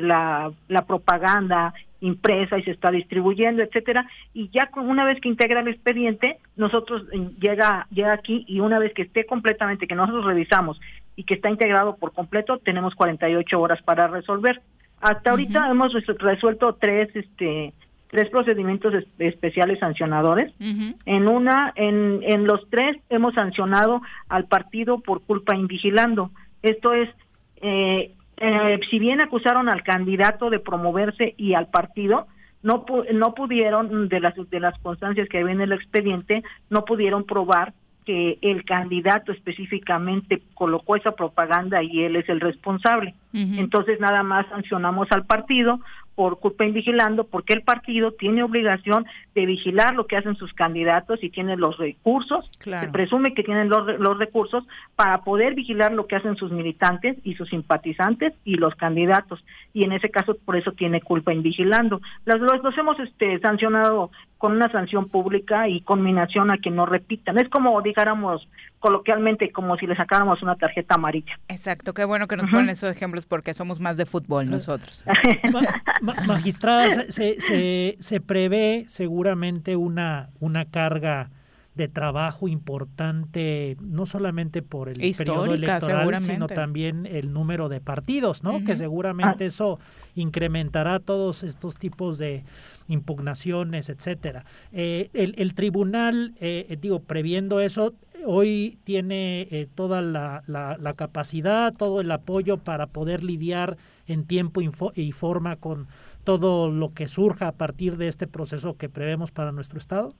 la, la propaganda impresa y se está distribuyendo, etcétera, y ya con una vez que integra el expediente, nosotros eh, llega llega aquí y una vez que esté completamente que nosotros revisamos y que está integrado por completo, tenemos 48 horas para resolver. Hasta ahorita hemos resuelto tres este tres procedimientos especiales sancionadores. En una, en, en los tres hemos sancionado al partido por culpa invigilando. Esto es, eh, eh, si bien acusaron al candidato de promoverse y al partido, no, no pudieron, de las, de las constancias que ven en el expediente, no pudieron probar que el candidato específicamente colocó esa propaganda y él es el responsable. Entonces nada más sancionamos al partido por culpa en vigilando, porque el partido tiene obligación de vigilar lo que hacen sus candidatos y tiene los recursos, se presume que tienen los, los recursos para poder vigilar lo que hacen sus militantes y sus simpatizantes y los candidatos. Y en ese caso, por eso tiene culpa en vigilando. Los, los, hemos este, sancionado con una sanción pública y conminación a que no repitan. Es como dijéramos coloquialmente, como si le sacáramos una tarjeta amarilla. Exacto, qué bueno que nos ponen esos ejemplos porque somos más de fútbol nosotros. magistrada, se, se, se prevé seguramente una, una carga de trabajo importante, no solamente por el periodo electoral, sino también el número de partidos, ¿no? Que seguramente eso incrementará todos estos tipos de impugnaciones, etcétera. Eh, el, el, tribunal, eh, digo, previendo eso, hoy tiene eh, toda la, la, capacidad, todo el apoyo para poder lidiar en tiempo y forma con todo lo que surja a partir de este proceso que prevemos para nuestro Estado?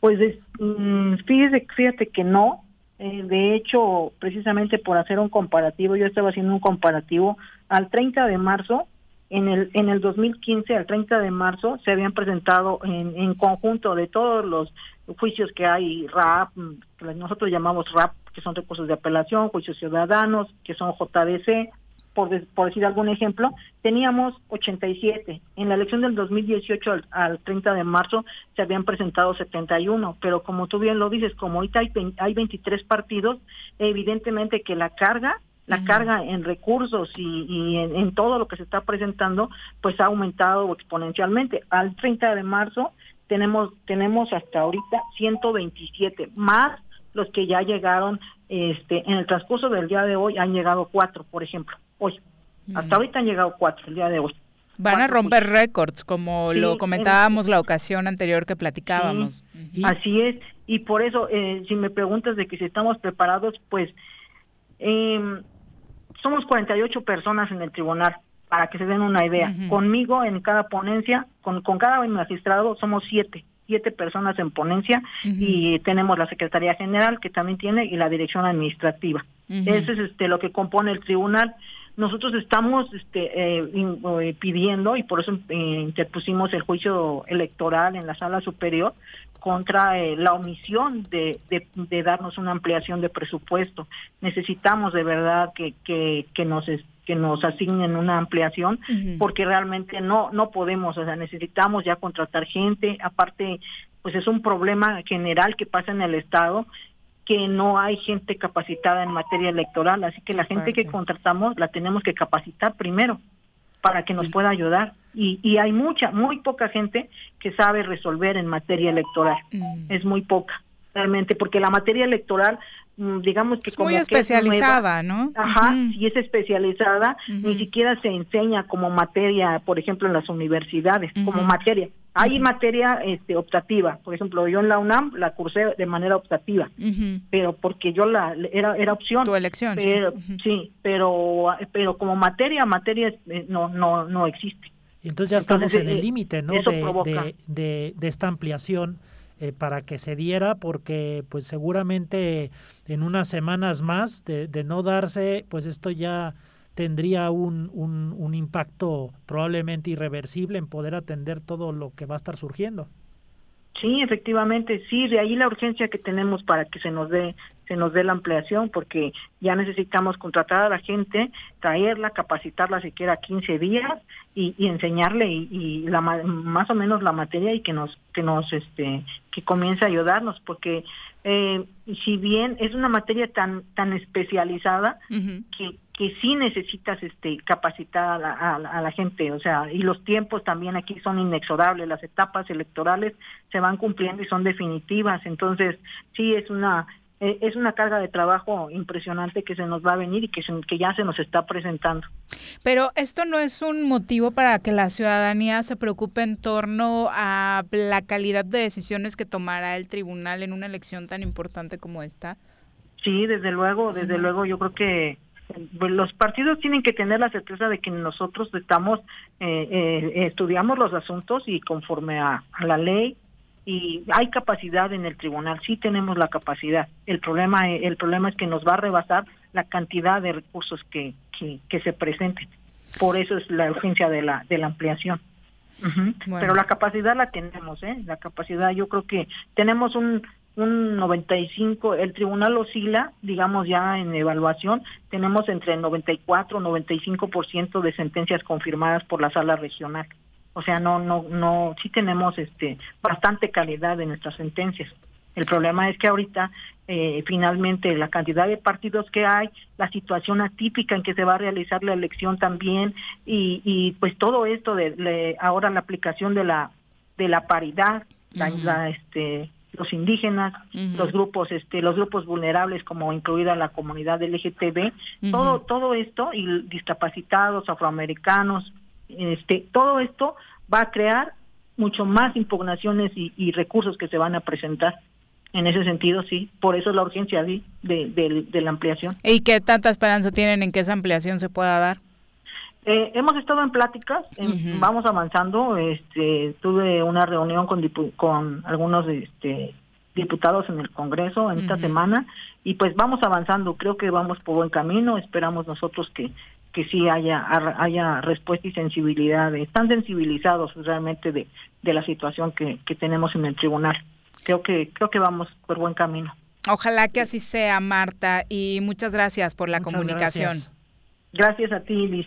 Pues mm, fíjese, fíjate que no. Eh, de hecho, precisamente por hacer un comparativo, yo estaba haciendo un comparativo al 30 de marzo, en el en el 2015 al 30 de marzo se habían presentado en, en conjunto de todos los juicios que hay RAP, que nosotros llamamos RAP, que son recursos de apelación, juicios ciudadanos, que son JDC, por, por, decir algún ejemplo, teníamos 87. En la elección del 2018 al, 30 de marzo se habían presentado 71, pero como tú bien lo dices, como ahorita hay, hay 23 partidos, evidentemente que la carga la carga en recursos y, en, en, todo lo que se está presentando, pues ha aumentado exponencialmente. Al 30 de marzo tenemos tenemos hasta ahorita 127 más los que ya llegaron este en el transcurso del día de hoy han llegado cuatro, por ejemplo hoy. Hasta ahorita han llegado cuatro el día de hoy. Van a romper récords, como lo comentábamos la ocasión anterior que platicábamos. Así es, y por eso, eh, si me preguntas de que si estamos preparados, pues eh, somos 48 personas en el tribunal, para que se den una idea. Conmigo en cada ponencia, con, con cada magistrado, somos siete siete personas en ponencia y tenemos la Secretaría General que también tiene y la Dirección Administrativa. Eso es este, lo que compone el tribunal. Nosotros estamos este, eh, eh, pidiendo, y por eso eh, interpusimos el juicio electoral en la sala superior, contra la omisión de, de, darnos una ampliación de presupuesto. Necesitamos de verdad que, que, que nos que nos asignen una ampliación porque realmente no no podemos o sea necesitamos ya contratar gente aparte pues es un problema general que pasa en el estado que no hay gente capacitada en materia electoral, así que la gente que contratamos la tenemos que capacitar primero para que nos pueda ayudar. Y, y hay mucha, muy poca gente que sabe resolver en materia electoral. Mm. Es muy poca, realmente, porque la materia electoral digamos que es muy especializada, ¿no? Ajá, si es especializada, ni siquiera se enseña como materia, por ejemplo, en las universidades, como materia. Hay materia este, optativa, por ejemplo, yo en la UNAM la cursé de manera optativa, pero porque yo la era era opción. Tu elección. Pero, sí. pero pero como materia, materia eh, no no no existe. entonces ya estamos en el eh, límite, ¿no? De, de, de, esta ampliación eh, para que se diera porque pues seguramente en unas semanas más de, no darse pues esto ya tendría un, un, impacto probablemente irreversible en poder atender todo lo que va a estar surgiendo. Sí, efectivamente, sí, de ahí la urgencia que tenemos para que se nos dé se nos dé la ampliación porque ya necesitamos contratar a la gente, traerla, capacitarla siquiera 15 días y, y enseñarle y, la más o menos la materia y que nos que nos este que comience a ayudarnos porque eh, si bien es una materia tan tan especializada que que sí necesitas este capacitar a la, a, la, gente, o sea, y los tiempos también aquí son inexorables, las etapas electorales se van cumpliendo y son definitivas, entonces sí es una eh, es una carga de trabajo impresionante que se nos va a venir y que, que ya se nos está presentando. Pero esto no es un motivo para que la ciudadanía se preocupe en torno a la calidad de decisiones que tomará el tribunal en una elección tan importante como esta. Sí, desde luego, desde luego yo creo que los partidos tienen que tener la certeza de que nosotros estamos eh, eh, estudiamos los asuntos y conforme a, la ley y hay capacidad en el tribunal sí tenemos la capacidad. El problema el problema es que nos va a rebasar la cantidad de recursos que, que, se presenten. Por eso es la urgencia de la de la ampliación. Pero la capacidad la tenemos eh la capacidad yo creo que tenemos un un 95, el tribunal oscila, digamos ya en evaluación, tenemos entre el 94 y 95% de sentencias confirmadas por la sala regional. O sea, no, no, no, sí tenemos este bastante calidad en nuestras sentencias. El problema es que ahorita eh, finalmente la cantidad de partidos que hay, la situación atípica en que se va a realizar la elección también y, y pues todo esto de, de ahora la aplicación de la de la paridad, la, Ujú. la, este los indígenas, los grupos este los grupos vulnerables como incluida la comunidad LGTB, Ujú. todo todo esto y discapacitados, afroamericanos, este todo esto va a crear mucho más impugnaciones y, y recursos que se van a presentar. En ese sentido, sí, por eso es la urgencia de, de- de la ampliación. ¿Y qué tanta esperanza tienen en que esa ampliación se pueda dar? Eh, hemos estado en pláticas, vamos avanzando. Este, tuve una reunión con dipu- con algunos este, diputados en el Congreso en esta semana y pues vamos avanzando. Creo que vamos por buen camino. Esperamos nosotros que que sí haya haya respuesta y sensibilidad. Están sensibilizados realmente de, de la situación que, que tenemos en el tribunal. Creo que creo que vamos por buen camino. Ojalá que así sea, Marta, y muchas gracias por la Muchas comunicación. gracias. Gracias a ti, Liz.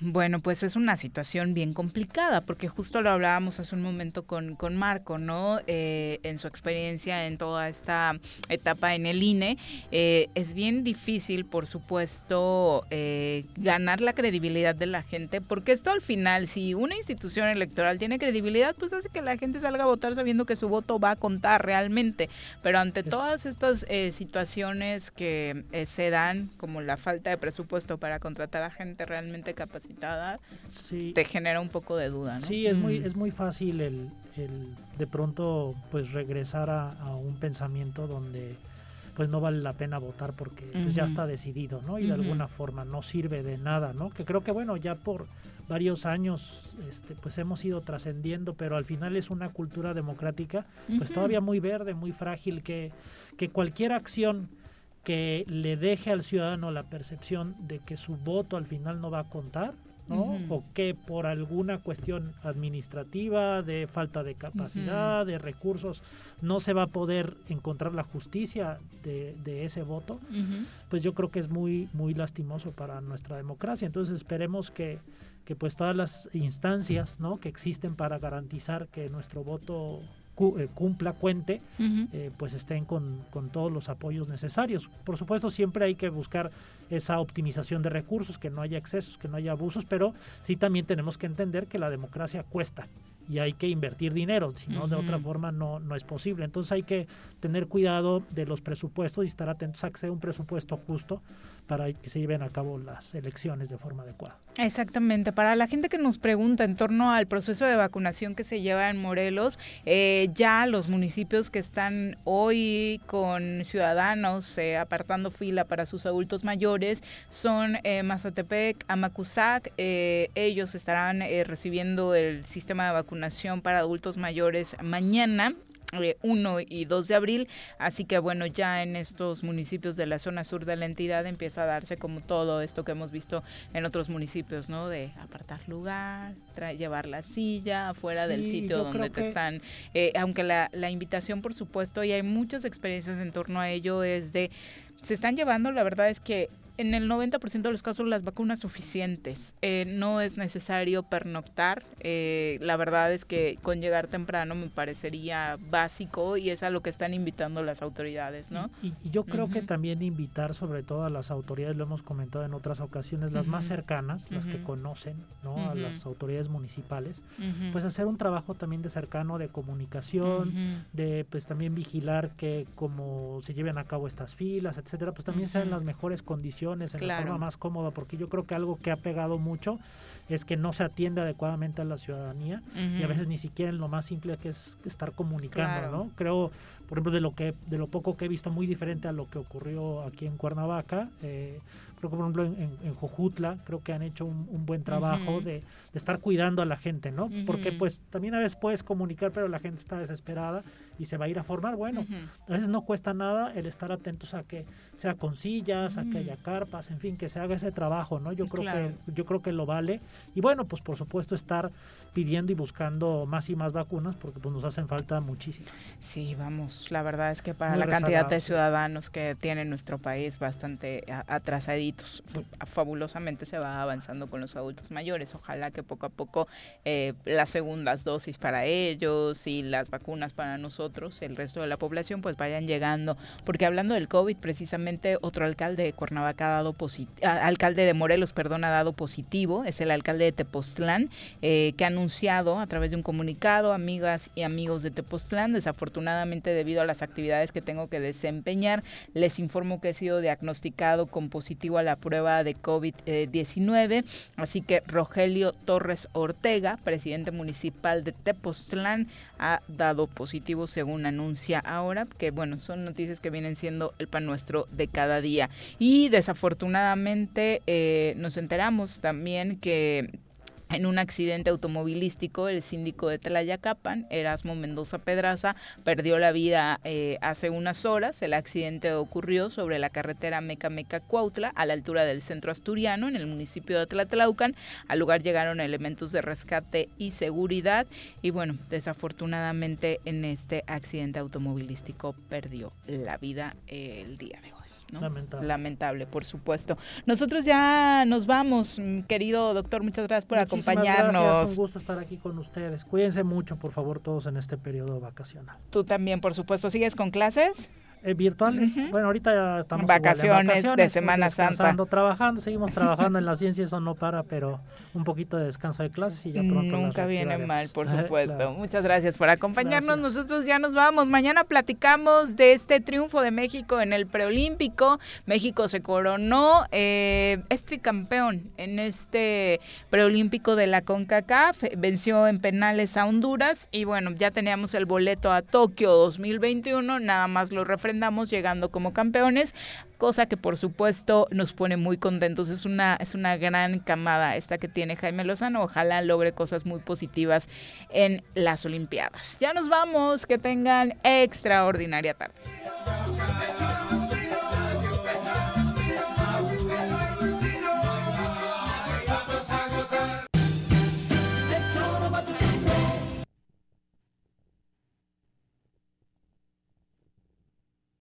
Bueno, pues es una situación bien complicada, porque justo lo hablábamos hace un momento con, con Marco, ¿no? Eh, en su experiencia en toda esta etapa en el INE, eh, es bien difícil, por supuesto, eh, ganar la credibilidad de la gente, porque esto al final, si una institución electoral tiene credibilidad, pues hace que la gente salga a votar sabiendo que su voto va a contar realmente, pero ante todas estas eh, situaciones que eh, se dan, como la falta de presupuesto para contratar a gente realmente capacitada, te genera un poco de duda, ¿no? Sí, es muy, Mm. es muy fácil el, el de pronto pues regresar a, a un pensamiento donde pues no vale la pena votar porque pues, ya está decidido, ¿no? Y de alguna forma no sirve de nada, ¿no? Que creo que bueno, ya por varios años este, pues hemos ido trascendiendo, pero al final es una cultura democrática pues todavía muy verde, muy frágil, que, que cualquier acción que le deje al ciudadano la percepción de que su voto al final no va a contar, ¿no? O que por alguna cuestión administrativa, de falta de capacidad, de recursos, no se va a poder encontrar la justicia de, de ese voto, pues yo creo que es muy, muy lastimoso para nuestra democracia. Entonces esperemos que, que pues todas las instancias ¿no? que existen para garantizar que nuestro voto cumpla, cuente, eh, pues estén con, con todos los apoyos necesarios. Por supuesto, siempre hay que buscar esa optimización de recursos, que no haya excesos, que no haya abusos, pero sí también tenemos que entender que la democracia cuesta y hay que invertir dinero, si no, de otra forma no, no es posible. Entonces hay que tener cuidado de los presupuestos y estar atentos a que sea un presupuesto justo para que se lleven a cabo las elecciones de forma adecuada. Exactamente. Para la gente que nos pregunta en torno al proceso de vacunación que se lleva en Morelos, eh, ya los municipios que están hoy con ciudadanos eh, apartando fila para sus adultos mayores son eh, Mazatepec, Amacuzac. ellos estarán recibiendo el sistema de vacunación para adultos mayores mañana. Eh, 1 y 2 de abril, así que bueno, ya en estos municipios de la zona sur de la entidad empieza a darse como todo esto que hemos visto en otros municipios, ¿no? De apartar lugar, tra- llevar la silla afuera del sitio donde te que- están, eh, aunque la, la invitación por supuesto, y hay muchas experiencias en torno a ello, es de, se están llevando, la verdad es que en el 90% de los casos las vacunas suficientes. Eh, no es necesario pernoctar. Eh, la verdad es que con llegar temprano me parecería básico y es a lo que están invitando las autoridades, ¿no? Y, y yo creo que también invitar sobre todo a las autoridades, lo hemos comentado en otras ocasiones, las más cercanas, las que conocen, ¿no? A las autoridades municipales, pues hacer un trabajo también de cercano, de comunicación, de pues también vigilar que como se lleven a cabo estas filas, etcétera, pues también sean las mejores condiciones, en Claro. la forma más cómoda, porque yo creo que algo que ha pegado mucho es que no se atiende adecuadamente a la ciudadanía y a veces ni siquiera en lo más simple que es estar comunicando, Claro. ¿no? Creo, por ejemplo, de lo que de lo poco que he visto muy diferente a lo que ocurrió aquí en Cuernavaca, eh, creo que por ejemplo en, en- Jojutla creo que han hecho un, un buen trabajo Ujú. de, de estar cuidando a la gente, ¿no? Porque Ujú. pues también a veces puedes comunicar, pero la gente está desesperada y se va a ir a formar. Bueno, a veces no cuesta nada el estar atentos a que sea con sillas, a que haya carpas, en fin, que se haga ese trabajo, ¿no? Yo creo Claro. que yo creo que lo vale Y bueno, pues por supuesto estar pidiendo y buscando más y más vacunas porque pues nos hacen falta muchísimas. Sí, vamos, la verdad es que para la cantidad de ciudadanos que tiene nuestro país bastante atrasaditos, fabulosamente se va avanzando con los adultos mayores. Ojalá que poco a poco eh, las segundas dosis para ellos y las vacunas para nosotros, el resto de la población, pues vayan llegando. Porque hablando del COVID, precisamente otro alcalde de Cuernavaca ha dado positivo, alcalde de Morelos, perdón, ha dado positivo, es el alcalde de Tepoztlán, eh, que anunció a través de un comunicado, amigas y amigos de Tepoztlán, desafortunadamente debido a las actividades que tengo que desempeñar, les informo que he sido diagnosticado con positivo a la prueba de COVID-19, así que Rogelio Torres Ortega, presidente municipal de Tepoztlán, ha dado positivo según anuncia ahora, que bueno, son noticias que vienen siendo el pan nuestro de cada día. Y desafortunadamente eh, nos enteramos también que en un accidente automovilístico, el síndico de Tlayacapan, Erasmo Mendoza Pedraza, perdió la vida eh, hace unas horas. El accidente ocurrió sobre la carretera Meca-Meca-Cuautla, a la altura del centro asturiano, en el municipio de Tlatlaucan. Al lugar llegaron elementos de rescate y seguridad. Y bueno, desafortunadamente en este accidente automovilístico perdió la vida el día de hoy. Lamentable. Lamentable, por supuesto. Nosotros ya nos vamos, mm, querido doctor, muchas gracias por acompañarnos. Gracias, un gusto estar aquí con ustedes. Cuídense mucho, por favor, todos en este periodo vacacional. Tú también, por supuesto. ¿Sigues con clases? Eh, virtuales. Bueno, ahorita ya estamos vacaciones, vacaciones de Semana Santa. Trabajando, seguimos trabajando en la ciencia, eso no para, pero un poquito de descanso de clases y ya pronto. Nunca viene mal, por supuesto. Muchas gracias por acompañarnos. Nosotros ya nos vamos. Mañana platicamos de este triunfo de México en el preolímpico. México se coronó eh, es tricampeón en este preolímpico de la CONCACAF. Venció en penales a Honduras y bueno, ya teníamos el boleto a Tokio 2021. Nada más lo refrendamos llegando como campeones cosa que por supuesto nos pone muy contentos. Es una, es una gran camada esta que tiene Jaime Lozano. Ojalá logre cosas muy positivas en las Olimpiadas. Ya nos vamos, que tengan extraordinaria tarde.